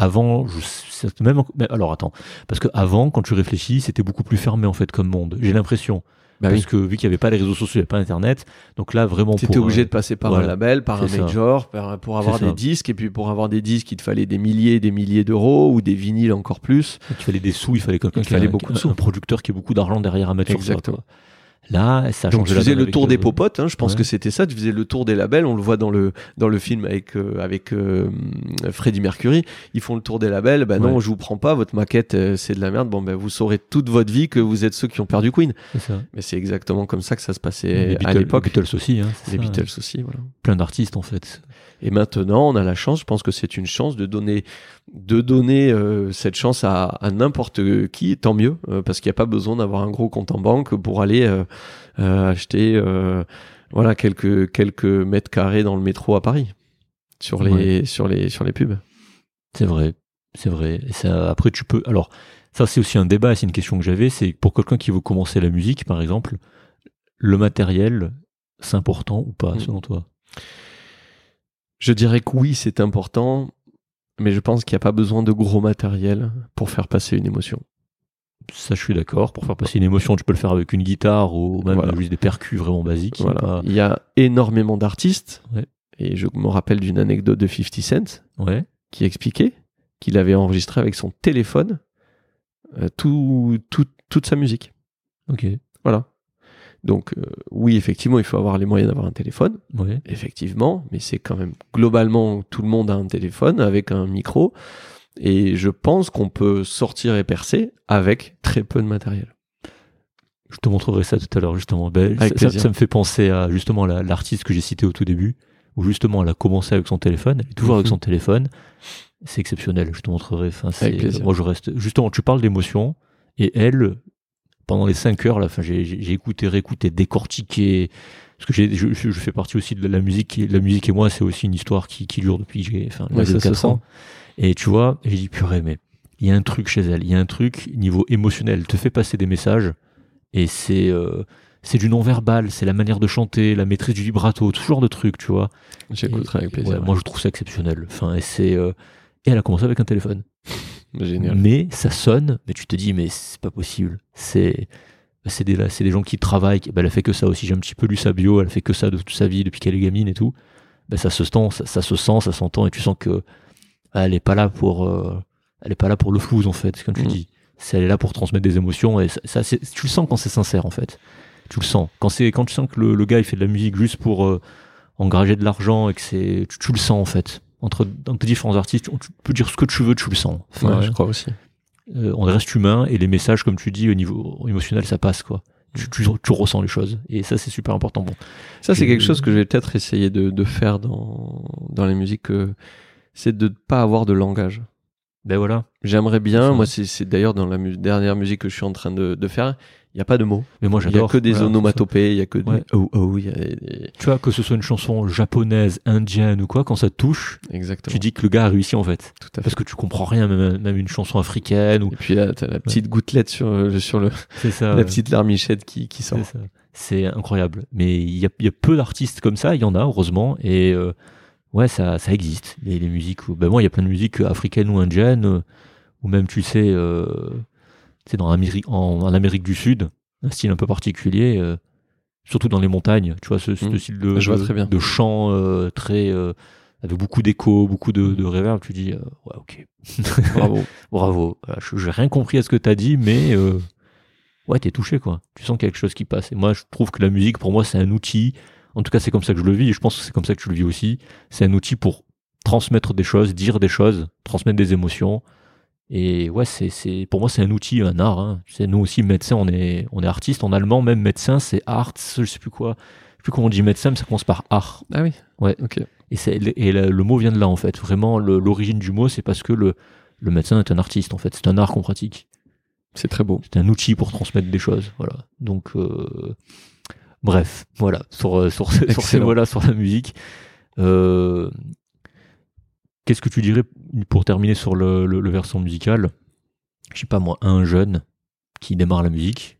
Avant, je, même, mais alors attends, parce que avant, quand tu réfléchis, c'était beaucoup plus fermé en fait comme monde. J'ai l'impression Bah parce oui. que vu qu'il n'y avait pas les réseaux sociaux, il n'y avait pas Internet, donc là vraiment T'étais obligé euh, de passer par voilà. un label, par un ça. major, par- pour avoir des disques, et puis pour avoir des disques, il te fallait des milliers et des milliers d'euros, ou des vinyles encore plus. il fallait des sous, il fallait quelqu'un qui fallait un- beaucoup de un, sous. un producteur qui ait beaucoup d'argent derrière à mettre sur Exactement. ça. quoi. Là, ça a Donc tu faisais le tour des popotes, hein, je pense Ouais. que c'était ça, tu faisais le tour des labels, on le voit dans le, dans le film avec, euh, avec euh, Freddie Mercury, ils font le tour des labels, bah non, Ouais. je vous prends pas, votre maquette euh, c'est de la merde, bon ben vous saurez toute votre vie que vous êtes ceux qui ont perdu Queen. Ça. Mais c'est exactement comme ça que ça se Les passait à Beatles- l'époque. les Beatles aussi, hein, Les ça, Beatles aussi, voilà. plein d'artistes en fait. Et maintenant, on a la chance, je pense que c'est une chance de donner, de donner euh, cette chance à, à n'importe qui, tant mieux, euh, parce qu'il n'y a pas besoin d'avoir un gros compte en banque pour aller euh, acheter voilà, quelques, quelques mètres carrés dans le métro à Paris, sur les, sur les, sur les pubs. C'est vrai, c'est vrai. Et ça, après, tu peux. Alors, ça, c'est aussi un débat. C'est une question que j'avais. C'est pour quelqu'un qui veut commencer la musique, par exemple, le matériel, c'est important ou pas, Mm. selon toi? Je dirais que oui, c'est important, mais je pense qu'il n'y a pas besoin de gros matériel pour faire passer une émotion. Ça, je suis d'accord. Pour faire passer une émotion, tu peux le faire avec une guitare ou même Voilà. juste des percus vraiment basiques. Voilà. Pas- Il y a énormément d'artistes, Ouais. et je me rappelle d'une anecdote de 50 Cent, Ouais. qui expliquait qu'il avait enregistré avec son téléphone euh, tout, tout- toute sa musique. Ok. Voilà. Donc euh, oui, effectivement, il faut avoir les moyens d'avoir un téléphone, Ouais. effectivement, mais c'est quand même globalement tout le monde a un téléphone avec un micro, et je pense qu'on peut sortir et percer avec très peu de matériel. Je te montrerai ça tout à l'heure, justement. Ben, ça, me fait penser à justement la- l'artiste que j'ai cité au tout début, où justement elle a commencé avec son téléphone, elle est toujours avec Mhm. son téléphone. C'est exceptionnel, je te montrerai. Enfin. Moi, je reste. Justement, tu parles d'émotion, et elle, pendant les 5 heures, là, enfin, j'ai écouté, réécouté, décortiqué. Parce que je, je fais partie aussi de la musique. La musique et moi, c'est aussi une histoire qui, qui dure depuis que j'ai enfin, Ouais, de ça se 4 sent. ans. Et tu vois, j'ai dit, purée, mais il y a un truc chez elle, il y a un truc niveau émotionnel, elle te fait passer des messages, et c'est euh, c'est du non-verbal, c'est la manière de chanter, la maîtrise du vibrato, tout ce genre de trucs, tu vois. J'écouterai avec plaisir. ouais, moi, je trouve ça exceptionnel. Enfin, et c'est... euh, et elle a commencé avec un téléphone. Génial. Mais ça sonne, mais tu te dis, mais c'est pas possible. C'est... C'est des, c'est des gens qui travaillent. Ben, elle a fait que ça aussi. J'ai un petit peu lu sa bio. Elle a fait que ça de toute sa vie depuis qu'elle est gamine et tout. Ben, ça se sent, ça, ça se sent, ça s'entend et tu sens que elle est pas là pour, euh, elle est pas là pour le flouze en fait, comme tu Mm. dis. C'est elle est là pour transmettre des émotions et ça, tu le sens quand c'est sincère en fait. Tu le sens quand c'est quand tu sens que le, le gars il fait de la musique juste pour euh, engager de l'argent et que c'est, tu, tu le sens en fait. Entre, entre différents artistes, tu, peux dire ce que tu veux, tu le sens. Enfin, Ouais, je crois aussi. euh, on reste humain et les messages, comme tu dis, au niveau émotionnel, ça passe quoi. Tu, tu, tu ressens les choses et ça c'est super important. Bon, Ça, c'est quelque chose que je vais peut-être essayer de, de faire dans, dans les musiques, euh, c'est de ne pas avoir de langage. Ben voilà. J'aimerais bien, moi c'est d'ailleurs dans la mu- dernière musique que je suis en train de, de faire, il n'y a pas de mots. Mais moi Il n'y a j'adore. que des Voilà, onomatopées, il n'y a que des Ouais. oh oh, il y a des- Tu vois, que ce soit une chanson japonaise, indienne ou quoi, quand ça te touche, Exactement. tu dis que le gars a réussi en fait. Tout à fait. Parce que tu comprends rien, même, même une chanson africaine ou. Et puis là, t'as la petite gouttelette sur, euh, sur le, C'est ça. la petite larmichette qui, qui sort. C'est incroyable. Mais il y a, il y a peu d'artistes comme ça, il y en a, heureusement. Et euh, ouais, ça, ça existe. Les, les musiques. Ben moi, il y a plein de musiques africaines ou indiennes, euh, ou même, tu sais, euh, tu sais, dans Amérique, en, en Amérique du Sud, un style un peu particulier, euh, surtout dans les montagnes, tu vois, ce, ce Mm. style de, Je vois très bien. de chant euh, très. avec beaucoup d'écho, beaucoup de, de reverb, tu dis, ouais, ok, Bravo. bravo. Voilà, je j'ai rien compris à ce que t'as dit, mais ouais, t'es touché, quoi. Tu sens quelque chose qui passe. Et moi, je trouve que la musique, pour moi, c'est un outil. En tout cas, c'est comme ça que je le vis, et je pense que c'est comme ça que tu le vis aussi. C'est un outil pour transmettre des choses, dire des choses, transmettre des émotions. Et ouais, c'est, c'est, pour moi, c'est un outil, un art. Hein. C'est nous aussi, médecins, on est, on est artistes. En allemand, même médecin, c'est arts, je sais plus quoi. Je sais plus comment on dit médecin, mais ça commence par art. Ah oui. Ouais. Ok. Et, c'est, et le, le mot vient de là, en fait. Vraiment, l'origine du mot, c'est parce que le, le médecin est un artiste, en fait. C'est un art qu'on pratique. C'est très beau. C'est un outil pour transmettre des choses. Voilà. Donc, euh, bref, voilà. Sur, euh, sur, sur ces mots-là, sur la musique. Euh, Qu'est-ce que tu dirais pour terminer sur le, le, le versant musical? Je sais pas moi, un jeune qui démarre la musique,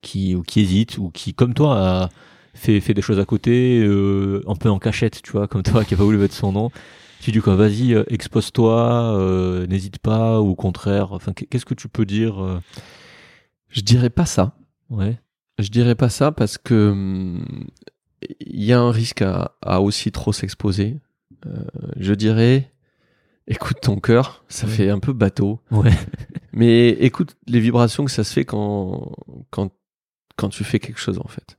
qui, ou qui hésite, ou qui, comme toi, a fait, fait des choses à côté, euh, un peu en cachette, tu vois, comme toi, qui a pas voulu mettre son nom. Tu dis quoi? Vas-y, expose-toi, euh, n'hésite pas, ou au contraire. Enfin, qu'est-ce que tu peux dire Je dirais pas ça. Ouais. Je dirais pas ça parce que hum, il y a un risque à, à aussi trop s'exposer. Euh, je dirais, écoute ton cœur, ça Ouais. fait un peu bateau, Ouais. mais écoute les vibrations que ça se fait quand quand quand tu fais quelque chose en fait.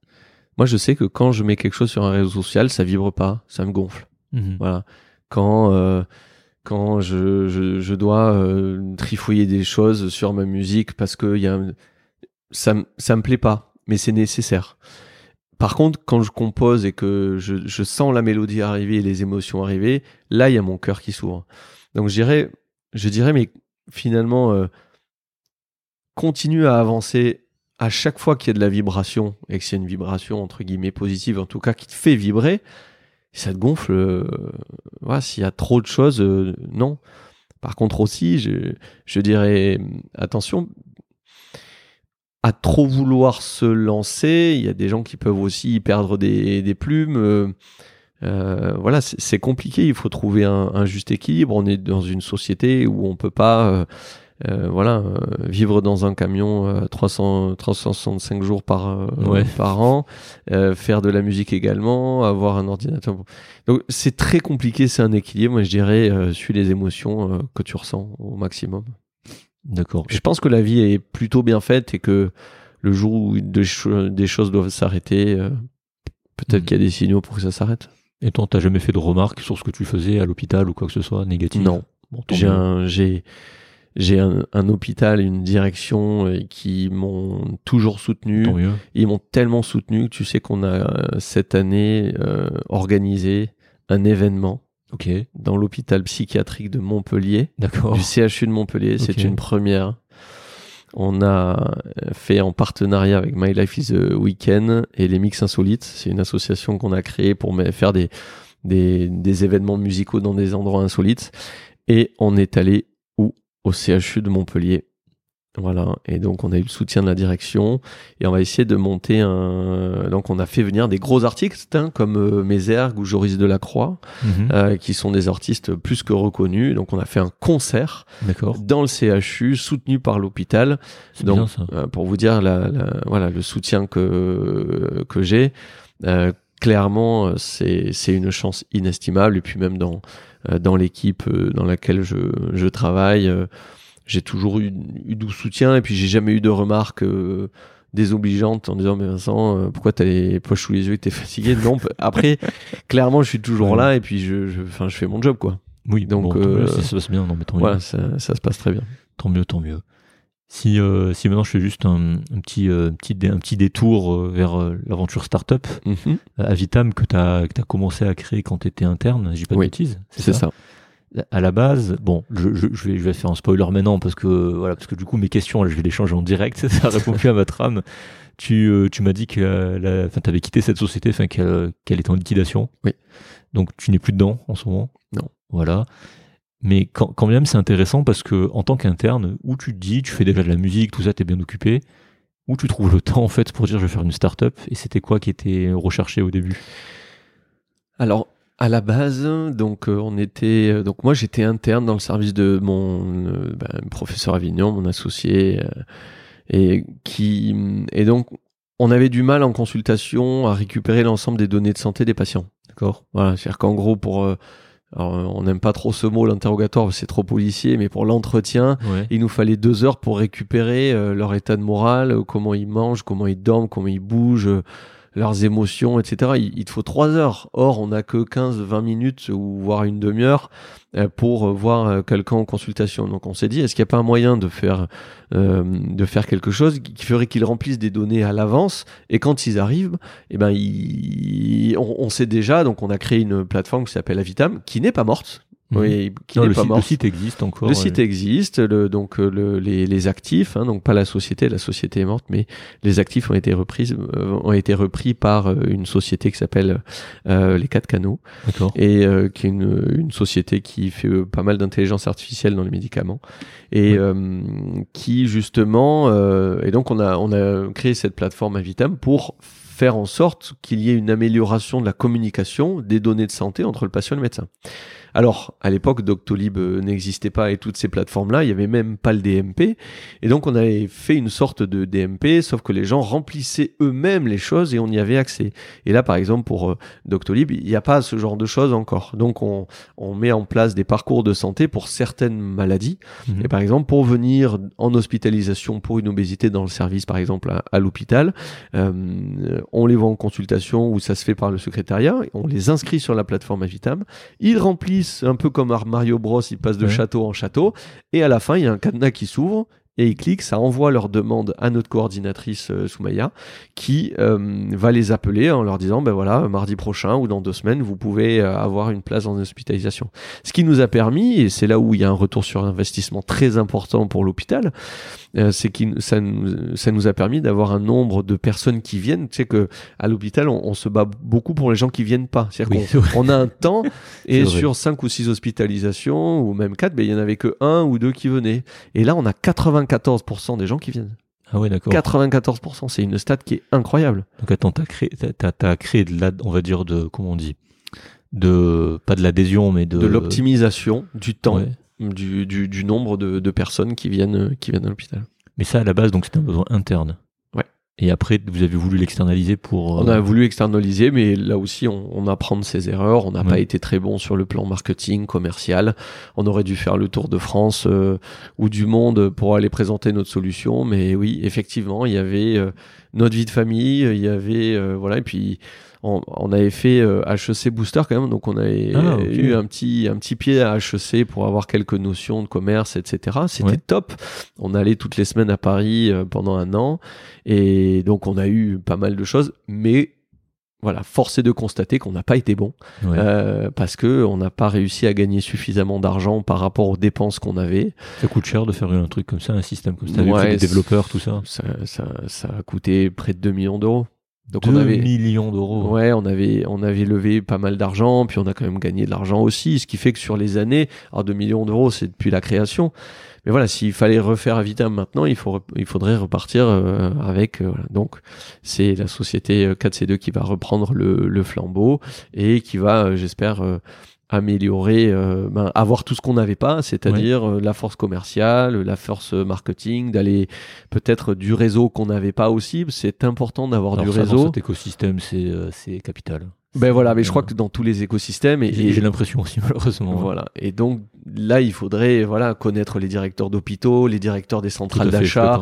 Moi, je sais que quand je mets quelque chose sur un réseau social, ça vibre pas, ça me gonfle. Mhm. Voilà. Quand euh, quand je, je, je dois euh, trifouiller des choses sur ma musique parce que y a un- ça ça me plaît pas, mais c'est nécessaire. Par contre, quand je compose et que je, sens la mélodie arriver et les émotions arriver, là il y a mon cœur qui s'ouvre. Donc je dirais, je dirais, mais finalement, euh, continue à avancer à chaque fois qu'il y a de la vibration et que c'est une vibration entre guillemets positive, en tout cas qui te fait vibrer, ça te gonfle. euh, s'il y a trop de choses, euh, non. Par contre aussi, je, je dirais attention à trop vouloir se lancer. Il y a des gens qui peuvent aussi y perdre des, des plumes. euh, euh, voilà, c'est compliqué. Il faut trouver un, un juste équilibre. On est dans une société où on peut pas, euh, euh, voilà, vivre dans un camion euh, 300, 365 jours par Ouais. par an, faire de la musique également, avoir un ordinateur. Donc c'est très compliqué. C'est un équilibre. Moi, je dirais, suis les émotions que tu ressens au maximum. D'accord. Je pense que la vie est plutôt bien faite et que le jour où des, cho- des choses doivent s'arrêter, euh, peut-être Mhm. qu'il y a des signaux pour que ça s'arrête. Et toi, t'as jamais fait de remarques sur ce que tu faisais à l'hôpital ou quoi que ce soit négatif? Non. Bon, J'ai un, j'ai, j'ai un, un hôpital, une direction euh, qui m'ont toujours soutenu. Ils m'ont tellement soutenu que tu sais qu'on a euh, cette année euh, organisé un événement Ok. dans l'hôpital psychiatrique de Montpellier. D'accord. du CHU de Montpellier. C'est une première. On a fait en partenariat avec My Life is a Weekend et les Mix Insolites. C'est une association qu'on a créée pour faire des, des, des événements musicaux dans des endroits insolites. Et on est allé où? Au CHU de Montpellier. Voilà. Et donc, on a eu le soutien de la direction et on va essayer de monter un. Donc, on a fait venir des gros artistes hein, comme euh, Mézergue ou Joris Delacroix, Mhm. euh, qui sont des artistes plus que reconnus. Donc, on a fait un concert dans le CHU, soutenu par l'hôpital. Donc, bien ça. euh, pour vous dire la, la- voilà, le soutien que, que j'ai, euh, clairement, c'est c'est une chance inestimable. Et puis même dans, euh, dans l'équipe dans laquelle je, je travaille, j'ai toujours eu, eu du soutien. Et puis j'ai jamais eu de remarques euh, désobligeantes en disant mais Vincent, euh, pourquoi t'as les poches sous les yeux et t'es fatigué? Non, après, clairement, je suis toujours Ouais. là et puis je, je, enfin, je fais mon job, quoi. Oui, donc, mieux, euh, ça se passe bien, non mais tant mieux. Ça, ça se passe très bien. Tant mieux, tant mieux. Si, euh, si maintenant je fais juste un, un petit, petit, dé- un petit détour vers l'aventure startup, Mhm. euh, Avitam que tu as, commencé à créer quand tu étais interne, j'ai pas de Oui, bêtises, C'est ça. À la base, bon, je, je, je, vais, je vais faire un spoiler maintenant parce que voilà, parce que du coup mes questions, je vais les changer en direct. Ça répond plus à ma trame. Tu, euh, tu m'as dit que tu avais quitté cette société, enfin qu'elle était en liquidation. Oui. Donc tu n'es plus dedans en ce moment. Non. Voilà. Mais quand, quand même, c'est intéressant parce que en tant qu'interne, où tu te dis, tu fais déjà de la musique, tout ça, t'es bien occupé, où tu trouves le temps en fait pour dire je vais faire une start-up? Et c'était quoi qui était recherché au début? Alors, à la base, donc euh, on était, euh, donc moi j'étais interne dans le service de mon euh, ben, professeur Avignon, mon associé, et qui, et donc on avait du mal en consultation à récupérer l'ensemble des données de santé des patients. D'accord? Voilà, c'est-à-dire qu'en gros pour on n'aime pas trop ce mot, l'interrogatoire, c'est trop policier, mais pour l'entretien, il nous fallait deux heures pour récupérer leur état de morale, comment ils mangent, comment ils dorment, comment ils bougent, leurs émotions, etc. Il, te faut trois heures. Or, on n'a que 15-20 minutes ou voire une demi-heure euh, pour voir euh, quelqu'un en consultation. Donc, on s'est dit, est-ce qu'il n'y a pas un moyen de faire, euh, de faire quelque chose qui ferait qu'ils remplissent des données à l'avance? Et quand ils arrivent, eh ben, on, sait déjà. Donc, on a créé une plateforme qui s'appelle Avitam, qui n'est pas morte. Oui, qui n'est pas mort. Le site existe encore. Le site existe, le, donc euh, le, les, les, actifs, hein, donc pas la société, la société est morte, mais les actifs ont été repris, euh, ont été repris par euh, une société qui s'appelle euh, les quatre canaux, et qui est une, une, société qui fait pas mal d'intelligence artificielle dans les médicaments, et qui justement, et donc on a on a créé cette plateforme Avitam pour faire en sorte qu'il y ait une amélioration de la communication des données de santé entre le patient et le médecin. Alors, à l'époque, Doctolib euh, n'existait pas et toutes ces plateformes-là, il n'y avait même pas le DMP. Et donc, on avait fait une sorte de DMP, sauf que les gens remplissaient eux-mêmes les choses et on y avait accès. Et là, par exemple, pour euh, Doctolib, il n'y a pas ce genre de choses encore. Donc, on, met en place des parcours de santé pour certaines maladies. Mhm. Et par exemple, pour venir en hospitalisation pour une obésité dans le service, par exemple, à, l'hôpital, euh, on les voit en consultation où ça se fait par le secrétariat, on les inscrit sur la plateforme Avitam, ils remplissent un peu comme Mario Bros, ils passent de château en château, et à la fin, il y a un cadenas qui s'ouvre, et ils cliquent, ça envoie leur demande à notre coordinatrice euh, Soumaya qui euh, va les appeler en leur disant ben voilà mardi prochain ou dans deux semaines vous pouvez euh, avoir une place en hospitalisation. Ce qui nous a permis et c'est là où il y a un retour sur investissement très important pour l'hôpital, euh, c'est que ça nous, ça nous a permis d'avoir un nombre de personnes qui viennent. Tu sais que à l'hôpital on, se bat beaucoup pour les gens qui viennent pas. C'est-à-dire qu'on on a un temps et sur cinq ou six hospitalisations ou même quatre, ben il y en avait que un ou deux qui venaient. Et là on a 80 94% des gens qui viennent. Ah ouais, d'accord. 94%, c'est une stat qui est incroyable. Donc attends, t'as créé, t'as, créé de la, on va dire de, comment on dit, de, pas de l'adhésion, mais de... De l'optimisation du temps, du, du, du, nombre de, de, personnes qui viennent, qui viennent à l'hôpital. Mais ça, à la base, donc c'est un besoin interne. Et après, vous avez voulu l'externaliser pour... On a euh, voulu externaliser, mais là aussi, on, on apprend de ses erreurs. On n'a pas été très bon sur le plan marketing, commercial. On aurait dû faire le tour de France euh, ou du monde pour aller présenter notre solution. Mais oui, effectivement, il y avait euh, notre vie de famille, il y avait... voilà, et puis on, avait fait HEC euh, Booster quand même, donc on avait ah, eu un petit, un petit pied à HEC pour avoir quelques notions de commerce, etc. C'était top. On allait toutes les semaines à Paris euh, pendant un an, et donc on a eu pas mal de choses, mais voilà, force est de constater qu'on n'a pas été bon euh, parce que on n'a pas réussi à gagner suffisamment d'argent par rapport aux dépenses qu'on avait. Ça coûte cher de faire un truc comme ça, un système comme ça, avec des développeurs, tout ça. Ça, ça. ça a coûté près de 2 millions d'euros. Donc 2 on avait millions d'euros. Ouais, on avait on avait levé pas mal d'argent, puis on a quand même gagné de l'argent aussi, ce qui fait que sur les années, alors 2 millions d'euros, c'est depuis la création. Mais voilà, s'il fallait refaire Avitam maintenant, il faudrait repartir euh, avec euh, donc c'est la société 4C2 euh, qui va reprendre le flambeau et qui va j'espère améliorer, euh, ben, avoir tout ce qu'on n'avait pas, c'est-à-dire euh, la force commerciale, la force marketing, d'aller peut-être du réseau qu'on n'avait pas aussi. C'est important d'avoir du réseau. Dans cet écosystème, c'est euh, capital. Ben voilà, mais je crois que dans tous les écosystèmes, et, j'ai l'impression aussi malheureusement. Voilà, et donc là, il faudrait voilà connaître les directeurs d'hôpitaux, les directeurs des centrales d'achat.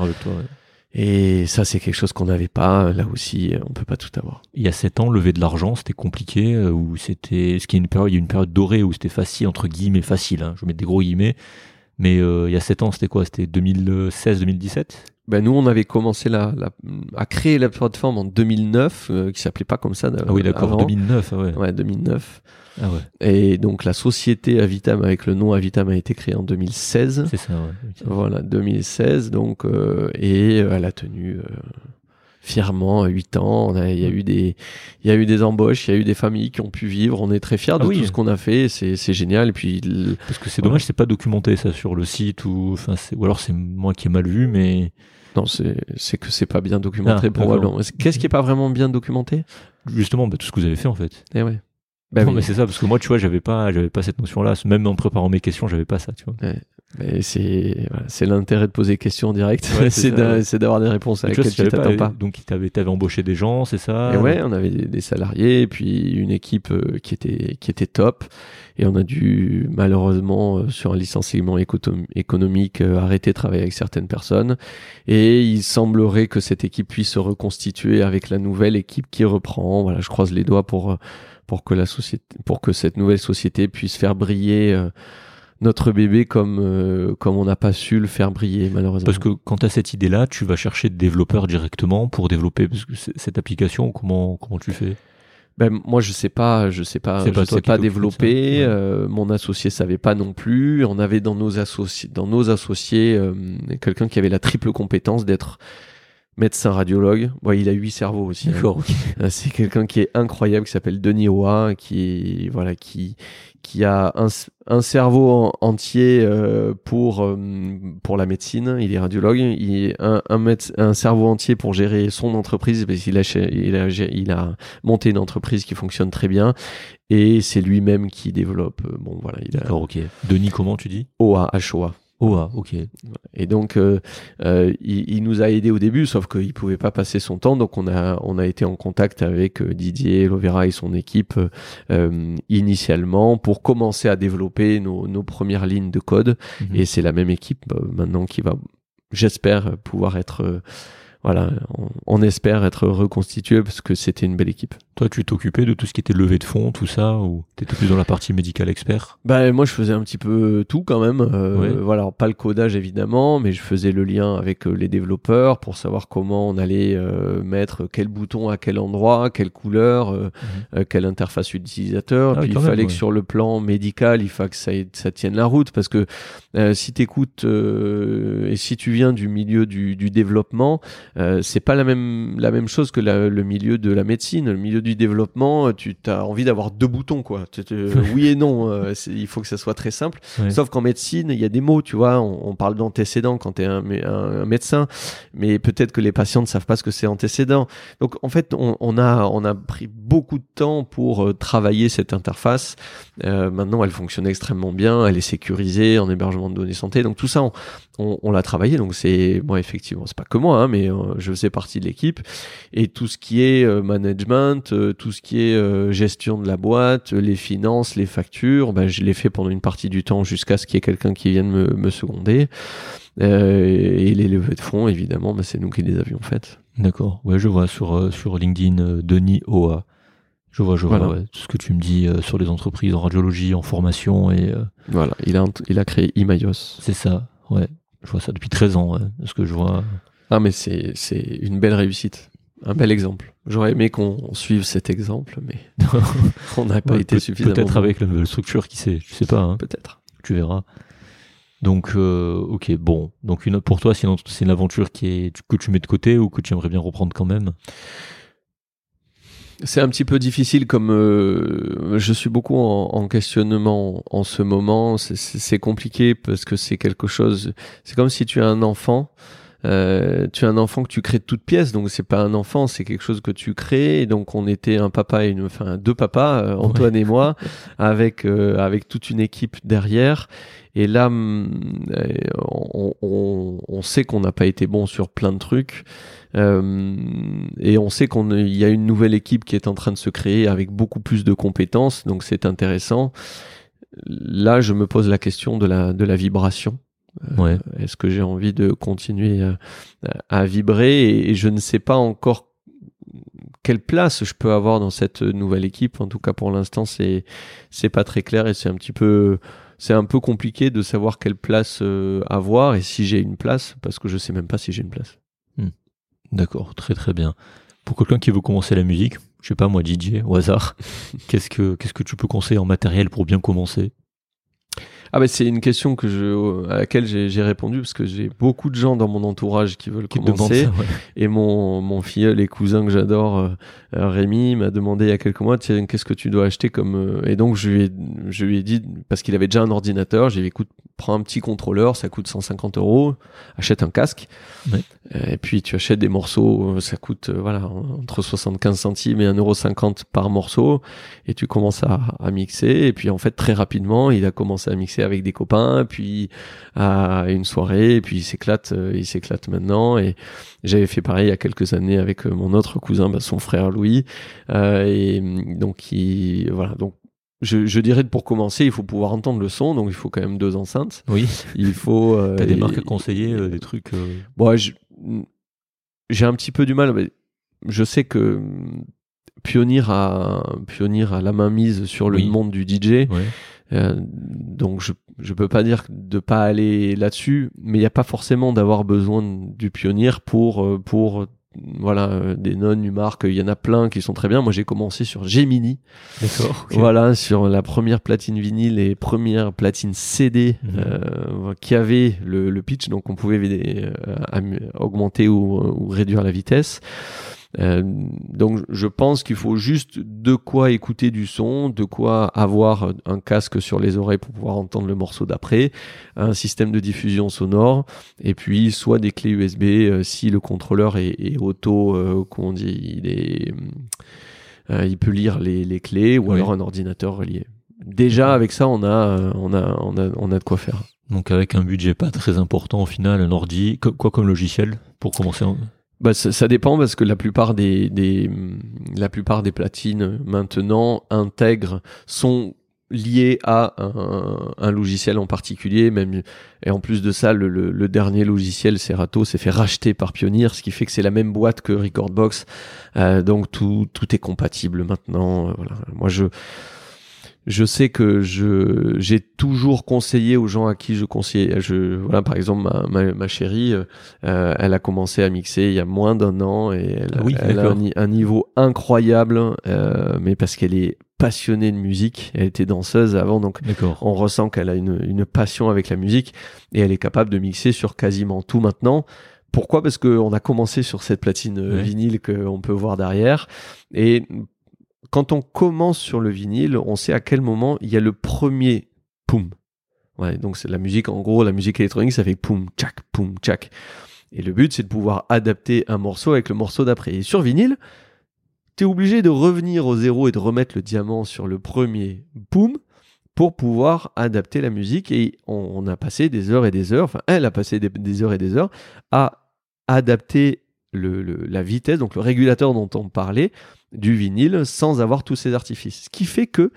Et ça, c'est quelque chose qu'on n'avait pas. Là aussi, on peut pas tout avoir. Il y a sept ans, lever de l'argent, c'était compliqué euh, ou c'était, ce qui est une période, il y a une période dorée où c'était facile entre guillemets, facile. Hein, je mets des gros guillemets. Mais euh, il y a sept ans, c'était quoi? C'était 2016-2017 ben nous, on avait commencé la, la- à créer la plateforme en 2009, euh, qui s'appelait pas comme ça. Ah oui, d'accord, avant. 2009, ah ouais. Ouais, 2009. Ah ouais, Et donc la société Avitam avec le nom Avitam a été créée en 2016. c'est ça, ouais. Voilà, 2016. Donc euh, et euh, elle a tenu euh, fièrement 8 ans. On a- Il y a eu des, il y a eu des embauches, il y a eu des familles qui ont pu vivre. On est très fiers de Ah oui. tout ce qu'on a fait. C'est génial. Et puis Parce que c'est dommage, c'est pas documenté ça sur le site ou, enfin, ou alors c'est moi qui ai mal vu, mais non, c'est que c'est pas bien documenté Ah, probablement. d'accord. Qu'est-ce qui est pas vraiment bien documenté? Justement, bah, tout ce que vous avez fait en fait. Eh ouais. Bah non, oui. mais c'est ça, parce que moi, tu vois, j'avais pas, j'avais pas cette notion-là. Même en préparant mes questions, j'avais pas ça, tu vois. C'est voilà, l'intérêt de poser des questions en direct. Ouais, c'est d'avoir des réponses à Et tu t'attends pas, donc, t'avais, t'avais embauché des gens, c'est ça? Et ouais, on avait des, des salariés et puis une équipe euh, qui était qui était top. Et on a dû malheureusement euh, sur un licenciement économique euh, arrêter de travailler avec certaines personnes. Et il semblerait que cette équipe puisse se reconstituer avec la nouvelle équipe qui reprend. Voilà, je croise les doigts pour euh, pour que la société, pour que cette nouvelle société puisse faire briller. notre bébé comme comme on n'a pas su le faire briller malheureusement. Parce que quand tu as cette idée-là, tu vas chercher des développeurs directement pour développer cette application. Comment, comment tu fais? Ben, moi, je sais pas, je sais pas, je pas sais pas développer. euh, mon associé savait pas non plus. On avait dans nos associés, dans nos associés, euh, quelqu'un qui avait la triple compétence d'être médecin radiologue. Bon, il a huit cerveaux aussi. hein. Euh, C'est quelqu'un qui est incroyable, qui s'appelle Denis Oa, qui voilà, qui qui a un, un cerveau en- entier euh, pour euh, pour la médecine. Il est radiologue. Il un un, méde- un cerveau entier pour gérer son entreprise parce qu'il a il a il a monté une entreprise qui fonctionne très bien et c'est lui-même qui développe. Bon voilà, D'accord, ok. Denis, comment tu dis? OA HOA. Ok. Et donc, euh, euh, il, il nous a aidé au début, sauf qu'il pouvait pas passer son temps. Donc, on a, on a été en contact avec euh, Didier Lovera et son équipe euh, initialement pour commencer à développer nos, nos premières lignes de code. Mhm. Et c'est la même équipe maintenant qui va, j'espère, pouvoir être, voilà, on, on espère être reconstituée parce que c'était une belle équipe. Toi, tu t'occupais de tout ce qui était levée de fonds, tout ça, ou t'étais plus dans la partie médicale expert? Bah moi je faisais un petit peu tout quand même. Euh, Ouais. Voilà, pas le codage évidemment, mais je faisais le lien avec euh, les développeurs pour savoir comment on allait euh, mettre quel bouton à quel endroit, quelle couleur, euh, euh, quelle interface utilisateur. Mhm. Ah Puis il fallait même, que sur le plan médical, il faut que ça, ça tienne la route parce que euh, si t'écoutes euh, et si tu viens du milieu du, du développement, euh, c'est pas la même la même chose que la- le milieu de la médecine. Le milieu du développement, tu as envie d'avoir deux boutons quoi. Oui et non. euh, il faut que ça soit très simple. Ouais. Sauf qu'en médecine, il y a des mots, tu vois. On, on parle d'antécédent quand tu es un, mé- un- un médecin, mais peut-être que les patients ne savent pas ce que c'est antécédent. Donc en fait, on, on a on a pris beaucoup de temps pour euh, travailler cette interface. Euh, maintenant, elle fonctionne extrêmement bien. Elle est sécurisée en hébergement de données santé. Donc tout ça, on, on, on l'a travaillé. Donc c'est moi effectivement, c'est pas que moi, hein, mais euh, je faisais partie de l'équipe. Et tout ce qui est euh, management, euh, tout ce qui est euh, gestion de la boîte, les finances, les factures, ben, je l'ai fait pendant une partie du temps jusqu'à ce qu'il y ait quelqu'un qui vienne me, me seconder. Euh, et les levées de fonds, évidemment, ben, c'est nous qui les avions faites. D'accord. Ouais, je vois sur, sur LinkedIn Denis OA. Je vois, je vois Voilà. ouais, tout ce que tu me dis euh, sur les entreprises en radiologie, en formation, et euh, Voilà, il a, il a créé Imaios. c'est ça. Ouais, je vois ça depuis 13 ans. Ouais, ce que je vois. Ah, mais c'est une belle réussite. Un bel exemple. J'aurais aimé qu'on suive cet exemple, mais on n'a pas Ouais, été peut- suffisamment. Peut-être avec la nouvelle structure, qui sait, je sais pas. hein. Peut-être. tu verras. Donc, euh, ok, bon. Donc, une, pour toi, c'est une, c'est une aventure qui est, que tu mets de côté ou que tu aimerais bien reprendre quand même? C'est un petit peu difficile comme euh, je suis beaucoup en, en questionnement en ce moment. C'est compliqué parce que c'est quelque chose. C'est comme si tu as un enfant. Euh, tu as un enfant que tu crées de toutes pièces, donc c'est pas un enfant, c'est quelque chose que tu crées. Et donc on était un papa et une, enfin deux papas, euh, Antoine et moi, avec euh, avec toute une équipe derrière. Et là, hum, euh, on, on, on sait qu'on n'a pas été bon sur plein de trucs. Euh, et on sait qu'il y a une nouvelle équipe qui est en train de se créer avec beaucoup plus de compétences, donc c'est intéressant. Là, je me pose la question de la, de la vibration. Euh, Ouais. Est-ce que j'ai envie de continuer à, à vibrer et, et je ne sais pas encore quelle place je peux avoir dans cette nouvelle équipe. En tout cas, pour l'instant, c'est c'est pas très clair et c'est un petit peu c'est un peu compliqué de savoir quelle place euh, avoir et si j'ai une place, parce que je sais même pas si j'ai une place. D'accord, très très bien. Pour quelqu'un qui veut commencer la musique, je sais pas moi DJ au hasard, qu'est-ce que qu'est-ce que tu peux conseiller en matériel pour bien commencer? Ah bah c'est une question que je, à laquelle j'ai répondu parce que j'ai beaucoup de gens dans mon entourage qui veulent Qui commencer. ça, ouais. Et mon, mon filleul et cousin que j'adore, euh, euh, Rémi, m'a demandé il y a quelques mois, tiens, qu'est-ce que tu dois acheter comme... euh, Et donc, je lui ai, je lui ai dit, parce qu'il avait déjà un ordinateur, j'ai dit, écoute, prends un petit contrôleur, ça coûte 150 euros, achète un casque. Ouais. Et puis, tu achètes des morceaux, ça coûte, voilà, entre 75 centimes et 1,50€ par morceau. Et tu commences à, à mixer. Et puis, en fait, très rapidement, il a commencé à mixer avec des copains, puis à une soirée, et puis il s'éclate, euh, il s'éclate maintenant. Et, j'avais fait pareil il y a quelques années avec euh, mon autre cousin, bah, son frère Louis. Euh, et hum, donc, il, voilà. Donc, je, je dirais que pour commencer, il faut pouvoir entendre le son. Donc, il faut quand même deux enceintes. Oui. Il faut. euh, T'as des marques à conseiller, euh, des trucs. euh, Bon, je- j'ai un petit peu du mal. mais je sais que Pionnier a, Pionnier a la main mise sur le Oui. monde du DJ. Ouais. Euh, donc je je peux pas dire de pas aller là-dessus, mais il n'y a pas forcément d'avoir besoin du pionnier pour euh, pour euh, voilà des non une marque. Il y en a plein qui sont très bien. Moi j'ai commencé sur Gemini, D'accord. voilà sur la première platine vinyle et première platine CD Mhm. euh, qui avait le, le pitch, donc on pouvait euh, augmenter ou, ou réduire la vitesse. Euh, donc je pense qu'il faut juste de quoi écouter du son, de quoi avoir un casque sur les oreilles pour pouvoir entendre le morceau d'après, un système de diffusion sonore, et puis soit des clés USB euh, si le contrôleur est, est auto, euh, comment on dit, il est, euh, il peut lire les, les clés, ou Oui. alors un ordinateur relié. Déjà avec ça on a, on a, on a, on a de quoi faire. Donc avec un budget pas très important au final, un ordi, quoi comme logiciel pour commencer en- Bah, ça, ça dépend parce que la plupart des, des la plupart des platines maintenant intègrent sont liées à un, un logiciel en particulier même et en plus de ça le, le, le dernier logiciel Serato s'est fait racheter par Pioneer ce qui fait que c'est la même boîte que Recordbox. Euh, donc tout tout est compatible maintenant Euh, voilà. Moi je je sais que je j'ai toujours conseillé aux gens à qui je conseillais je voilà par exemple ma, ma, ma chérie euh, euh, elle a commencé à mixer il y a moins d'un an et elle, oui, elle a un, ni- un niveau incroyable, euh, mais parce qu'elle est passionnée de musique. Elle était danseuse avant, donc on ressent qu'elle a une, une passion avec la musique et elle est capable de mixer sur quasiment tout maintenant. Pourquoi? Parce qu'on a commencé sur cette platine euh, Ouais. vinyle qu'on peut voir derrière. Et quand on commence sur le vinyle, on sait à quel moment il y a le premier poum. Donc c'est la musique, en gros, la musique électronique, ça fait poum, tchac, poum, tchac. Et le but, c'est de pouvoir adapter un morceau avec le morceau d'après. Et sur vinyle, tu es obligé de revenir au zéro et de remettre le diamant sur le premier poum pour pouvoir adapter la musique. Et on, a passé des heures et des heures, enfin, elle a passé des, heures et des heures à adapter la vitesse, donc le régulateur dont on parlait, du vinyle sans avoir tous ces artifices. Ce qui fait que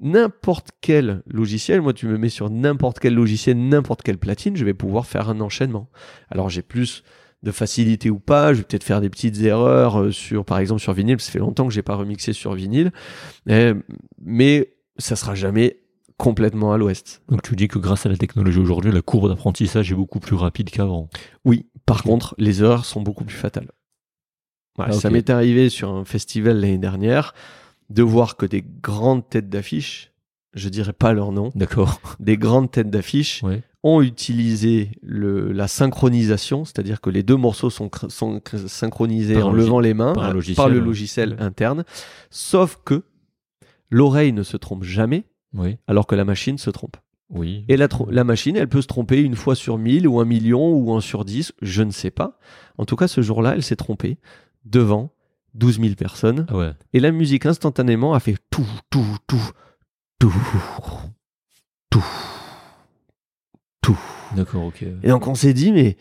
n'importe quel logiciel, moi tu me mets sur n'importe quel logiciel, n'importe quelle platine, je vais pouvoir faire un enchaînement. Alors j'ai plus de facilité ou pas, je vais peut-être faire des petites erreurs euh, sur, par exemple sur vinyle, parce que ça fait longtemps que j'ai pas remixé sur vinyle, Eh, mais ça sera jamais complètement à l'ouest. Donc tu dis que grâce à la technologie aujourd'hui, la courbe d'apprentissage est beaucoup plus rapide qu'avant. Oui, par contre, les erreurs sont beaucoup plus fatales. Voilà, Ah, Ça m'est arrivé sur un festival l'année dernière de voir que des grandes têtes d'affiche, je dirais pas leur nom, D'accord. des grandes têtes d'affiche Ouais. ont utilisé le, la synchronisation, c'est-à-dire que les deux morceaux sont, synchronisés Par en levant les mains par euh, le logiciel Ouais. interne, sauf que l'oreille ne se trompe jamais Oui. alors que la machine se trompe. Oui. Et la, machine, elle peut se tromper une fois sur 1000 ou un million ou un sur 10, je ne sais pas. En tout cas, ce jour-là, elle s'est trompée devant 12 000 personnes. Ah ouais. Et la musique, instantanément, a fait tout, tout, tout, tout, tout, tout. D'accord, ok. Et donc, on s'est dit, mais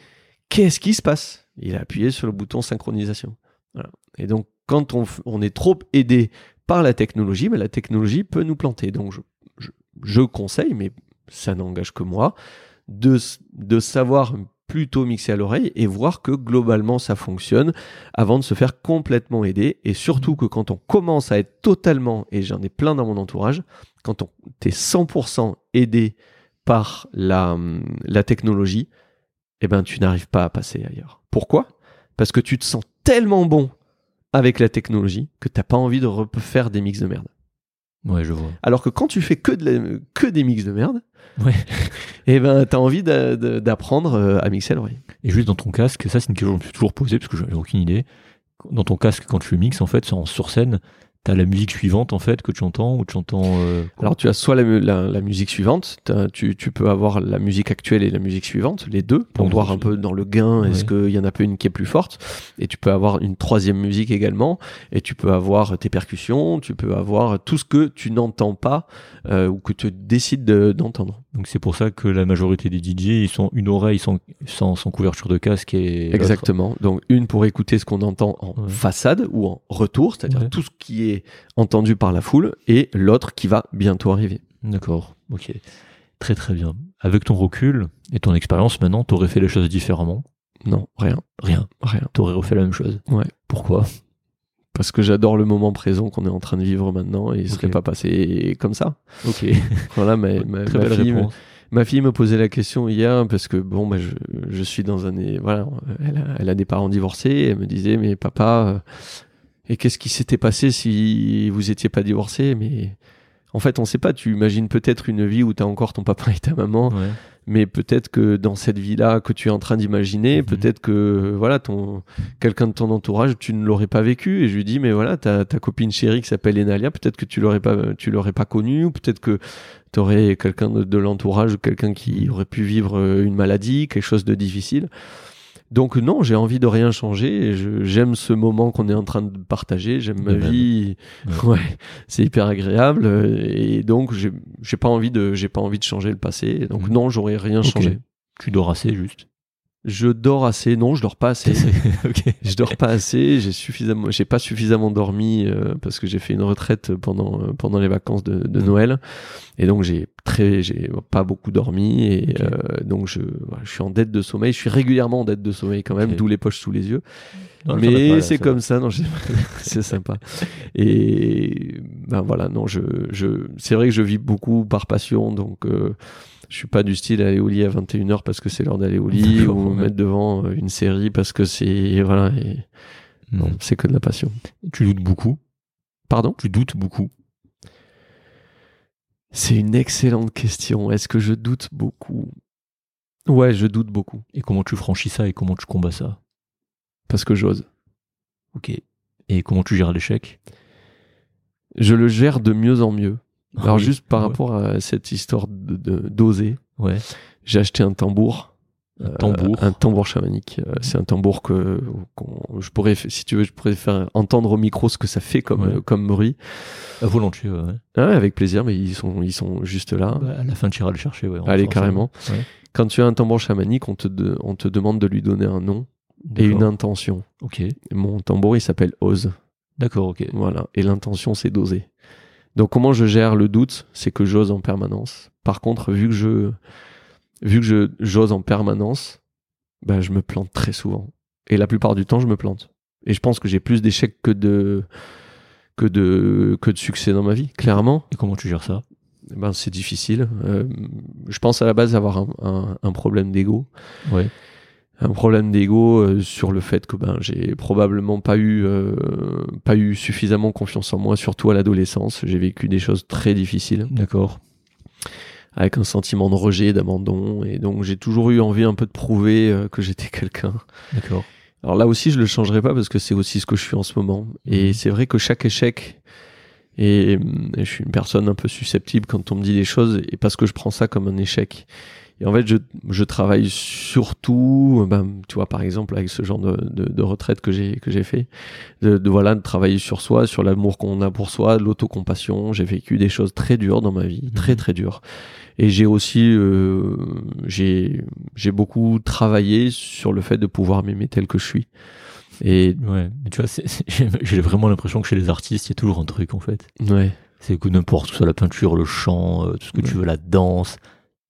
qu'est-ce qui se passe? Il a appuyé sur le bouton synchronisation. Voilà. Et donc, quand on, on est trop aidé par la technologie, mais la technologie peut nous planter. Donc, je, je, je conseille, mais ça n'engage que moi, de, de savoir plutôt mixer à l'oreille et voir que globalement ça fonctionne avant de se faire complètement aider. Et surtout que quand on commence à être totalement, et j'en ai plein dans mon entourage, quand on t'es 100% aidé par la, la technologie, eh ben, tu n'arrives pas à passer ailleurs. Pourquoi? Parce que tu te sens tellement bon avec la technologie que t'as pas envie de refaire des mix de merde. Ouais, je vois. Alors que quand tu fais que, de la- que des mix de merde, Ouais. eh ben, t'as envie d'apprendre euh, à mixer à l'oreille. Et juste dans ton casque, ça c'est une question que je me suis toujours posée parce que j'avais aucune idée. Dans ton casque, quand tu mixes, en fait, c'est en sur scène, t'as la musique suivante en fait que tu entends ou tu entends. euh, Alors tu as soit la, la- la musique suivante, tu, tu peux avoir la musique actuelle et la musique suivante, les deux, pour voir un peu dans le gain, est-ce qu'il y en a pas une qui est plus forte, et tu peux avoir une troisième musique également, et tu peux avoir tes percussions, tu peux avoir tout ce que tu n'entends pas euh, ou que tu décides de- d'entendre. Donc c'est pour ça que la majorité des DJ, ils sont une oreille sans, sans, sans couverture de casque et. Exactement. Donc une pour écouter ce qu'on entend en Ouais. façade ou en retour, c'est-à-dire Ouais. tout ce qui est entendu par la foule, et l'autre qui va bientôt arriver. D'accord, ok. Très très bien. Avec ton recul et ton expérience maintenant, t'aurais fait les choses différemment? Non, rien, Rien. rien. T'aurais refait la même chose? Ouais. Pourquoi? Parce que j'adore le moment présent qu'on est en train de vivre maintenant et il serait Ok. pas passé comme ça. Ok. Voilà, ma, ma- Très ma belle fille, me- ma fille me posait la question hier parce que bon, bah, je, je suis dans un. Voilà, elle a, elle a des parents divorcés. Et elle me disait, mais papa, euh, et qu'est-ce qui s'était passé si vous étiez pas divorcés Mais en fait, on sait pas. Tu imagines peut-être une vie où tu as encore ton papa et ta maman, Ouais. mais peut-être que dans cette vie-là que tu es en train d'imaginer, Mhm. peut-être que voilà, ton quelqu'un de ton entourage, tu ne l'aurais pas vécu. Et je lui dis, mais voilà, ta, ta copine chérie qui s'appelle Enalia, peut-être que tu l'aurais pas, tu l'aurais pas connue, ou peut-être que tu aurais quelqu'un de, de l'entourage, quelqu'un qui aurait pu vivre euh, une maladie, quelque chose de difficile. Donc non, j'ai envie de rien changer. J'aime ce moment qu'on est en train de partager. J'aime ma même. vie. Ouais. Ouais, c'est hyper agréable. Et donc j'ai pas envie de j'ai pas envie de changer le passé. Donc Mhm. non, j'aurais rien changé. Tu dors assez juste. Je dors assez. Non, je dors pas assez. Je dors pas assez, j'ai suffisamment, j'ai pas suffisamment dormi euh, parce que j'ai fait une retraite pendant euh, pendant les vacances de, de Mhm. Noël et donc j'ai très, j'ai pas beaucoup dormi et euh, donc je, je suis en dette de sommeil. Je suis régulièrement en dette de sommeil quand même, d'où les poches sous les yeux. Non, Mais c'est comme ça, non, c'est sympa. Et ben voilà, non, je, je, c'est vrai que je vis beaucoup par passion, donc euh, je suis pas du style à aller au lit à 21h parce que c'est l'heure d'aller au lit ou ouais. mettre devant euh, une série parce que c'est voilà, et, non, c'est que de la passion. Tu doutes beaucoup? Pardon? Tu doutes beaucoup? C'est une excellente question. Est-ce que je doute beaucoup? Ouais, je doute beaucoup Et comment tu franchis ça et comment tu combats ça? Parce que j'ose. Ok. Et comment tu gères l'échec? Je le gère de mieux en mieux. Alors Ah Oui. juste par Ouais. rapport à cette histoire de d'oser, Ouais. j'ai acheté un tambour. Un Euh, tambour. un tambour chamanique. Euh, c'est un tambour que je pourrais, si tu veux, je pourrais faire entendre au micro ce que ça fait comme Ouais. euh, comme bruit. Ah, volontiers, ouais. ouais. Ah, avec plaisir, mais ils sont ils sont juste là. Bah, à la fin, tu iras le chercher, ouais. Allez carrément. Ouais. Quand tu as un tambour chamanique, on te de- on te demande de lui donner un nom et une intention. Ok. Mon tambour il s'appelle Ose. D'accord, ok. Voilà. Et l'intention, c'est d'oser. Donc, comment je gère le doute C'est que j'ose en permanence. Par contre, vu que je, vu que je, j'ose en permanence, bah, je me plante très souvent. Et la plupart du temps, je me plante. Et je pense que j'ai plus d'échecs que de, que de, que de succès dans ma vie. Clairement, Et comment tu gères ça? Eh ben, c'est difficile. Euh, je pense à la base avoir un, un- un problème d'ego Ouais. Un problème d'ego euh, sur le fait que ben j'ai probablement pas eu euh, pas eu suffisamment confiance en moi surtout à l'adolescence j'ai vécu des choses très difficiles D'accord. avec un sentiment de rejet d'abandon et donc j'ai toujours eu envie un peu de prouver euh, que j'étais quelqu'un D'accord. alors là aussi je le changerai pas parce que c'est aussi ce que je suis en ce moment et Mhm. c'est vrai que chaque échec et, et je suis une personne un peu susceptible quand on me dit des choses et parce que je prends ça comme un échec et en fait, je, je travaille surtout, ben, tu vois, par exemple, avec ce genre de, de, de retraite que j'ai que j'ai fait, de, de, voilà, de travailler sur soi, sur l'amour qu'on a pour soi, de l'autocompassion. J'ai vécu des choses très dures dans ma vie, très Mhm. très dures. Et j'ai aussi, euh, j'ai j'ai beaucoup travaillé sur le fait de pouvoir m'aimer tel que je suis. Et Ouais. Mais tu vois, j'ai vraiment l'impression que chez les artistes, il y a toujours un truc, en fait. ouais, C'est que n'importe où, soit la peinture, le chant, euh, tout ce que tu Ouais. veux, la danse,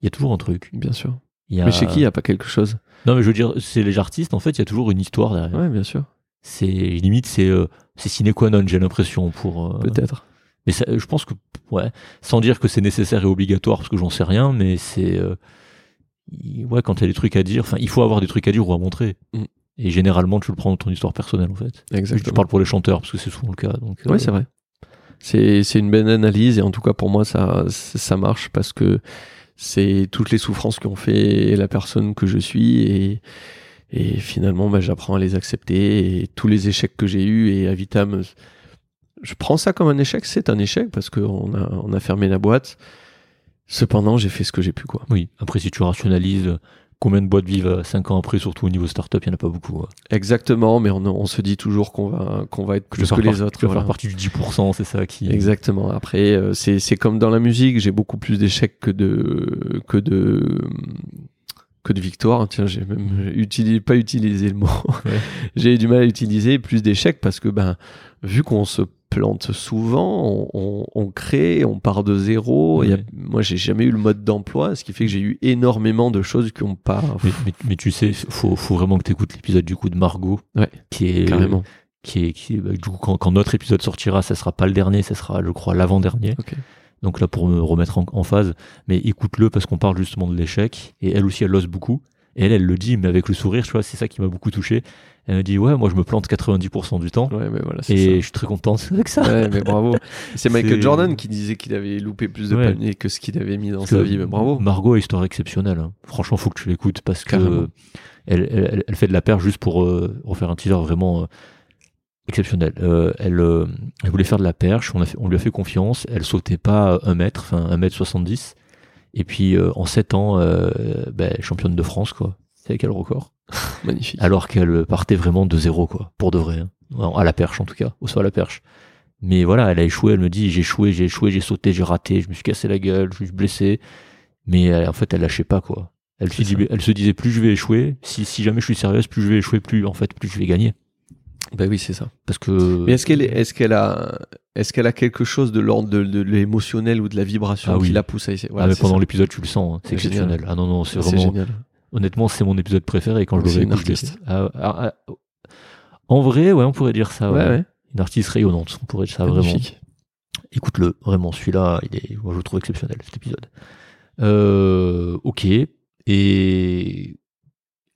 il y a toujours un truc. bien sûr. Il y a... Mais chez qui il n'y a pas quelque chose? Non, mais je veux dire, c'est les artistes, en fait, il y a toujours une histoire derrière. Ouais, bien sûr. C'est limite, c'est euh, c'est sine qua non, j'ai l'impression, pour. euh, Peut-être. Mais ça, je pense que, ouais, sans dire que c'est nécessaire et obligatoire, parce que j'en sais rien, mais c'est, euh, ouais, quand il y a des trucs à dire, enfin, il faut avoir des trucs à dire ou à montrer. Mm. Et généralement, tu le prends dans ton histoire personnelle, en fait. Je Exactement. parle pour les chanteurs, parce que c'est souvent le cas. Donc, Oui, c'est vrai. C'est une bonne analyse et en tout cas pour moi ça ça marche parce que c'est toutes les souffrances qui ont fait la personne que je suis et et finalement bah, j'apprends à les accepter et tous les échecs que j'ai eus et à Vitam je prends ça comme un échec. C'est un échec parce qu'on a on a fermé la boîte. Cependant j'ai fait ce que j'ai pu quoi. Oui, après, si tu rationalises combien de boîtes vivent 5 ans après, surtout au niveau startup, il n'y en a pas beaucoup. ouais. exactement mais on, on se dit toujours qu'on va qu'on va être plus que les par- autres Tu voilà. faire partie du 10%, c'est ça qui. Exactement. Après, euh, c'est c'est comme dans la musique, j'ai beaucoup plus d'échecs que de que de que de victoires. Tiens, j'ai même utilisé, pas utilisé le mot. Ouais. j'ai eu du mal à utiliser plus d'échecs parce que ben vu qu'on se plante souvent, on, on, on crée, on part de zéro. Y a- moi, j'ai jamais eu le mode d'emploi, ce qui fait que j'ai eu énormément de choses qui ont pas Mais, mais, mais tu sais, faut, faut vraiment que tu écoutes l'épisode du coup de Margot, Ouais. qui est carrément. qui est, qui est- bah, du coup, quand, quand notre épisode sortira, ça sera pas le dernier, ça sera, je crois, l'avant-dernier. Donc là, pour me remettre en, en phase, mais écoute-le parce qu'on parle justement de l'échec, et elle aussi, elle ose beaucoup. Et elle, elle le dit, mais avec le sourire, tu vois, c'est ça qui m'a beaucoup touché. Elle me dit, ouais, moi, je me plante 90% du temps, Ouais, mais voilà. et ça. je suis très contente avec ça. Ouais, mais bravo. C'est Michael Jordan qui disait qu'il avait loupé plus de Ouais. paniers que ce qu'il avait mis dans Parce sa que vie. Mais bravo. Margot a une histoire exceptionnelle. hein. Franchement, faut que tu l'écoutes parce que Carrément. euh, elle, elle, elle fait de la perche juste pour euh, refaire un teaser vraiment euh, exceptionnel. Euh, elle, euh, elle voulait faire de la perche, on, a fait- on lui a fait confiance. Elle sautait pas un mètre, enfin un mètre 70. Et puis euh, en 7 ans, euh, ben, championne de France, quoi. C'est quel record? Magnifique. Alors qu'elle partait vraiment de zéro, quoi, pour de vrai. hein. À la perche, en tout cas, au saut à la perche. Mais voilà, elle a échoué, elle me dit, j'ai échoué, j'ai échoué, j'ai sauté, j'ai raté, je me suis cassé la gueule, je me suis blessé. Mais euh, en fait, elle lâchait pas, quoi. Elle se, dit, elle se disait, plus je vais échouer, si, si jamais je suis sérieuse, plus je vais échouer, plus, en fait, plus je vais gagner. Bah oui, c'est ça. Parce que. Mais est-ce qu'elle est, est-ce qu'elle a, est-ce qu'elle a quelque chose de l'ordre de, de l'émotionnel ou de la vibration Ah oui. qui la pousse à essayer? Ah, mais pendant l'épisode, tu le sens, hein, c'est génial. exceptionnel. Ah non, non, c'est C'est vraiment. génial. Honnêtement, c'est mon épisode préféré quand je le réécoute, je. Ah, ah, ah, en vrai, ouais, on pourrait dire ça. Ouais, ouais. ouais. Une artiste rayonnante, on pourrait dire ça vraiment. Écoute-le, vraiment, celui-là, il est, moi, je le trouve exceptionnel, cet épisode. Euh, ok. Et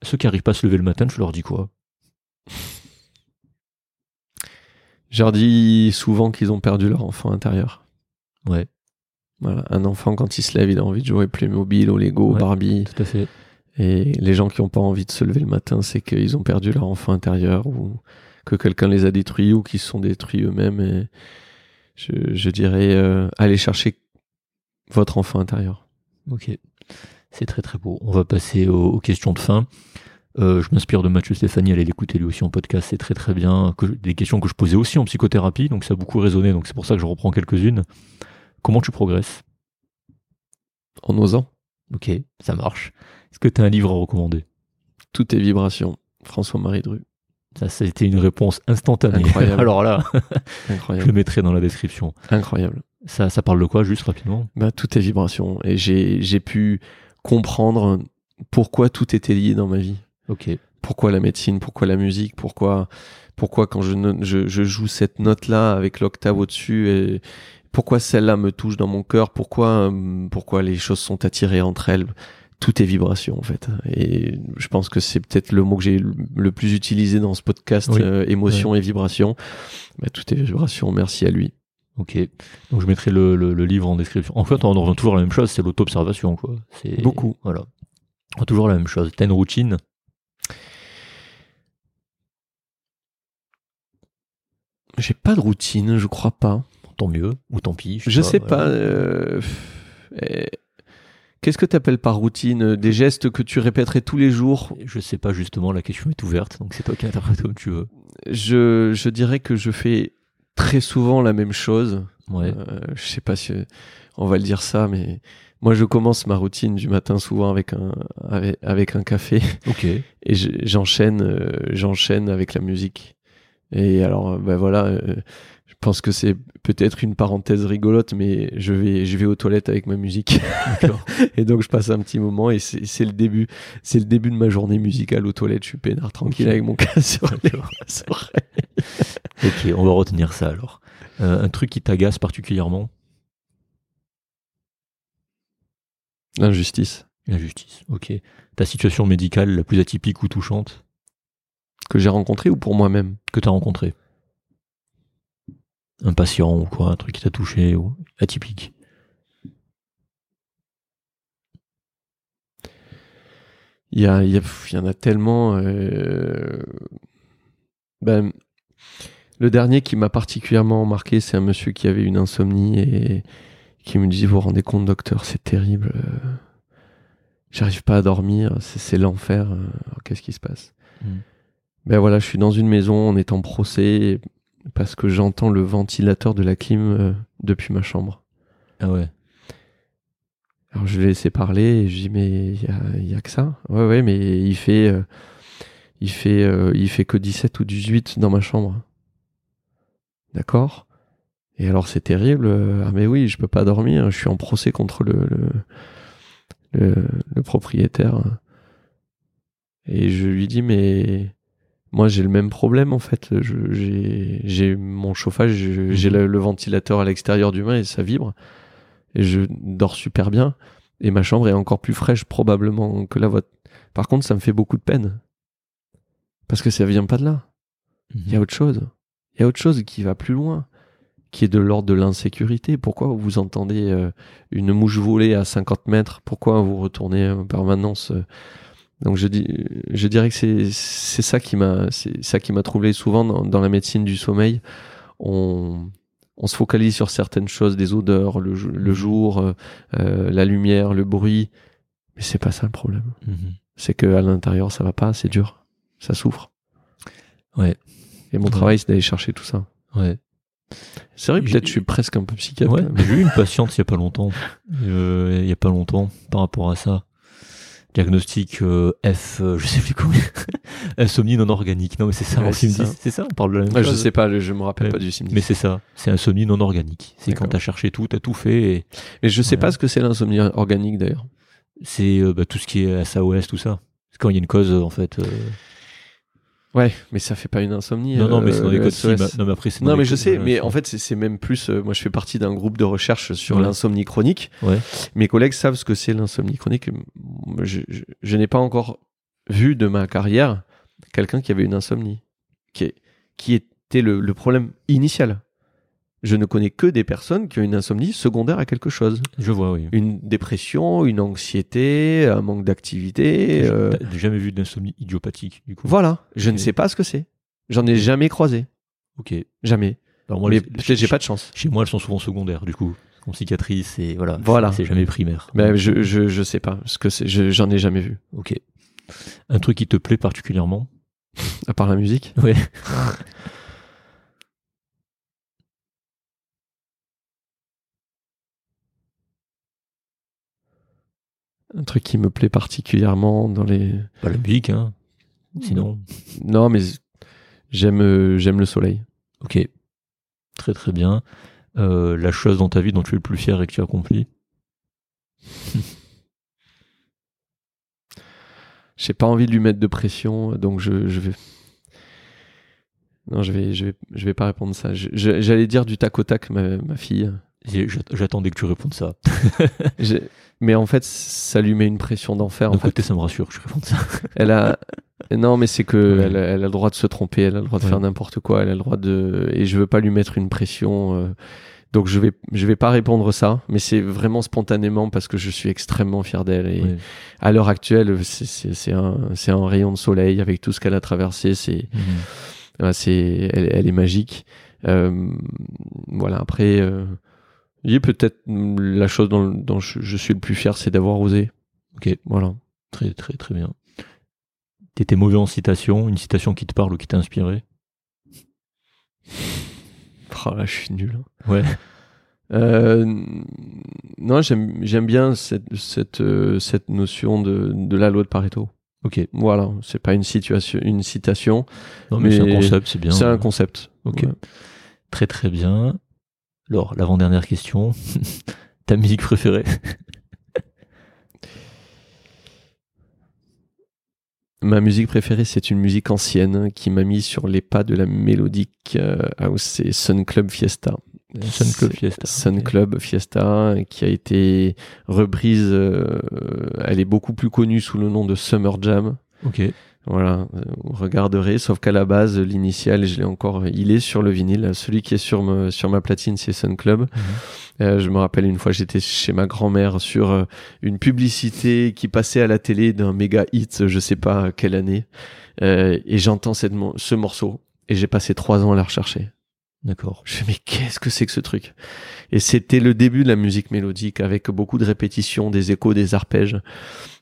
ceux qui arrivent pas à se lever le matin, tu leur dis quoi? Je leur dis souvent qu'ils ont perdu leur enfant intérieur. Ouais, Voilà. Un enfant, quand il se lève, il a envie de jouer Playmobil, au Lego, Ouais. Barbie. tout à fait. Et les gens qui n'ont pas envie de se lever le matin, c'est qu'ils ont perdu leur enfant intérieur ou que quelqu'un les a détruits ou qu'ils se sont détruits eux-mêmes. Et je, je dirais, euh, allez chercher votre enfant intérieur. Ok. C'est très très beau. On va passer aux, aux questions de fin. Euh, je m'inspire de Mathieu Stéphanie, allez l'écouter lui aussi en podcast, c'est très très bien. Que, des questions que je posais aussi en psychothérapie, donc ça a beaucoup résonné, donc c'est pour ça que je reprends quelques-unes. Comment tu progresses? En osant, Ok, ça marche. Est-ce que tu as un livre à recommander? Tout est vibration. François-Marie Dru. Ça, été une réponse instantanée. Incroyable. Alors là, je le Incroyable. mettrai dans la description. Incroyable. Ça, ça parle de quoi, juste rapidement? Bah, tout est vibration. Et j'ai pu comprendre pourquoi tout était lié dans ma vie. Ok. Pourquoi la médecine, pourquoi la musique, pourquoi, pourquoi quand je, je, je joue cette note-là avec l'octave au-dessus, et pourquoi celle-là me touche dans mon cœur, pourquoi, hum, pourquoi les choses sont attirées entre elles? Tout est vibration en fait. Et je pense que c'est peut-être le mot que j'ai le- plus utilisé dans ce podcast, Oui. euh, émotion et vibration. Bah, tout est vibration, merci à lui. Ok. Donc je mettrai le, le- le livre en description. En fait, on en revient toujours à la même chose, c'est l'auto-observation, quoi. C'est Beaucoup. Voilà. Toujours la même chose. T'as une routine J'ai pas de routine, je crois pas. Tant mieux, ou tant pis. Je sais voilà. pas. euh, euh, Qu'est-ce que tu appelles par routine? Des gestes que tu répéterais tous les jours? Je sais pas justement, la question est ouverte, donc c'est toi qui interprète comme tu veux. je, je dirais que je fais très souvent la même chose. Ouais. Euh, je sais pas si on va le dire ça, mais moi je commence ma routine du matin souvent avec un avec, avec un café Ok. et je- j'enchaîne euh, j'enchaîne avec la musique. Et alors euh, ben voilà, euh, Je pense que c'est peut-être une parenthèse rigolote, mais je vais, je vais aux toilettes avec ma musique. et donc je passe un petit moment et c'est le début, c'est le début de ma journée musicale aux toilettes. Je suis peinard tranquille avec mon casque. Ok, on va retenir ça alors. Euh, un truc qui t'agace particulièrement? L'injustice L'injustice. Ok. Ta situation médicale la plus atypique ou touchante? Que j'ai rencontrée ou pour moi-même? que t'as rencontrée Un patient ou quoi Un truc qui t'a touché ou atypique Il y, a, il y, a- il y en a tellement. euh, Ben, le dernier qui m'a particulièrement marqué, c'est un monsieur qui avait une insomnie et qui me dit Vous vous rendez compte, docteur, c'est terrible. euh, J'arrive pas à dormir, c'est l'enfer. euh, Qu'est-ce qui se passe? Mm. Ben voilà, je suis dans une maison, on est en procès parce que j'entends le ventilateur de la clim euh, depuis ma chambre. Ah ouais. Alors je l'ai laissé parler et je dis mais il y a, il y a que ça? Ouais ouais mais il fait euh, il fait euh, il fait que 17 ou 18 dans ma chambre. D'accord? Et alors c'est terrible. Ah mais oui, je peux pas dormir, je suis en procès contre le le, le, le propriétaire. Et je lui dis mais moi j'ai le même problème en fait. J'ai mon chauffage, je- j'ai Mhm. le, le ventilateur à l'extérieur du bain et ça vibre. Et je dors super bien. Et ma chambre est encore plus fraîche probablement que la vôtre. Par contre, ça me fait beaucoup de peine. Parce que ça vient pas de là. Il y a autre chose. Il y a autre chose qui va plus loin, qui est de l'ordre de l'insécurité. Pourquoi vous entendez euh, une mouche voler à 50 mètres? Pourquoi vous retournez en permanence euh Donc je, dis, je dirais que c'est ça qui m'a c'est ça qui m'a troublé souvent dans, dans la médecine du sommeil. On, on se focalise sur certaines choses, des odeurs, le, le jour, euh, euh, la lumière, le bruit, mais c'est pas ça le problème. Mhm. C'est que à l'intérieur ça va pas, c'est dur, ça souffre. Ouais. Et mon Ouais. travail c'est d'aller chercher tout ça. Ouais. C'est vrai, peut-être je suis presque un peu psychiatre. Ouais, mais j'ai eu une patiente il y a pas longtemps. Euh, il y a pas longtemps par rapport à ça. Diagnostic euh, F, euh, je sais plus comment. insomnie non organique. Non mais c'est ça. Ouais, c'est ça. C'est ça. On parle de la même Ouais, je chose. sais pas, je me rappelle Ouais. pas du symptôme. Mais c'est ça. C'est insomnie non organique. C'est quand t'as cherché tout, t'as tout fait. Et Mais je sais pas ce que c'est l'insomnie organique d'ailleurs. c'est euh, bah, tout ce qui est SAOS, tout ça. C'est quand il y a une cause euh, en fait. Euh, Ouais, mais ça fait pas une insomnie. Non, non, mais euh, c'est dans les le codes. SOS. non, mais après, c'est Non, les mais je sais, mais en fait, c'est- même plus. euh, moi, je fais partie d'un groupe de recherche sur Ouais. l'insomnie chronique. Ouais. Mes collègues savent ce que c'est l'insomnie chronique. Je, je- je n'ai pas encore vu de ma carrière quelqu'un qui avait une insomnie, qui, est- qui était le, le problème initial. Je ne connais que des personnes qui ont une insomnie secondaire à quelque chose. Je vois, oui. Une dépression, une anxiété, un manque d'activité. J'ai euh, jamais vu d'insomnie idiopathique, du coup? Voilà, je ne sais pas ce que c'est. J'en ai jamais croisé. Ok. Jamais. Alors, moi, mais j'ai pas de chance. Chez moi, elles sont souvent secondaires, du coup. En psychiatrie, c'est voilà. Voilà. C'est jamais primaire. Mais je, je, je sais pas ce que c'est. Je- J'en ai jamais vu. Ok. Un truc qui te plaît particulièrement? À part la musique? Ouais. Un truc qui me plaît particulièrement dans les. Pas la musique, hein. Sinon. Non, mais j'aime euh, j'aime le soleil. Ok. Très très bien. Euh, la chose dans ta vie dont tu es le plus fier et que tu as accompli J'ai pas envie de lui mettre de pression, donc je, je vais. Non, je vais, je vais, je vais pas répondre ça. J'allais dire du tac au tac, ma, ma fille. J'attendais que tu répondes ça. Mais en fait, ça lui met une pression d'enfer. En D'un fait, côté, ça me rassure que je réponde ça. elle a. Non, mais c'est que Ouais. elle, a, elle a le droit de se tromper, elle a le droit de Ouais. faire n'importe quoi, elle a le droit de. Et je veux pas lui mettre une pression. euh, Donc je vais, je vais pas répondre ça, mais c'est vraiment spontanément parce que je suis extrêmement fier d'elle. Et à l'heure actuelle, c'est- c'est c'est un, c'est un rayon de soleil avec tout ce qu'elle a traversé. C'est, Mhm. c'est, elle, elle est magique. Euh, voilà. Après, euh, il peut-être mm, la chose dont, dont je, je suis le plus fier, c'est d'avoir osé. Ok. Voilà. Très très très bien. T'étais mauvais en citation, une citation qui te parle ou qui t'a inspiré Oh là, je suis nul. hein. Ouais. Euh, non, j'aime bien cette cette euh, cette notion de de la loi de Pareto. Ok. Voilà, c'est pas une situation une citation, Non mais, c'est un concept, c'est bien. c'est un concept. Ok. Ouais. Très très bien. Alors, l'avant-dernière question. Ta musique préférée Ma musique préférée, c'est une musique ancienne qui m'a mis sur les pas de la mélodique euh, house, c'est Sun Club Fiesta. Sun Club Fiesta. Sun. Club Fiesta, qui a été reprise, euh, elle est beaucoup plus connue sous le nom de Summer Jam. Ok. Voilà, euh, vous regarderez, sauf qu'à la base, l'initial, je l'ai encore, il est sur le vinyle. Celui qui est sur, me- sur ma platine, c'est Sun Club. Mhm. Euh, je me rappelle une fois, j'étais chez ma grand-mère sur euh, une publicité qui passait à la télé d'un méga hit, je sais pas quelle année, euh, et j'entends cette ce morceau, et j'ai passé trois ans à la rechercher. D'accord. Je me mais qu'est-ce que c'est que ce truc? Et c'était le début de la musique mélodique avec beaucoup de répétitions, des échos, des arpèges.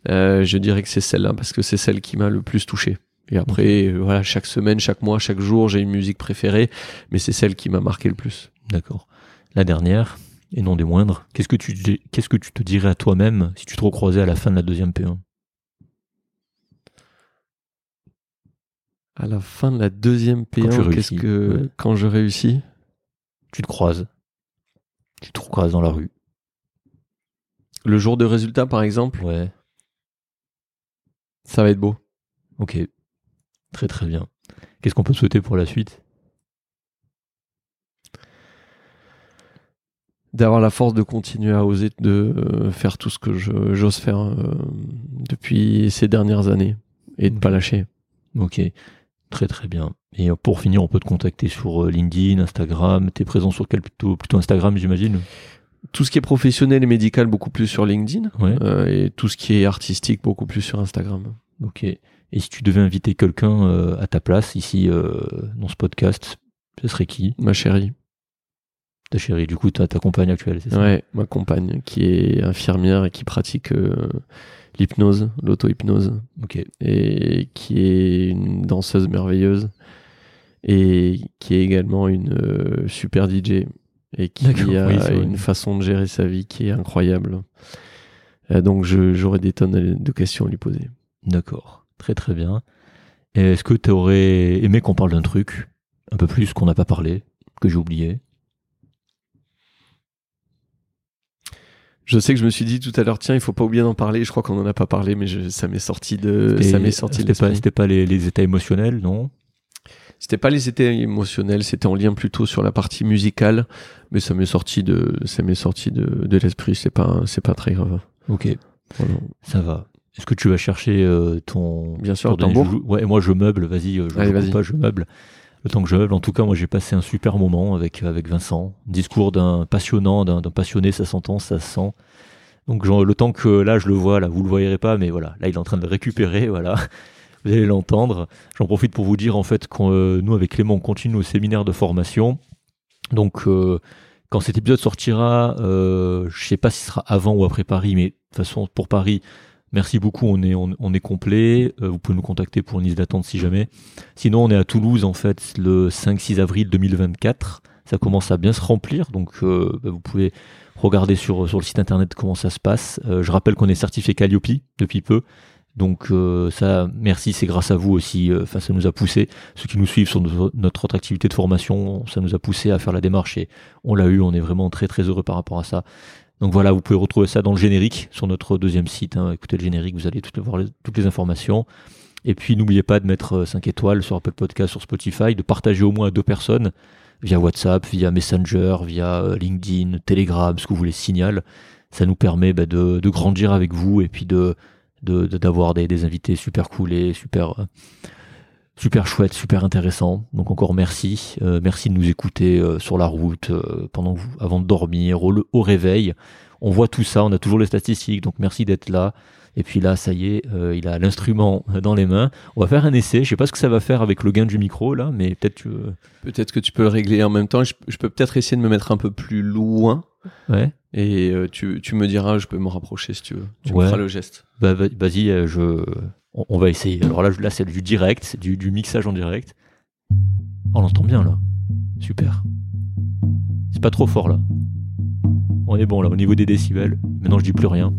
Euh, je dirais que c'est celle-là parce que c'est celle qui m'a le plus touché. Et après, euh, voilà, chaque semaine, chaque mois, chaque jour, j'ai une musique préférée, mais c'est celle qui m'a marqué le plus. D'accord. La dernière, et non des moindres, qu'est-ce que tu, qu'est-ce que tu te dirais à toi-même si tu te recroisais à la fin de la deuxième P1 À la fin de la deuxième Quand tu P1, qu'est-ce que ouais. quand je réussis? Tu te croises. Tu te croises dans la rue. Le jour de résultat, par exemple, Ouais. ça va être beau. Ok. Très très bien. Qu'est-ce qu'on peut te souhaiter pour la suite? D'avoir la force de continuer à oser de euh, faire tout ce que j'ose faire euh, depuis ces dernières années et de Ok. pas lâcher. Ok. Très très bien. Et pour finir, on peut te contacter sur euh, LinkedIn, Instagram. T'es présent sur quel plutôt plutôt Instagram, j'imagine? Tout ce qui est professionnel et médical, beaucoup plus sur LinkedIn. Ouais. euh, et tout ce qui est artistique, beaucoup plus sur Instagram. Ok. Et si tu devais inviter quelqu'un euh, à ta place ici euh, dans ce podcast, ce serait qui? Ma chérie. Ta chérie. Du coup, ta, ta compagne actuelle, c'est ça? Ouais, ma compagne, qui est infirmière et qui pratique l'hypnose, l'auto-hypnose. Ok. et qui est une danseuse merveilleuse et qui est également une euh, super DJ et qui a oui, une façon de gérer sa vie qui est incroyable. Euh, donc j'aurais des tonnes de questions à lui poser. D'accord. Très très bien. Est-ce que tu aurais aimé qu'on parle d'un truc un peu plus qu'on n'a pas parlé, que j'ai oublié? Je sais que je me suis dit tout à l'heure, tiens, il faut pas oublier d'en parler. Je crois qu'on en a pas parlé, mais je- ça m'est sorti de, ça m'est sorti de pas, c'était pas les, les états émotionnels, non? C'était pas les états émotionnels, c'était en lien plutôt sur la partie musicale, mais ça m'est sorti de, ça m'est sorti de, de l'esprit. C'est pas, c'est pas très grave. Ok, Voilà. ça va. Est-ce que tu vas chercher euh, ton. Bien sûr, ton tambour. Ouais, moi je meuble, vas-y, euh, je Allez, vas-y. pas, je meuble. Le temps que je en tout cas, moi j'ai passé un super moment avec, avec Vincent. Discours d'un passionnant, d'un passionné, ça s'entend, ça se sent. Donc le temps que là je le vois, là vous le voyez pas, mais voilà, là il est en train de le récupérer, voilà. Vous allez l'entendre. J'en profite pour vous dire en fait que euh, nous avec Clément on continue au séminaire de formation. Donc euh, quand cet épisode sortira, euh, je sais pas si ce sera avant ou après Paris, mais de toute façon pour Paris, merci beaucoup, on est on, on est complet. Euh, vous pouvez nous contacter pour une liste d'attente si jamais. Sinon on est à Toulouse en fait le 5-6 avril 2024. Ça commence à bien se remplir, donc euh, bah, vous pouvez regarder sur, sur le site internet comment ça se passe. Euh, je rappelle qu'on est certifié Calliope depuis peu. Donc euh, ça, merci, c'est grâce à vous aussi. euh, Enfin, ça nous a poussé. Ceux qui nous suivent sur notre, notre autre activité de formation, ça nous a poussé à faire la démarche et on l'a eu. On est vraiment très très heureux par rapport à ça. Donc voilà, vous pouvez retrouver ça dans le générique sur notre deuxième site. hein. Écoutez le générique, vous allez tout, voir les- toutes les informations. Et puis n'oubliez pas de mettre 5 étoiles sur Apple Podcast, sur Spotify, de partager au moins à deux personnes via WhatsApp, via Messenger, via euh, LinkedIn, Telegram, ce que vous voulez, signal. Ça nous permet bah, de, grandir avec vous et puis de- d'avoir des, des invités super cool et super euh, super chouettes, super intéressants. Donc encore merci, Euh, merci de nous écouter euh, sur la route, euh, pendant que vous, avant de dormir, au, réveil. On voit tout ça, on a toujours les statistiques, donc merci d'être là. Et puis là, ça y est, il a l'instrument dans les mains. On va faire un essai. Je sais pas ce que ça va faire avec le gain du micro là, mais peut-être tu Peut-être que tu peux le régler en même temps. Je, je peux peut-être essayer de me mettre un peu plus loin. Ouais. Et tu, tu me diras, je peux me rapprocher si tu veux. Tu Ouais. me feras le geste. Bah, va- vas-y, je, on, va essayer. Alors là, là c'est du direct, c'est du, mixage en direct. On l'entend bien là. Super. C'est pas trop fort là. On est bon là au niveau des décibels. Maintenant, je dis plus rien.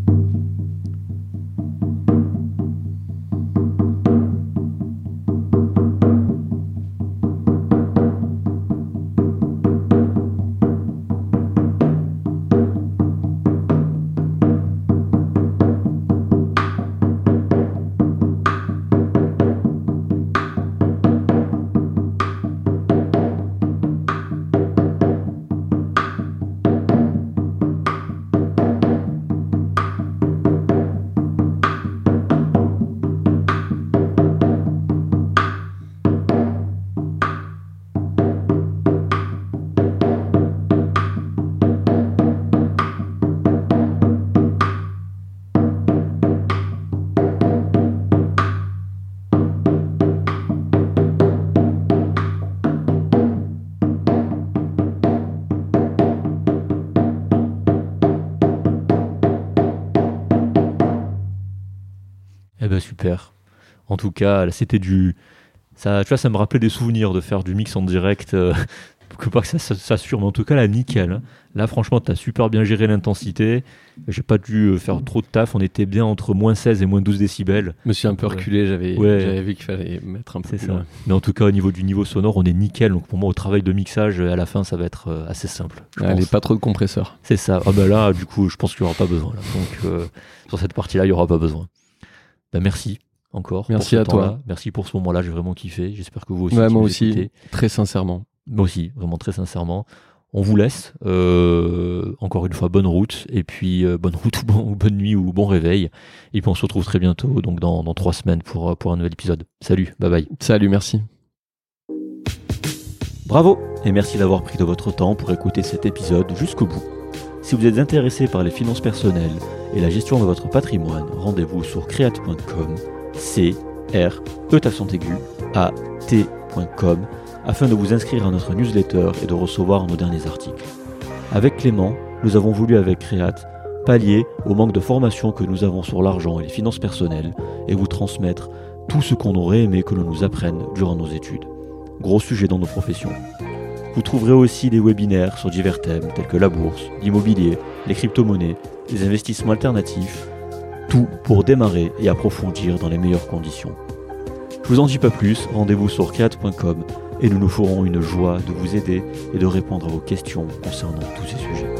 Cas, c'était du. Ça, tu vois, ça me rappelait des souvenirs de faire du mix en direct. euh, que pas que ça s'assure, mais en tout cas, là, nickel. Là, franchement, tu as super bien géré l'intensité. J'ai pas dû euh, faire trop de taf. On était bien entre moins 16 et moins 12 décibels. Je me suis un peu reculé, j'avais Ouais. vu qu'il fallait mettre un peu plus ça. loin. Mais en tout cas, au niveau du niveau sonore, on est nickel. Donc pour moi, au travail de mixage, à la fin, ça va être euh, assez simple. Allez, pas trop de compresseurs. C'est ça. Ah bah là, du coup, je pense qu'il n'y aura pas besoin. là. Donc euh, sur cette partie-là, il n'y aura pas besoin. Bah, merci encore. pour Merci ce à toi. Merci pour ce moment-là. J'ai vraiment kiffé. J'espère que vous aussi. Ouais, moi aussi, écoutez. très sincèrement. Moi aussi, vraiment très sincèrement. On vous laisse. Euh, encore une fois, bonne route. Et puis, euh, bonne route ou, bon- ou bonne nuit ou bon réveil. Et puis, on se retrouve très bientôt, donc dans, dans trois semaines pour, euh, pour un nouvel épisode. Salut, bye bye. Salut, merci. Bravo et merci d'avoir pris de votre temps pour écouter cet épisode jusqu'au bout. Si vous êtes intéressé par les finances personnelles et la gestion de votre patrimoine, rendez-vous sur create.com, c r e t.com afin de vous inscrire à notre newsletter et de recevoir nos derniers articles. Avec Clément, nous avons voulu avec Create pallier au manque de formation que nous avons sur l'argent et les finances personnelles et vous transmettre tout ce qu'on aurait aimé que l'on nous apprenne durant nos études. Gros sujet dans nos professions. Vous trouverez aussi des webinaires sur divers thèmes tels que la bourse, l'immobilier, les crypto-monnaies, les investissements alternatifs, tout pour démarrer et approfondir dans les meilleures conditions. Je vous en dis pas plus, rendez-vous sur create.com et nous nous ferons une joie de vous aider et de répondre à vos questions concernant tous ces sujets.